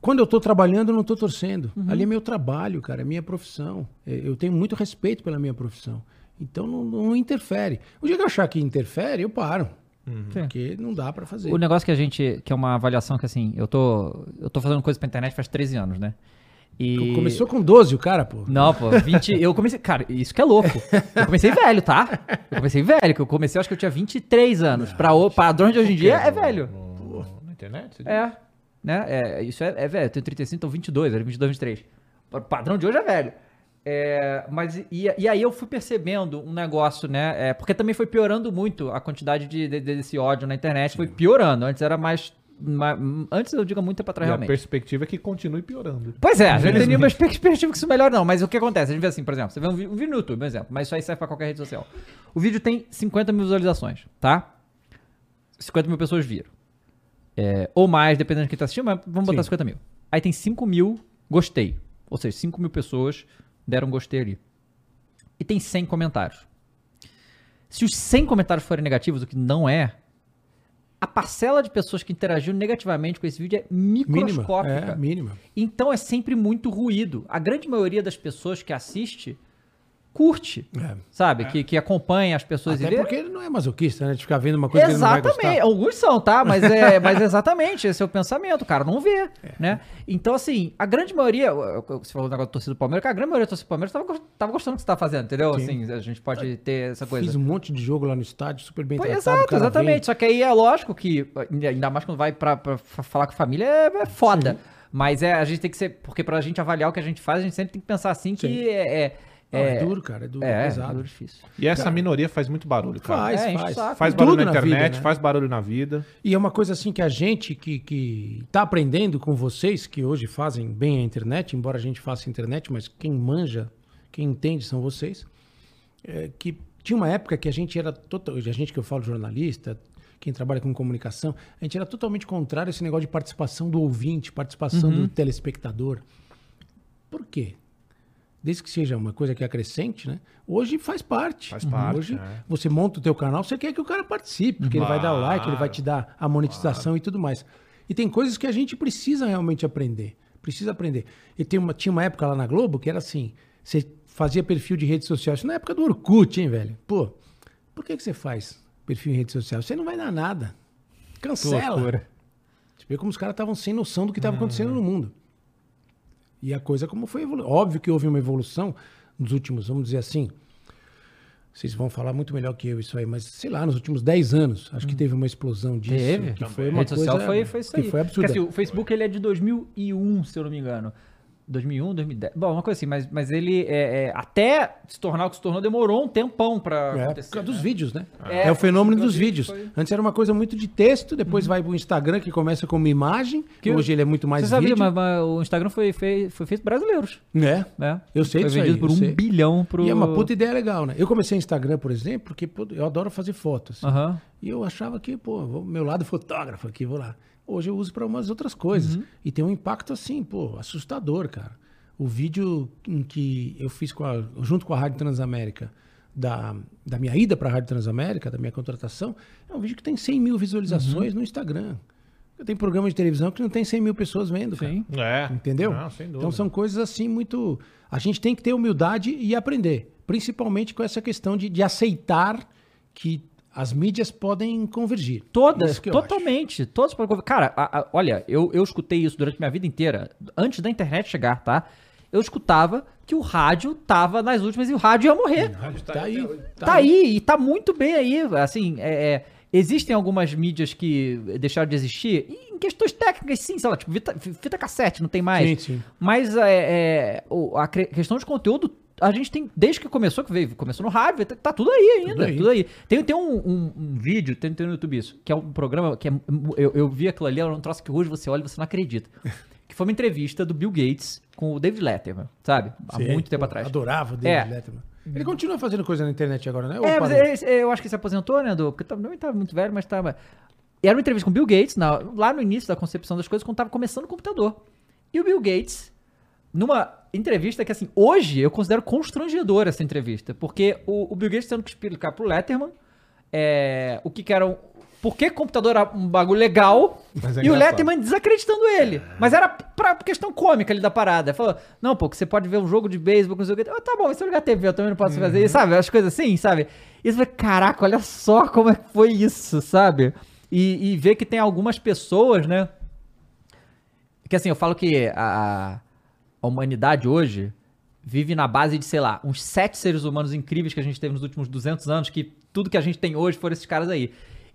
quando eu tô trabalhando, eu não tô torcendo. Uhum. Ali é meu trabalho, cara, é minha profissão. É, Eu tenho muito respeito pela minha profissão. Então não, não interfere. O dia que eu achar que interfere, eu paro. Sim. Porque não dá pra fazer. O negócio que a gente, que é uma avaliação que assim, eu tô, eu tô fazendo coisa pra internet faz 13 anos, né? E... Começou com 12 o cara, pô. Não, pô, 20, eu comecei, cara, isso que é louco. Eu comecei velho, tá? Eu comecei velho, que eu comecei, eu acho que eu tinha 23 anos. Pra o padrões de hoje em dia é velho. No- na internet? você diz? É, né? É, isso é, é velho, eu tenho 35, então 22, era 22, 23. O padrão de hoje é velho. É, mas e, e aí eu fui percebendo um negócio, né? É, porque também foi piorando muito a quantidade de, de- desse ódio na internet. Foi piorando. Antes era mais. ma- antes eu digo muito tempo atrás, E a realmente. perspectiva é que continue piorando. Pois é, a gente não tem nenhuma perspectiva que isso melhore, não. Mas o que acontece? A gente vê assim, por exemplo, você vê um, vi- um vídeo no YouTube, por exemplo, mas isso aí serve pra qualquer rede social. O vídeo tem 50 mil visualizações, tá? 50 mil pessoas viram. É, ou mais, dependendo de quem tá assistindo, mas vamos botar Sim. 50 mil. Aí tem 5 mil gostei. Ou seja, 5 mil pessoas deram gostei ali. E tem 100 comentários. Se os 100 comentários forem negativos, o que não é, a parcela de pessoas que interagiu negativamente com esse vídeo é Mínima. microscópica. É, mínima. Então é sempre muito ruído. A grande maioria das pessoas que assiste curte, É. sabe? Que, que acompanha as pessoas Até e vê. porque ele não é masoquista, né? De ficar vendo uma coisa que ele não vai Exatamente. gostar. Alguns são, tá? Mas é, mas exatamente, esse é o pensamento, o cara não vê, É. né? Então, assim, a grande maioria, você falou do negócio da torcida do Palmeiras, a grande maioria da torcida do Palmeiras tava, tava gostando do que você tá fazendo, entendeu? Sim. Assim, a gente pode ter essa coisa. Fiz um monte de jogo lá no estádio, super bem Pô, tratado. exato, exatamente. vem. Só que aí é lógico que, ainda mais quando vai pra, pra fa- falar com a família, é, é foda. Mas é, a gente tem que ser, porque pra gente avaliar o que a gente faz, a gente sempre tem que pensar assim que Sim. é, é, Não, é duro, cara, é duro, é, é pesado. duro, difícil. E essa minoria faz muito barulho, cara. Faz, É, faz. saco. Faz Tudo barulho na na vida, internet, né? faz barulho na vida. E é uma coisa assim que a gente que, que tá aprendendo com vocês, que hoje fazem bem a internet, embora a gente faça internet, mas quem manja, quem entende são vocês, é, que tinha uma época que a gente era total, a gente que eu falo jornalista, quem trabalha com comunicação, a gente era totalmente contrário a esse negócio de participação do ouvinte, participação do telespectador. Por quê? Desde que seja uma coisa que acrescente, né? Hoje faz parte. Faz parte, Hoje é. você monta o teu canal, você quer que o cara participe, porque ele vai dar o like, ele vai Claro. te dar a monetização e tudo mais. E tem coisas que a gente precisa realmente aprender. Precisa aprender. E tem uma, tinha uma época lá na Globo que era assim: você fazia perfil de rede social. Isso na época do Orkut, hein, velho? Pô, por que, que você faz perfil em rede social? Você não vai dar nada. Cancela. Você vê como os caras estavam sem noção do que estava acontecendo no mundo. E a coisa como foi evoluindo. Óbvio que houve uma evolução nos últimos, vamos dizer assim. Vocês vão falar muito melhor que eu isso aí, mas sei lá, nos últimos 10 anos, acho que teve uma explosão disso. Teve. Que foi uma rede coisa social foi, foi isso que aí. foi absurda. Porque, assim, o Facebook ele é de 2001, se eu não me engano. 2001, 2010. Bom, uma coisa assim, mas, mas ele é, é, até se tornar o que se tornou demorou um tempão pra É, por acontecer. dos né? vídeos, né? É, É, o fenômeno por dos vídeos. foi- Uhum. Antes era uma coisa muito de texto, depois vai pro Instagram, que começa como imagem, Que- hoje ele é muito mais Você sabia, vídeo. mas, mas o Instagram foi, foi, foi feito por brasileiros. É. Né? Eu sei Foi disso aí, vendido por um sei. bilhão pro. E é uma puta ideia legal, né? Eu comecei Instagram, por exemplo, porque pô, eu adoro fazer fotos. Aham. E eu achava que, pô, vou- meu lado fotógrafo aqui, vou lá. Hoje eu uso para umas outras coisas. Uhum. E tem um impacto assim, pô, assustador, cara. O vídeo em que eu fiz com a- junto com a Rádio Transamérica, da, da minha ida para a Rádio Transamérica, da minha contratação, é um vídeo que tem 100 mil visualizações no Instagram. Eu tenho programa de televisão que não tem 100 mil pessoas vendo, cara. Sim. É. Entendeu? Não, sem dúvida. Então são coisas assim muito. A gente tem que ter humildade e aprender. Principalmente com essa questão de, de aceitar que as mídias podem convergir. Todas, totalmente. Todas podem conver- Cara, a- a- olha, eu, eu escutei isso durante minha vida inteira, antes da internet chegar, tá? Eu escutava que o rádio tava nas últimas e o rádio ia morrer. acho. Tá aí. Tá, aí, e tá muito bem aí. Assim, é, é, existem algumas mídias que deixaram de existir. E em questões técnicas, sim, sei lá, tipo, fita, fita cassete, não tem mais. Sim, sim. Mas é, é, o- a questão de conteúdo, a gente tem, desde que começou, que veio, começou no rádio, tá, tá tudo aí ainda, Tudo tudo aí. aí. Tem, tem um, um- um vídeo, tem, tem no YouTube isso, que é um programa que é, eu, eu vi aquilo ali, é um troço que hoje você olha e você não acredita. Que foi uma entrevista do Bill Gates com o David Letterman, sabe? Há Sim, muito tempo atrás. Adorava o David É. Letterman. Ele continua fazendo coisa na internet agora, né? Ou É, mas ele- eu acho que ele se aposentou, né, do, porque também tava muito velho, mas tava... E era uma entrevista com o Bill Gates, na- lá no início da concepção das coisas, quando tava começando o computador. E o Bill Gates, numa entrevista que, assim, hoje eu considero constrangedora essa entrevista, porque o, o Bill Gates tendo que explicar pro Letterman é, o que que era um... Por que computador era um bagulho legal é e o. Letterman desacreditando ele. Mas era pra questão cômica ali da parada. Falou, não, pô, que você pode ver um jogo de beisebol com não sei o que. Ah, tá bom, se eu ligar a TV, eu também não posso fazer isso, sabe? As coisas assim, sabe? E você vai, caraca, olha só como é que foi isso, sabe? E, e ver que tem algumas pessoas, né? Que assim, eu falo que a, a humanidade hoje vive na base de, sei lá, uns sete seres humanos incríveis que a gente teve nos últimos 200 anos, que tudo que a gente tem hoje foram esses caras aí.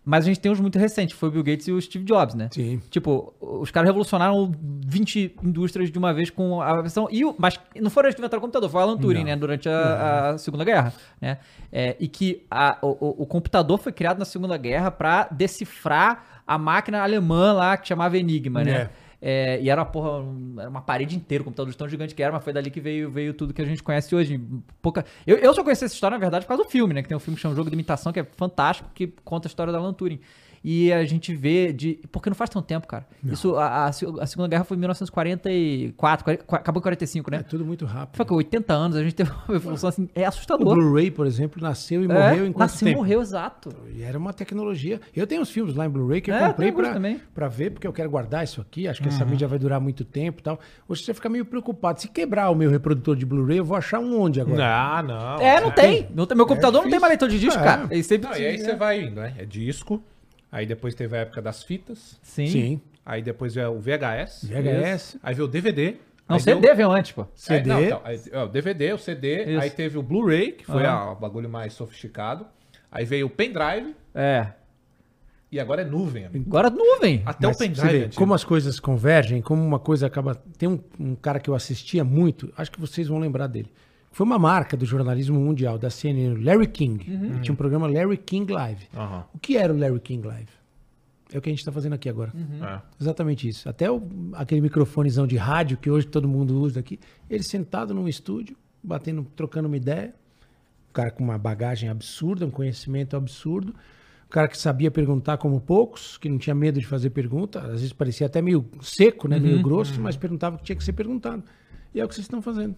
Mas a gente tem uns muito recentes, foi o Bill Gates e o Steve Jobs, né? Sim. Tipo, os caras revolucionaram 20 indústrias de uma vez com a versão. E o, mas não foram eles que inventaram o computador, foi o Alan Turing, né? Durante a, a Segunda Guerra. Né? É, e que a- o, o- o computador foi criado na Segunda Guerra para decifrar a máquina alemã lá que chamava Enigma, né? É, e era uma porra, era uma parede inteira, o computador tão gigante que era, mas foi dali que veio, veio tudo que a gente conhece hoje. Pouca... Eu, eu só conheci essa história, na verdade, por causa do filme, né? Que tem um filme que chama Jogo de Imitação, que é fantástico, que conta a história da Alan Turing. E a gente vê de. Porque não faz tanto tempo, cara. Isso, a, a, a Segunda Guerra foi em 1944, 40 acabou em 45, né? É tudo muito rápido. Foi com 80 anos, a gente teve uma evolução assim. É O assustador. Blu-ray, por exemplo, nasceu e É, morreu em quanto nasceu e tempo? morreu, exato. E era uma tecnologia. Eu tenho os filmes lá em Blu-ray que eu É, comprei pra, pra ver, porque eu quero guardar isso aqui. Acho que essa Uhum. mídia vai durar muito tempo e tal. Hoje você fica meio preocupado. Se quebrar o meu reprodutor de Blu-ray, eu vou achar um onde agora? Ah, não. É, não tem. Não tem- meu computador não tem difícil. mais leitor de disco, É. cara. Ele sempre. Não, e aí você vai indo, né? É disco. Aí depois teve a época das fitas. Sim. Sim. Aí depois veio o VHS. VHS. Aí veio o DVD. Não, aí CD veio- veio antes, pô. CD. Aí, não, então, aí, ó, o DVD, o CD. Isso. Aí teve o Blu-ray, que foi a- o bagulho mais sofisticado. Aí veio o pendrive. É. E agora é nuvem. amigo. Agora nuvem. Até Mas o pendrive. vê como as coisas convergem, como uma coisa acaba. Tem um, um cara que eu assistia muito, acho que vocês vão lembrar dele. Foi uma marca do jornalismo mundial, da CNN, Larry King. Uhum. Ele tinha um programa Larry King Live. Aham. O que era o Larry King Live? É o que a gente está fazendo aqui agora. É. Exatamente isso. Até o- aquele microfonezão de rádio que hoje todo mundo usa aqui, ele sentado num estúdio, batendo, trocando uma ideia. O cara com uma bagagem absurda, um conhecimento absurdo. O cara que sabia perguntar como poucos, que não tinha medo de fazer pergunta. Às vezes parecia até meio seco, né? meio grosso, mas perguntava o que tinha que ser perguntado. E é o que vocês estão fazendo.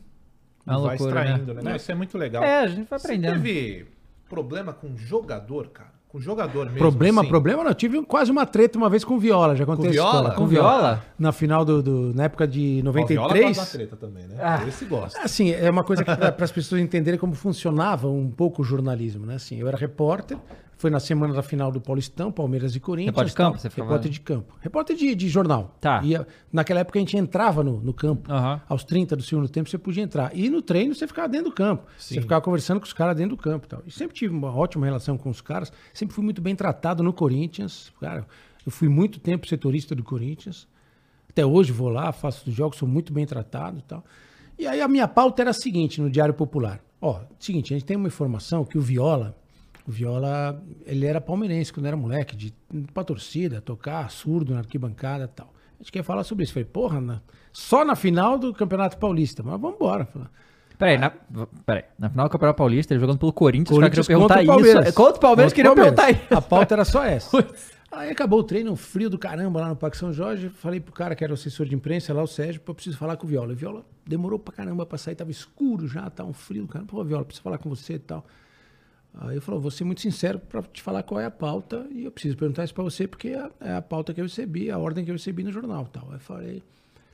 É uma vai loucura, extraindo, né? né? Não, isso é muito legal. É, a gente vai Você aprendendo. teve problema com jogador, cara? Com jogador mesmo? problema, assim? problema não. Eu tive quase uma treta uma vez com Viola. Já contei Com Viola? história. Com viola? Na final do, do- Na época de Ó, o Viola 93. uma treta também, né? Ah. Esse gosta. Assim, é uma coisa para as pessoas entenderem como funcionava um pouco o jornalismo, né? Assim, eu era repórter, foi na semana da final do Paulistão, Palmeiras e Corinthians. Repórter de campo, você ficava- Repórter de campo. Repórter de, de jornal. Tá. Ia- naquela época a gente entrava no, no campo. Aham. Aos 30 do segundo tempo você podia entrar. E no treino você ficava dentro do campo. Você ficava conversando com os caras dentro do campo e tal. E sempre tive uma ótima relação com os caras. Sempre fui muito bem tratado no Corinthians. Cara, eu fui muito tempo setorista do Corinthians. Até hoje vou lá, faço os jogos, sou muito bem tratado e tal. E aí a minha pauta era a seguinte no Diário Popular. Ó, seguinte, a gente tem uma informação que o Viola, o Viola, ele era palmeirense quando era moleque, de pra torcida, tocar surdo na arquibancada e tal. A gente quer falar sobre isso. Falei, porra, na- só na final do Campeonato Paulista. Mas vamos embora. Peraí, na, peraí, na final do Campeonato Paulista, ele jogando pelo Corinthians, os caras Corinthians queriam perguntar isso. Contra o Palmeiras, queriam perguntar isso. A pauta era só essa. Aí acabou o treino, um frio do caramba lá no Parque São Jorge. Falei pro cara que era o assessor de imprensa lá, o Sérgio, pô, eu preciso falar com o Viola. O Viola demorou pra caramba pra sair, tava escuro já, tá um frio do caramba. Pô, Viola, preciso falar com você e tal. Aí eu falei, vou ser muito sincero pra te falar qual é a pauta e eu preciso perguntar isso pra você porque é, é a pauta que eu recebi, a ordem que eu recebi no jornal tal. Aí eu falei,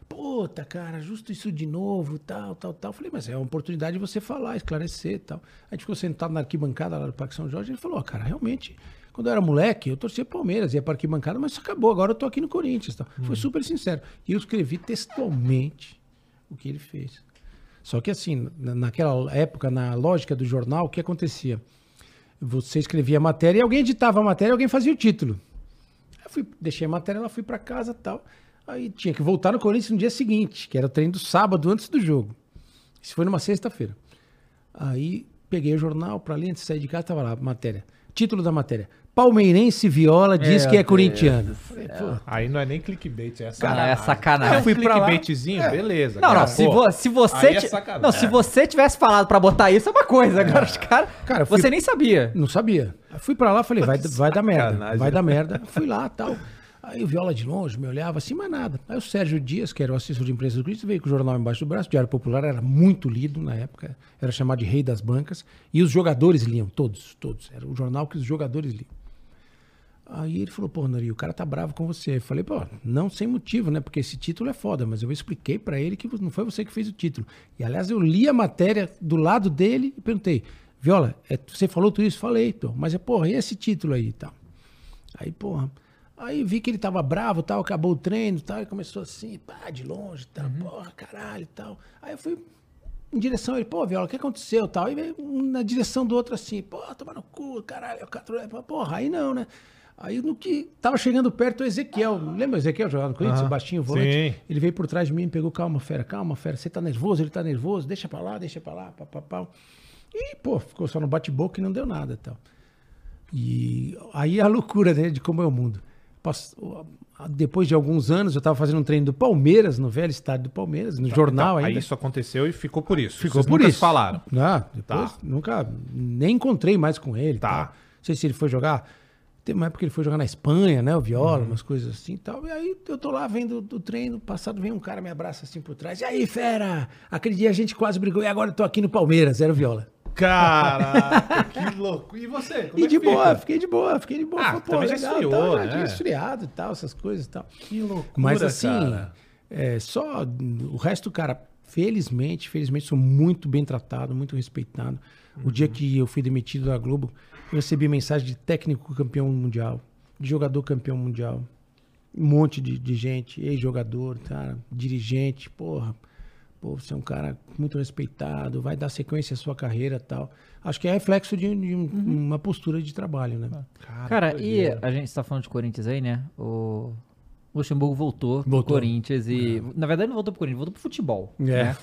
puta, cara, justo isso de novo, tal, tal, tal. Eu falei, mas é uma oportunidade de você falar, esclarecer e tal. A gente ficou sentado na arquibancada lá do Parque São Jorge e ele falou, ó, cara, realmente, quando eu era moleque, eu torcia Palmeiras, ia pra arquibancada, mas isso acabou, agora eu tô aqui no Corinthians. Tal. Foi super sincero. E eu escrevi textualmente o que ele fez. Só que assim, na- naquela época, na lógica do jornal, o que acontecia? Você escrevia a matéria e alguém editava a matéria alguém fazia o título. Eu fui, deixei a matéria, ela fui pra casa tal. Aí tinha que voltar no Corinthians no dia seguinte, que era o treino do sábado antes do jogo. Isso foi numa sexta-feira. Aí peguei o jornal pra ler, antes de sair de casa, tava lá a matéria. Título da matéria. Palmeirense Viola diz Meu que é Deus corintiano. Falei, pô, Aí não é nem clickbait, é Cara, sacanagem. é sacanagem. É um fui pra lá. clickbaitzinho, beleza. Não, não, cara. se, Pô, vo- se você. aí é ti- sacanagem. não, se você tivesse falado pra botar isso, é uma coisa. Agora os caras. Cara, eu fui- você nem sabia. Não sabia. Aí fui pra lá, falei, vai, vai dar merda. Vai dar merda. Fui lá tal. Aí o Viola de longe me olhava assim, mas nada. Aí o Sérgio Dias, que era o assessor de imprensa do Corinthians, veio com o jornal embaixo do braço. O Diário Popular era muito lido na época. Era chamado de rei das bancas. E os jogadores liam, todos, todos. Era o jornal que os jogadores liam. Aí ele falou, pô, Nori, o cara tá bravo com você. Eu falei, pô, não sem motivo, né? Porque esse título é foda, mas eu expliquei pra ele que não foi você que fez o título. E aliás, eu li a matéria do lado dele e perguntei, Viola, é, você falou tudo isso? Falei, pô, mas é, porra, e esse título aí e tal? Aí, porra. Aí vi que ele tava bravo tal, acabou o treino e tal, e começou assim, pá, de longe, tal, porra, caralho e tal. Aí eu fui em direção a ele, pô, Viola, o que aconteceu tal? Aí veio um na direção do outro assim, pô, toma no cu, caralho, é o Catrulé. Porra, aí não, né? Aí no que tava chegando perto o Ezequiel. Lembra o Ezequiel jogando no Corinthians? Aham. O baixinho volante. Sim. Ele veio por trás de mim e pegou, calma, fera, calma, fera. Você tá nervoso? Ele tá nervoso? Deixa pra lá, deixa pra lá, pá, pá, pá. E, pô, ficou só no bate-boca e não deu nada tal. E aí a loucura né, de como é o mundo. Depois de alguns anos, eu tava fazendo um treino do Palmeiras, no velho estádio do Palmeiras, no jornal Então, ainda. Aí isso aconteceu e ficou por isso. Ficou Vocês por nunca isso. falaram. Não, depois Tá. nunca nem encontrei mais com ele. Tá. Tá. Não sei se ele foi jogar. Tem uma época que ele foi jogar na Espanha, né? O viola, Uhum. umas coisas assim e tal. E aí eu tô lá vendo o treino, passado vem um cara me abraça assim por trás. E aí, fera? Aquele dia a gente quase brigou e agora eu tô aqui no Palmeiras, era o viola. Caraca, que louco. E você? Como e é de que fica? boa, fiquei de boa, fiquei de boa. Ah, Falei, pô, também já legal, esfriou, tal, já né? esfriado e tal, essas coisas e tal. Que loucura, Mas assim, é, só o resto, cara, felizmente, felizmente sou muito bem tratado, muito respeitado. O dia Uhum. que eu fui demitido da Globo, eu recebi mensagem de técnico campeão mundial, de jogador campeão mundial. Um monte de, de gente, ex-jogador, cara, dirigente, porra. Pô, você é um cara muito respeitado, vai dar sequência à sua carreira e tal. Acho que é reflexo de, de um- Uhum. uma postura de trabalho, né? Cara, e a gente tá falando de Corinthians aí, né? O Luxemburgo voltou, pro Voltou. Corinthians e. Na verdade, não voltou pro Corinthians, voltou pro futebol. É. Né?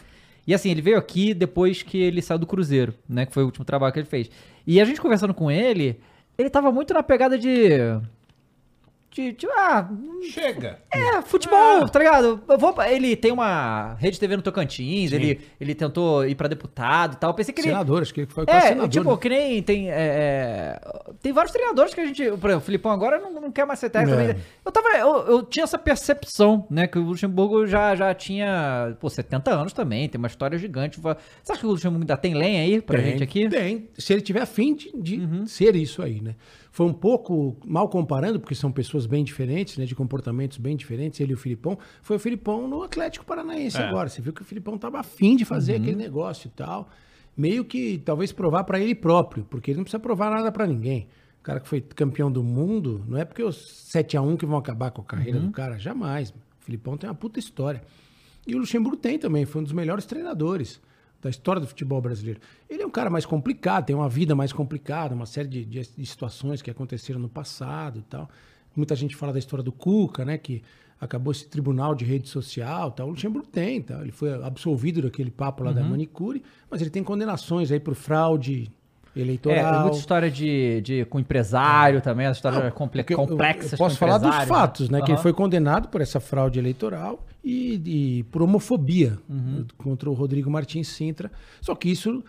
E assim, ele veio aqui depois que ele saiu do Cruzeiro, né? Que foi o último trabalho que ele fez. E a gente conversando com ele, ele tava muito na pegada de. De, de ah, Chega. é, futebol, tá ligado? Eu vou, ele tem uma rede TV no Tocantins, ele, ele tentou ir pra deputado e tal. Eu pensei que ele. Senador, acho que foi quase É, senador. tipo, né? que nem tem. é, é, tem vários treinadores que a gente. Por exemplo, o Filipão agora não, não quer mais ser técnico. É. Eu, tava, eu, eu tinha essa percepção, né? Que o Luxemburgo já, já tinha, pô, 70 anos também, tem uma história gigante. Você acha que o Luxemburgo ainda tem lenha aí pra Tem, gente aqui? Uhum. Tem, se ele tiver afim de, de ser isso aí, né? Foi um pouco mal comparando, porque são pessoas bem diferentes, né? De comportamentos bem diferentes, ele e o Filipão. Foi o Filipão no Atlético Paranaense É. agora. Você viu que o Filipão tava afim de fazer Uhum. aquele negócio e tal. Meio que talvez provar para ele próprio, porque ele não precisa provar nada para ninguém. O cara que foi campeão do mundo, não é porque os 7 a 1 que vão acabar com a carreira Uhum. do cara, jamais. O Filipão tem uma puta história. E o Luxemburgo tem também, foi um dos melhores treinadores da história do futebol brasileiro. Ele é um cara mais complicado, tem uma vida mais complicada, uma série de, de- de situações que aconteceram no passado e tal. Muita gente fala da história do Cuca, né, que acabou esse tribunal de rede social, tal. O Luxemburgo tem, tá? Ele foi absolvido daquele papo lá da manicure, mas ele tem condenações aí por fraude É, eleitoral. muita história de, de, com empresário também, essa história comple, Porque eu- complexa. Posso falar dos fatos, né? Que ele foi condenado por essa fraude eleitoral e, e por homofobia Uhum. contra o Rodrigo Martins Sintra. Só que isso,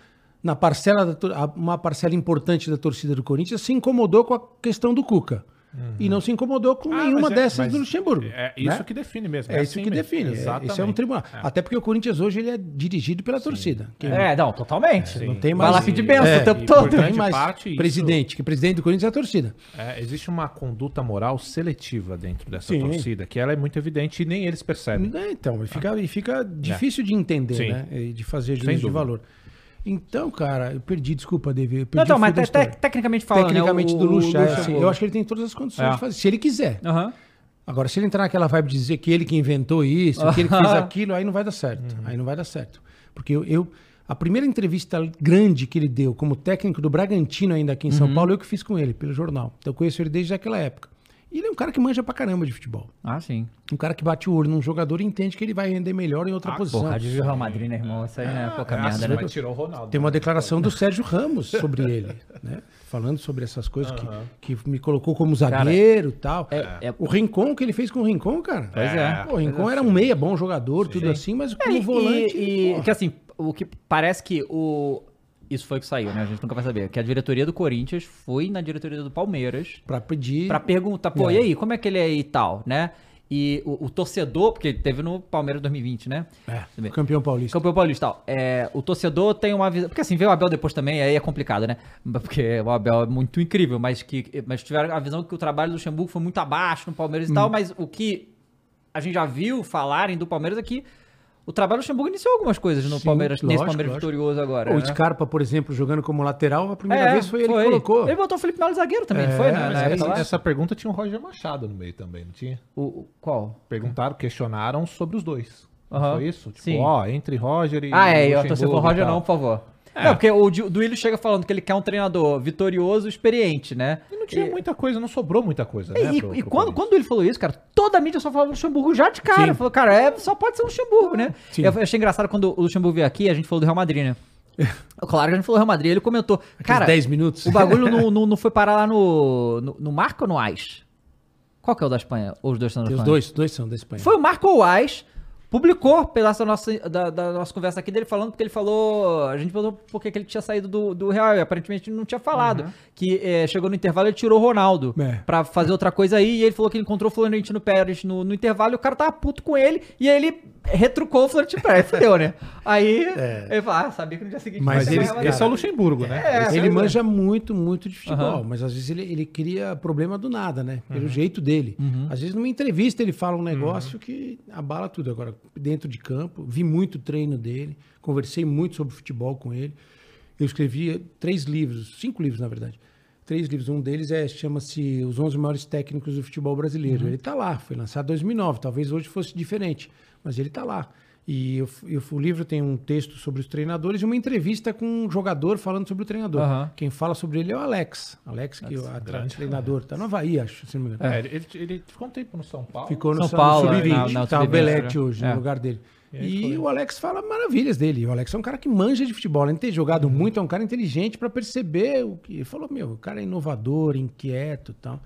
na parcela, da uma parcela importante da torcida do Corinthians se incomodou com a questão do Cuca. E não se incomodou com Ah, nenhuma é- dessas do Luxemburgo. É isso né? que define mesmo. É, isso assim que mesmo. define. É, Exatamente. Esse é um tribunal. Até porque o Corinthians hoje ele é dirigido pela torcida. Quem É, não, totalmente. não tem Vai mais. lá pedir benção o tempo e todo. Não tem mais parte, isso- presidente, que presidente do Corinthians é a torcida. É, existe uma conduta moral seletiva dentro dessa Sim. torcida, que ela é muito evidente e nem eles percebem. É, então, e fica, e fica difícil de entender, Sim. né? E de fazer juízo de dúvida. valor. Então, cara, eu perdi, desculpa, David. Eu Não, perdi então, o fio mas te- te- tecnicamente falando, né, Tecnicamente o- do Luxa, o é, assim, eu acho que ele tem todas as condições É. de fazer, se ele quiser. Aham. Agora, se ele entrar naquela vibe de dizer que ele que inventou isso, que ele que fez aquilo, aí não vai dar certo. Aí não vai dar certo. Porque eu, eu- a primeira entrevista grande que ele deu como técnico do Bragantino ainda aqui em São Paulo, eu que fiz com ele, pelo jornal. Então eu conheço ele desde aquela época. E ele é um cara que manja pra caramba de futebol. Ah, sim. Um cara que bate o olho num jogador e entende que ele vai render melhor em outra posição. Porra, de Real Madrid, né, irmão? Isso aí não é pouca Ah, merda, né? mas tirou o Ronaldo. Tem uma declaração do Sérgio Ramos sobre ele, né? Falando sobre essas coisas que, que me colocou como zagueiro e tal. É- é- O Rincon que ele fez com o Rincon, cara. Pois é. Pô, o Rincon era um meia, bom jogador, tudo assim, mas É, como e- volante. E, pô, que assim, o que parece que o. Isso foi o que saiu, né? A gente nunca vai saber. Que a diretoria do Corinthians foi na diretoria do Palmeiras pra pedir. pra perguntar, pô, É. e aí, como é que ele é e tal, né? E o, o torcedor, porque teve no Palmeiras 2020, né? É, campeão paulista. Campeão Paulista tal. É, o torcedor tem uma visão. Porque assim, ver o Abel depois também, aí é complicado, né? Porque o Abel é muito incrível, mas que mas tiveram a visão que o trabalho do Luxemburgo foi muito abaixo no Palmeiras e tal, Hum. mas o que a gente já viu falarem do Palmeiras é que o trabalho do Luxemburgo iniciou algumas coisas no Sim, Palmeiras, nesse lógico, Palmeiras lógico. vitorioso agora. O né? Scarpa, por exemplo, jogando como lateral, a primeira É, vez foi ele que colocou. Ele botou o Felipe Melo zagueiro também, não É, foi? Na, na? Essa pergunta tinha o Roger Machado no meio também, não tinha? O, o- qual? Perguntaram, questionaram sobre os dois. Aham. Foi isso? Tipo, Sim. ó, entre Roger e. Ah, é, eu tô sendo Roger não, por favor. Não, porque o Duílio chega falando que ele quer um treinador vitorioso, experiente, né? E não tinha muita coisa, não sobrou muita coisa, E, né? e- pro- e pro quando, quando ele falou isso, cara, toda a mídia só falava Luxemburgo já de cara. Sim. Falou, cara, é, só pode ser Luxemburgo, né? Sim. Eu achei engraçado quando o Luxemburgo veio aqui, a gente falou do Real Madrid, né? Claro que a gente falou do Real Madrid, ele comentou. Cara, 10 minutos. o bagulho não, não, não foi parar lá no, no, no Marco ou no Ais? Qual que é o da Espanha? Ou os dois são da Tem os Espanha? dois, dois são da Espanha. Foi o Marco Ais, publicou pedaço da nossa, da, da nossa conversa aqui dele falando, porque ele falou. A gente falou porque que ele tinha saído do, do Real, e aparentemente ele não tinha falado. Que eh, chegou no intervalo e tirou o Ronaldo É. pra fazer outra coisa aí, e ele falou que ele encontrou o Florentino Pérez no, no intervalo e o cara tava puto com ele, e aí ele retrucou o Florentino Pérez. Fudeu, né? Aí ele falou: Ah, sabia que no dia seguinte Mas ele-. Esse é o Luxemburgo, né? É, ele é. manja muito, muito de futebol, Aham. mas às vezes ele, ele cria problema do nada, né? Uhum. Pelo jeito dele. Às vezes numa entrevista ele fala um negócio que abala tudo. Agora, dentro de campo, vi muito treino dele, conversei muito sobre futebol com ele. Eu escrevi três livros, cinco livros na verdade. Três livros. Um deles é chama-se Os 11 Maiores Técnicos do Futebol Brasileiro. Ele tá lá, foi lançado em 2009. Talvez hoje fosse diferente, mas ele tá lá. E eu, eu- o livro tem um texto sobre os treinadores e uma entrevista com um jogador falando sobre o treinador. Aham. Quem fala sobre ele é o Alex. Alex, que é o grande. treinador. Tá no Havaí, acho, se não me engano. É, ele, ele- ele ficou um tempo no São Paulo. Ficou no São São Paulo, Sub-20. na- na tá o Sub-20, Belete né? hoje, É. no lugar dele. aí E o Alex fala maravilhas dele. O Alex é um cara que manja de futebol. Além de ter jogado Uhum. muito, é um cara inteligente pra perceber o que. Ele falou, meu, o cara é inovador, inquieto e tal.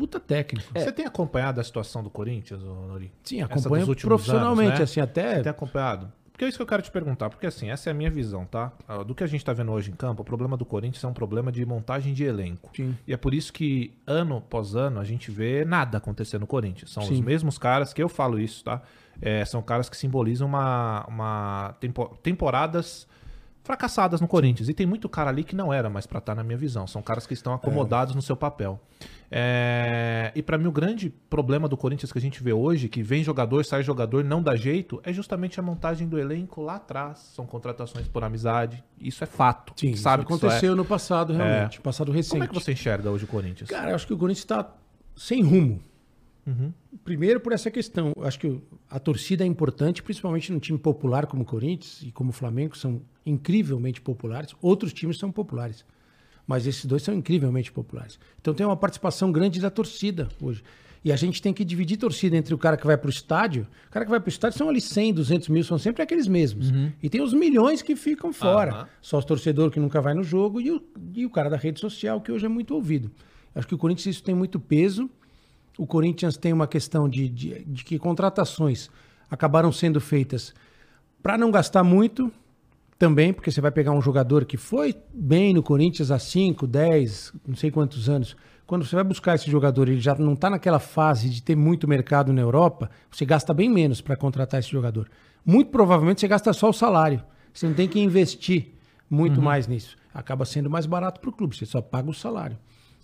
Puta técnico. Você tem acompanhado a situação do Corinthians, Nori? Sim, últimos profissionalmente, anos, né? assim, até. Você tem acompanhado? Porque é isso que eu quero te perguntar, porque assim, essa é a minha visão, tá? Ah, Do que a gente tá vendo hoje em campo, o problema do Corinthians é um problema de montagem de elenco. Sim. E é por isso que, ano após ano, a gente vê nada acontecer no Corinthians. São os Sim. mesmos caras que eu falo isso, tá? É, são caras que simbolizam uma, uma tempo- temporadas fracassadas no Corinthians. E tem muito cara ali que não era mais pra estar na minha visão. São caras que estão acomodados no seu papel. É, E pra mim o grande problema do Corinthians que a gente vê hoje, que vem jogador, sai jogador, não dá jeito, é justamente a montagem do elenco lá atrás. São contratações por amizade. Isso é fato. Sim, sabe isso que isso aconteceu no passado, realmente. Passado recente. Como é que você enxerga hoje o Corinthians? Cara, eu acho que o Corinthians está sem rumo. Uhum. Primeiro por essa questão. Acho que a torcida é importante, principalmente num time popular como o Corinthians e como o Flamengo, são incrivelmente populares. Outros times são populares. Mas esses dois são incrivelmente populares. Então tem uma participação grande da torcida hoje. E a gente tem que dividir torcida entre o cara que vai para o estádio. O cara que vai para o estádio são ali 100, 200 mil, são sempre aqueles mesmos. E tem os milhões que ficam fora. Aham. Só os torcedores que nunca vai no jogo e o, e o cara da rede social, que hoje é muito ouvido. Acho que o Corinthians isso tem muito peso. O Corinthians tem uma questão de, de, de que contratações acabaram sendo feitas para não gastar muito também, porque você vai pegar um jogador que foi bem no Corinthians há 5, 10, não sei quantos anos. Quando você vai buscar esse jogador, ele já não está naquela fase de ter muito mercado na Europa, você gasta bem menos para contratar esse jogador. Muito provavelmente você gasta só o salário. Você não tem que investir muito mais nisso. Acaba sendo mais barato para o clube, você só paga o salário.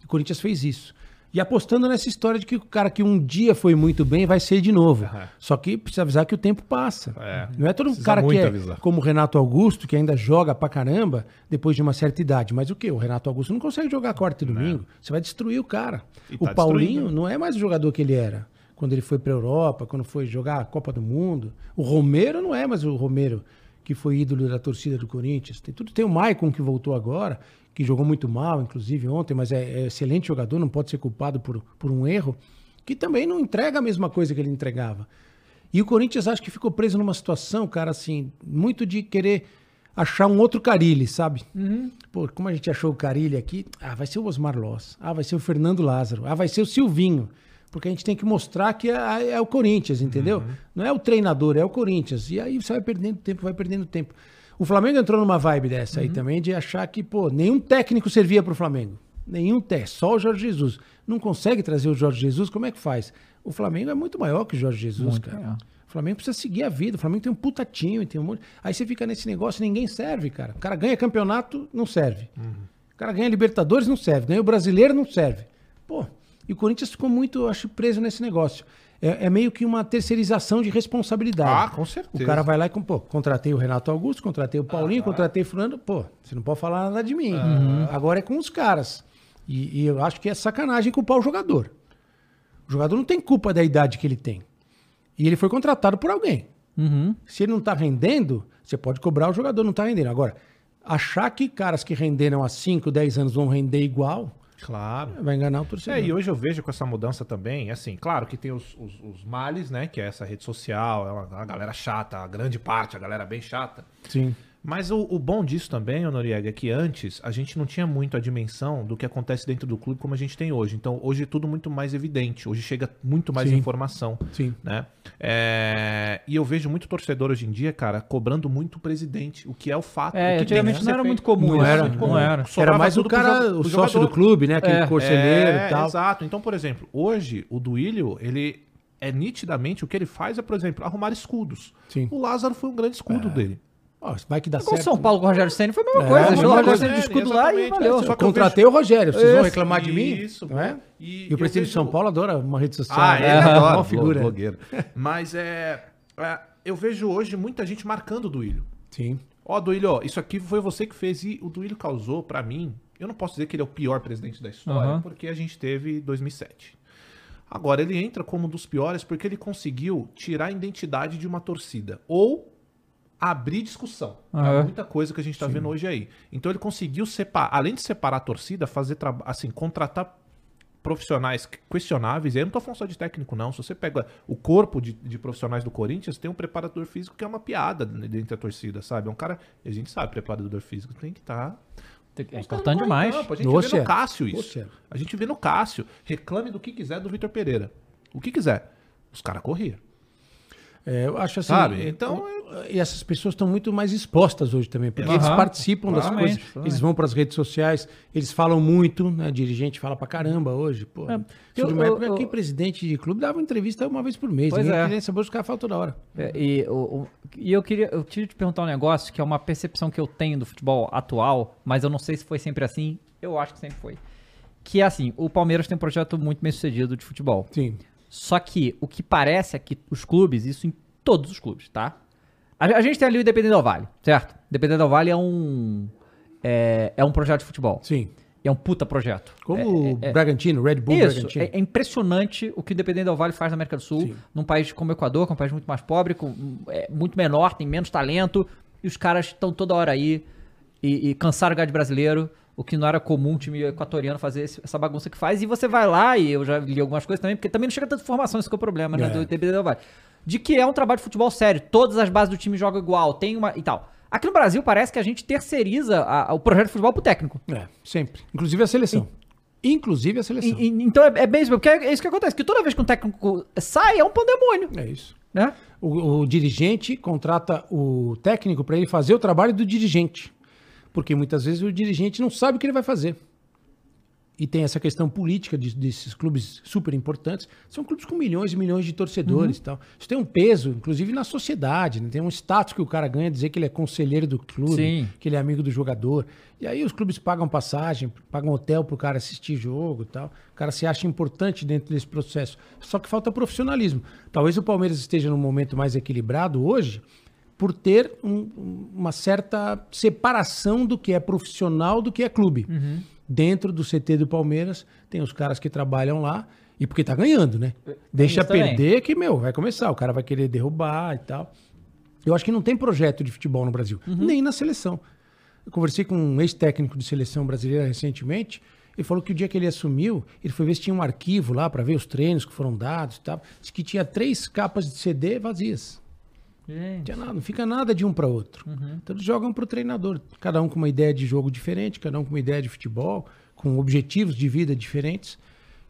O Corinthians fez isso. E apostando nessa história de que o cara que um dia foi muito bem vai ser de novo. Só que precisa avisar que o tempo passa. É. Não é todo um Precisa cara que é avisar. como o Renato Augusto, que ainda joga pra caramba depois de uma certa idade. Mas o quê? O Renato Augusto não consegue jogar quarta e domingo. Você vai destruir o cara. E o tá Paulinho destruindo. não é mais o jogador que ele era quando ele foi pra Europa, quando foi jogar a Copa do Mundo. O Romero não é mais o Romero que foi ídolo da torcida do Corinthians. Tem tudo. Tem o Maicon que voltou agora, que jogou muito mal, inclusive ontem, mas é, é excelente jogador, não pode ser culpado por, por um erro, que também não entrega a mesma coisa que ele entregava. E o Corinthians acho que ficou preso numa situação, cara, assim, muito de querer achar um outro Carilli, sabe? Pô, como a gente achou o Carilli aqui, ah, vai ser o Osmar Loss, ah, vai ser o Fernando Lázaro, ah, vai ser o Silvinho. Porque a gente tem que mostrar que é, é o Corinthians, entendeu? Não é o treinador, é o Corinthians. E aí você vai perdendo tempo, vai perdendo tempo. O Flamengo entrou numa vibe dessa aí também, de achar que, pô, nenhum técnico servia pro Flamengo. Nenhum técnico, só o Jorge Jesus. Não consegue trazer o Jorge Jesus, como é que faz? O Flamengo é muito maior que o Jorge Jesus, Muito cara. maior. O Flamengo precisa seguir a vida. O Flamengo tem um puta time, tem um monte. Aí você fica nesse negócio, ninguém serve, cara. O cara ganha campeonato, não serve. O cara ganha Libertadores, não serve. Ganha o brasileiro, não serve. Pô, e o Corinthians ficou muito, acho, preso nesse negócio. É, é meio que uma terceirização de responsabilidade. Ah, com certeza. O cara vai lá e, pô, contratei o Renato Augusto, contratei o Paulinho, contratei o Fernando. Pô, você não pode falar nada de mim. Agora é com os caras. E, e eu acho que é sacanagem culpar o jogador. O jogador não tem culpa da idade que ele tem. E ele foi contratado por alguém. Uhum. Se ele não tá rendendo, você pode cobrar o jogador não tá rendendo. Agora, achar que caras que renderam há 5, 10 anos vão render igual, Claro. vai enganar o torcedor. É, e hoje eu vejo com essa mudança também, assim, claro que tem os, os, os males, né? Que é essa rede social, é uma, a galera chata, a grande parte, a galera bem chata. Sim. Mas o, o bom disso também, Noriega, é que antes a gente não tinha muito a dimensão do que acontece dentro do clube como a gente tem hoje. Então hoje é tudo muito mais evidente, hoje chega muito mais Sim. informação. Sim. Né? É, E eu vejo muito torcedor hoje em dia, cara, cobrando muito o presidente, o que é o fato. É, antigamente não era feito. muito comum Não era, não era. Era mais o pro cara, o pro sócio jogador. do clube, né? Aquele É. conselheiro É, e tal. Exato. Então, por exemplo, hoje o Duílio, ele é nitidamente o que ele faz é, por exemplo, arrumar escudos. Sim. O Lázaro foi um grande escudo dele. Ó, vai que dá Com certo. São Paulo com o Rogério Senna foi a mesma É, coisa. Deixou o Rogério. Senna de É, escudo lá e valeu. é, só contratei o Rogério, vocês vão reclamar de mim? isso, não é? e E, o presidente de São vejo- Paulo adora uma rede social. Ah, né? ele adora. Uma figura. blo- blogueiro. Mas é, é, Eu vejo hoje muita gente marcando o Duílio. Sim. Ó, Duílio, ó, isso aqui foi você que fez e o Duílio causou, pra mim. Eu não posso dizer que ele é o pior presidente da história, Aham. porque a gente teve 2007. Agora, ele entra como um dos piores porque ele conseguiu tirar a identidade de uma torcida. Ou abrir discussão. É muita coisa que a gente tá vendo hoje aí. Então ele conseguiu separar, além de separar a torcida, fazer assim, contratar profissionais questionáveis. E aí eu não tô falando só de técnico, não. Se você pega o corpo de, de profissionais do Corinthians, tem um preparador físico que é uma piada dentro da torcida, sabe? É um cara. A gente sabe, preparador físico tem que estar. É importante demais. A gente Oxe, vê é. no Cássio isso. Oxe, é. A gente vê no Cássio. Reclame do que quiser do Vitor Pereira. O que quiser. Os caras corriam. É, eu acho assim. Sabe? Então, E essas pessoas estão muito mais expostas hoje também, porque Aham, eles participam das coisas, claramente. eles vão para as redes sociais, eles falam muito, né? Dirigente fala pra caramba hoje. Pô, É, Sou de uma eu- época eu- que presidente de clube dava entrevista uma vez por mês. Pois Ninguém é. queria saber os caras falam toda hora. É, E, o- o- e eu queria, eu queria te perguntar um negócio que é uma percepção que eu tenho do futebol atual, mas eu não sei se foi sempre assim. Eu acho que sempre foi. Que é assim, o Palmeiras tem um projeto muito bem sucedido de futebol. Sim. Só que o que parece é que os clubes, isso em todos os clubes, tá? A, a gente tem ali o Independente Del Vale, certo? Independente Del Vale é um é, é um projeto de futebol. Sim. É um puta projeto. Como É- o é- Bragantino, Red Bull isso, Bragantino. é, é impressionante o que o Independente Del Vale faz na América do Sul, Sim. num país como o Equador, que é um país muito mais pobre, com, é, muito menor, tem menos talento, e os caras estão toda hora aí e, e cansaram o gado brasileiro, o que não era comum um time equatoriano fazer esse- essa bagunça que faz, e você vai lá, e eu já li algumas coisas também, porque também não chega tanta informação, isso que é o problema, né, É. do Independente Del Vale, de que é um trabalho de futebol sério, todas as bases do time jogam igual, tem uma, e tal. Aqui no Brasil parece que a gente terceiriza a- a- o projeto de futebol pro técnico. É, sempre. Inclusive a seleção. Inclusive a seleção. E- e- então é, é bem isso, porque é isso que acontece, que toda vez que um técnico sai, é um pandemônio, É isso. né? O, o dirigente contrata o técnico para ele fazer o trabalho do dirigente. Porque muitas vezes o dirigente não sabe o que ele vai fazer. E tem essa questão política de- desses clubes super importantes. São clubes com milhões e milhões de torcedores e tal. Isso tem um peso, inclusive na sociedade. né? Tem um status que o cara ganha dizer que ele é conselheiro do clube, Sim. que ele é amigo do jogador. E aí os clubes pagam passagem, pagam hotel pro cara assistir jogo e tal. O cara se acha importante dentro desse processo. Só que falta profissionalismo. Talvez o Palmeiras esteja num momento mais equilibrado hoje por ter um- um- uma certa separação do que é profissional do que é clube. Dentro do CT do Palmeiras, tem os caras que trabalham lá, e porque tá ganhando, né? Deixa isso também. perder que, meu, vai começar. O cara vai querer derrubar e tal. Eu acho que não tem projeto de futebol no Brasil, nem na seleção. Eu conversei com um ex-técnico de seleção brasileira recentemente. Ele falou que o dia que ele assumiu, ele foi ver se tinha um arquivo lá para ver os treinos que foram dados e tal. Disse que tinha três capas de CD vazias. Não, tinha nada, não fica nada de um para outro. Então eles jogam para o treinador. Cada um com uma ideia de jogo diferente, cada um com uma ideia de futebol, com objetivos de vida diferentes.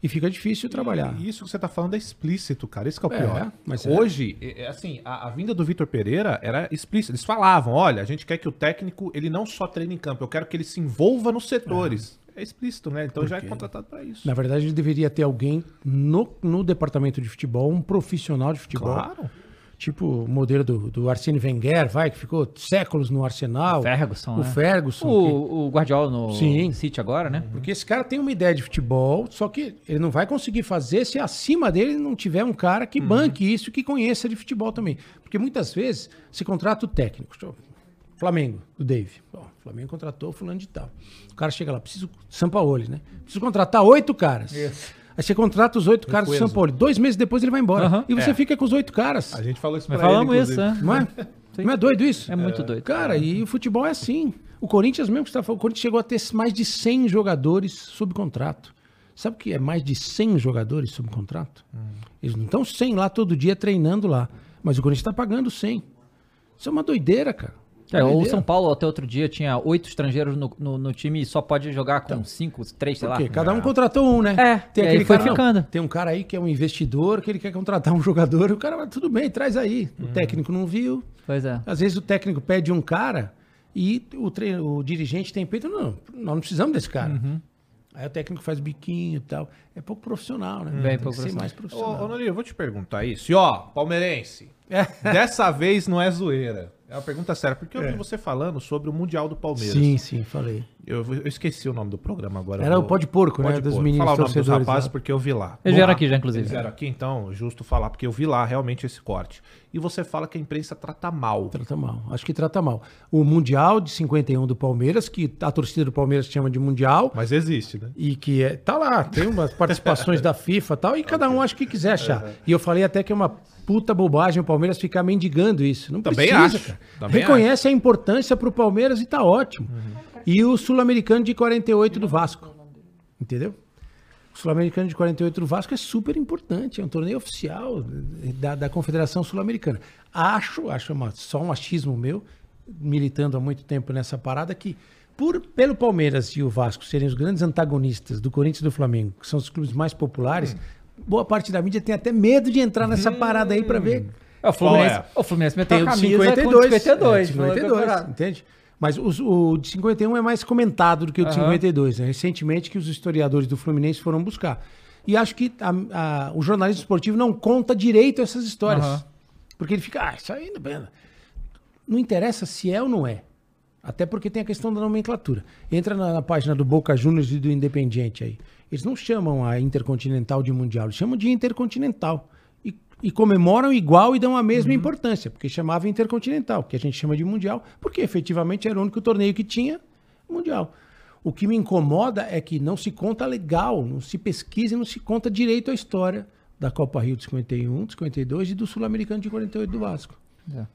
E fica difícil trabalhar. E isso que você tá falando é explícito, cara. Isso que é o É, pior. mas é. Hoje, é, é assim, a, a vinda do Vitor Pereira era explícita. Eles falavam, olha, a gente quer que o técnico, ele não só treine em campo, eu quero que ele se envolva nos setores. É, explícito, né? Então já é contratado pra isso. Na verdade, ele deveria ter alguém no, no departamento de futebol, um profissional de futebol. Claro. Tipo o modelo do, do Arsene Wenger, vai, que ficou séculos no Arsenal. Ferguson, O né? Ferguson. que- O, o Guardiola no Sim. City agora, né? Porque esse cara tem uma ideia de futebol, só que ele não vai conseguir fazer se acima dele não tiver um cara que banque isso, que conheça de futebol também. Porque muitas vezes se contrata o técnico. Flamengo, do Dave. Ó, o Flamengo contratou fulano de tal. O cara chega lá, preciso. São Paulo, né? Preciso contratar oito caras. Aí você contrata os oito caras do São Paulo. Dois meses depois ele vai embora. Aham. E você É. fica com os oito caras. A gente falou isso Mas pra ele, falamos isso, inclusive. né? Não é? Não é doido isso? É muito doido. Cara, e o futebol é assim. O Corinthians mesmo que você tá falando, o Corinthians chegou a ter mais de 100 jogadores sob contrato. Sabe o que é mais de 100 jogadores sob contrato? Eles não estão 100 lá todo dia treinando lá. Mas o Corinthians está pagando 100. Isso é uma doideira, cara. É. São Paulo até outro dia tinha oito estrangeiros no, no, no time e só pode jogar com cinco, três, sei lá. Cada um contratou um, né? É, e aí foi não, ficando. tem um cara aí que é um investidor, que ele quer contratar um jogador, o cara, vai, tudo bem, traz aí. Uhum. O técnico não viu. Pois é. Às vezes o técnico pede um cara e o, tre- o dirigente tem peito, não, nós não precisamos desse cara. Uhum. Aí o técnico faz biquinho e tal. É pouco profissional, né? Bem Tem pouco que ser profissional. mais Ô, profissional. ô Nori, eu vou te perguntar isso. E ó, palmeirense, dessa vez não é zoeira. É uma pergunta séria, porque eu vi você falando sobre o Mundial do Palmeiras. Sim, sim, falei. Eu, eu esqueci o nome do programa agora. Era o vou- Pó de Porco, né? Pode Dos Porco. meninos Falar o nome dos rapazes lá. porque eu vi lá. Eles vieram aqui já, inclusive. Eles vieram aqui, então, justo falar, porque eu vi lá realmente esse corte. E você fala que a imprensa trata mal. Trata mal. Acho que trata mal. O Mundial de 51 do Palmeiras, que a torcida do Palmeiras chama de Mundial, Mas existe, né? e que é, tá lá, tem umas participações da FIFA e tal, e cada um acha o que quiser achar. E eu falei até que é uma puta bobagem o Palmeiras ficar mendigando isso. Não Também precisa, acho. Também Reconhece a importância pro Palmeiras e tá ótimo. E o Sul-Americano de 48 do Vasco. Entendeu? O Sul-Americano de 48 do Vasco é super importante, é um torneio oficial da, da Confederação Sul-Americana. Acho, acho uma, só um achismo meu, militando há muito tempo nessa parada, que por, pelo Palmeiras e o Vasco serem os grandes antagonistas do Corinthians e do Flamengo, que são os clubes mais populares, boa parte da mídia tem até medo de entrar nessa parada aí para ver. É, o Fluminense, é? o Fluminense meteu o de camisa 52. com 52. é, de 52, entende? Mas os- o de 51 é mais comentado do que o de Aham. 52. Né? Recentemente que os historiadores do Fluminense foram buscar. E acho que a- a- o jornalismo esportivo não conta direito essas histórias. Aham. Porque ele fica, ah, isso aí não, não interessa se é ou não é. Até porque tem a questão da nomenclatura. Entra na, na página do Boca Juniors e do Independiente aí. Eles não chamam a Intercontinental de Mundial, eles chamam de Intercontinental. E, e comemoram igual e dão a mesma importância, porque chamava Intercontinental, que a gente chama de Mundial, porque efetivamente era o único torneio que tinha Mundial. O que me incomoda é que não se conta legal, não se pesquisa e não se conta direito a história da Copa Rio de 51, de 52 e do Sul-Americano de 48 do Vasco.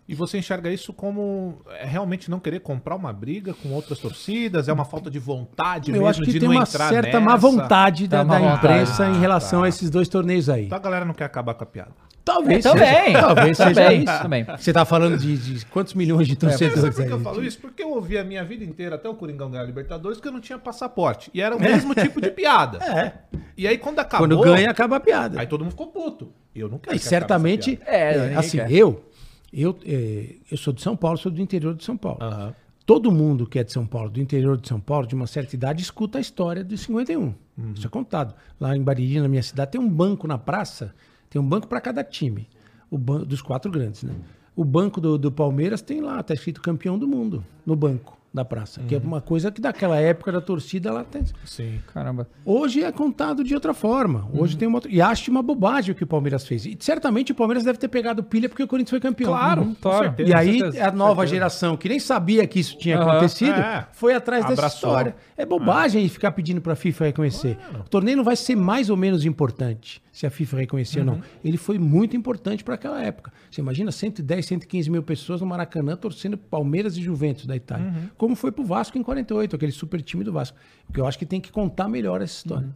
E você enxerga isso como é, realmente não querer comprar uma briga com outras torcidas? É uma falta de vontade Eu mesmo acho que de tem não uma entrar certa nessa? má vontade da, Tá da vontade. imprensa em Ah, relação tá. a esses dois torneios aí. Então a galera não quer acabar com a piada. Talvez Também. seja, talvez seja Também, isso. também. Você tá falando de, de quantos milhões de Mas sabe torcedores por aí? que eu falo isso? Porque eu ouvi a minha vida inteira, até o Coringão ganhar a Libertadores, que eu não tinha passaporte. E era o mesmo tipo de piada. É. E aí quando acabou... Quando ganha, acaba a piada. Aí todo mundo ficou puto. E eu não quero E que certamente, essa piada. É, é, assim, quer. eu, eu, é, eu sou de São Paulo, sou do interior de São Paulo. Aham. Todo mundo que é de São Paulo, do interior de São Paulo, de uma certa idade, escuta a história de 51. Isso é contado. Lá em Bariri, na minha cidade, tem um banco na praça, tem um banco para cada time, o ban dos quatro grandes, né? O banco do, do Palmeiras tem lá, tá escrito campeão do mundo no banco da praça, que é uma coisa que daquela época da torcida lá tem. Sim. Caramba. Hoje é contado de outra forma. Hoje tem uma outra... E acho uma bobagem o que o Palmeiras fez. E certamente o Palmeiras deve ter pegado pilha porque o Corinthians foi campeão. Claro, Uhum. com certeza. E aí certeza, a nova geração, que nem sabia que isso tinha acontecido, É. foi atrás dessa Abraçou. história. É bobagem ficar pedindo para a FIFA reconhecer. O torneio não vai ser mais ou menos importante se a FIFA reconhecer ou não. Ele foi muito importante para aquela época. Você imagina 110, 115 mil pessoas no Maracanã torcendo Palmeiras e Juventus da Itália. Como foi pro Vasco em 48, aquele super time do Vasco. Porque eu acho que tem que contar melhor essa história.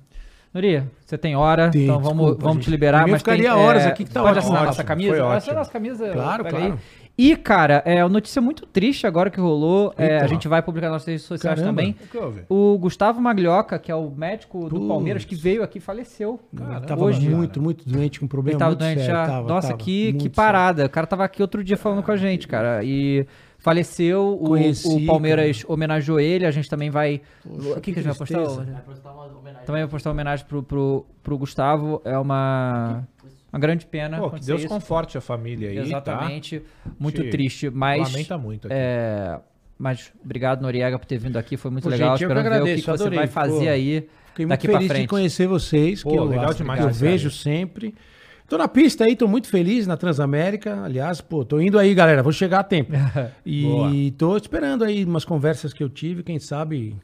Nuri, você tem hora, Tem, então vamos, desculpa, vamos gente. te liberar. Eu mas tem, ficaria horas aqui, que tá pode ótimo. assinar a nossa camisa? Essa é a nossa camisa. Claro, claro. aí. E, cara, é uma notícia muito triste agora que rolou. é, a gente vai publicar nas nossas redes sociais Caramba. também. O que houve? O Gustavo Maglioca, que é o médico do Putz. Palmeiras, que veio aqui, faleceu. Ele tava hoje. muito, muito doente, com problema Ele tava muito doente sério. já. tava, Nossa, tava, que, que sério. parada. O cara tava aqui outro dia falando com a gente, cara. E faleceu. O, Conheci, o Palmeiras homenageou ele. A gente também vai. o que, que, a gente vai tristeza. postar? Também vai postar uma homenagem pro, pro, pro Gustavo. É uma, uma grande pena. Pô, que Deus isso. conforte a família aí, Exatamente. Muito Gente, triste. tá? Mas. Lamenta muito aqui. É, mas obrigado, Noriega, por ter vindo aqui. Foi muito Pô, legal. gente, eu que Esperando ver o que, agradeço, que você vai fazer Pô, aí Fiquei muito daqui pra feliz de frente. conhecer vocês, Pô, que eu, legal demais, que eu cara. vejo sempre. Tô na pista aí, tô muito feliz na Transamérica. Aliás, pô, tô indo aí, galera. Vou chegar a tempo. Boa. e tô esperando aí umas conversas que eu tive, quem sabe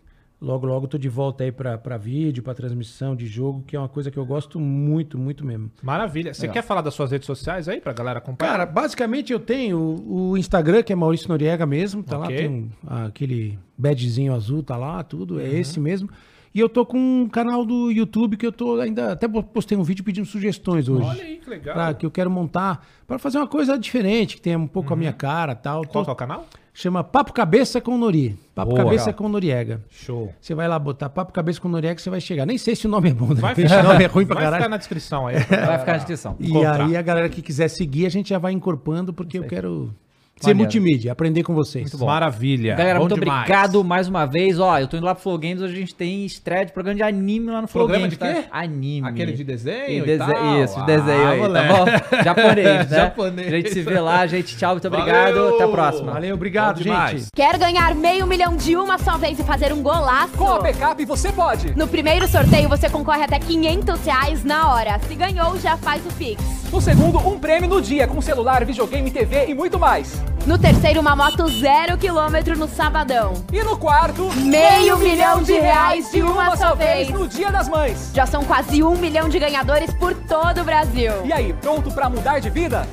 logo, logo tô de volta aí pra, pra vídeo, pra transmissão de jogo, que é uma coisa que eu gosto muito, muito mesmo. Maravilha. Você quer falar das suas redes sociais aí pra galera acompanhar? Cara, basicamente eu tenho o, Instagram, que é Maurício Noriega mesmo, tá lá, Ok. tem um- aquele badgezinho azul, tá lá, tudo, é esse mesmo. E eu tô com um canal do YouTube que eu tô ainda. Até postei um vídeo pedindo sugestões hoje. Olha aí, que legal. Pra, que eu quero montar pra fazer uma coisa diferente, que tenha um pouco a minha cara tal. Qual é o canal? chama Papo Cabeça com Nori. Papo Boa. Cabeça Legal. com Noriega. Show. Você vai lá botar Papo Cabeça com Noriega, você vai chegar. Nem sei se o nome é bom, de Vai ficar, o nome é ruim pra vai caralho. ficar na descrição aí. Vai ficar na descrição. E encontrar. aí a galera que quiser seguir, a gente já vai incorporando, porque eu quero ser multimídia, aprender com vocês. Maravilha. Galera, Bom muito demais. obrigado mais uma vez. Ó, eu tô indo lá pro Flow Games, hoje a gente tem estreia de programa de anime lá no Flow Programa Games. de quê? Tá? Anime. Aquele de desenho E e tal? Isso, de desenho Ah, aí, moleque. tá bom? Japonês, né? Japonês. A gente se vê lá, gente. Tchau, muito obrigado. Valeu. Até a próxima. Valeu, obrigado, Bom demais. gente. Quer ganhar meio milhão de uma só vez e fazer um golaço? Com a backup você pode. No primeiro sorteio você concorre até 500 reais na hora. Se ganhou, já faz o Pix. No segundo, um prêmio no dia com celular, videogame, TV e muito mais. No terceiro, uma moto zero quilômetro no sabadão. E no quarto, Meio milhão de reais de uma só vez. no Dia das Mães. Já são quase um milhão de ganhadores por todo o Brasil. E aí, pronto pra mudar de vida?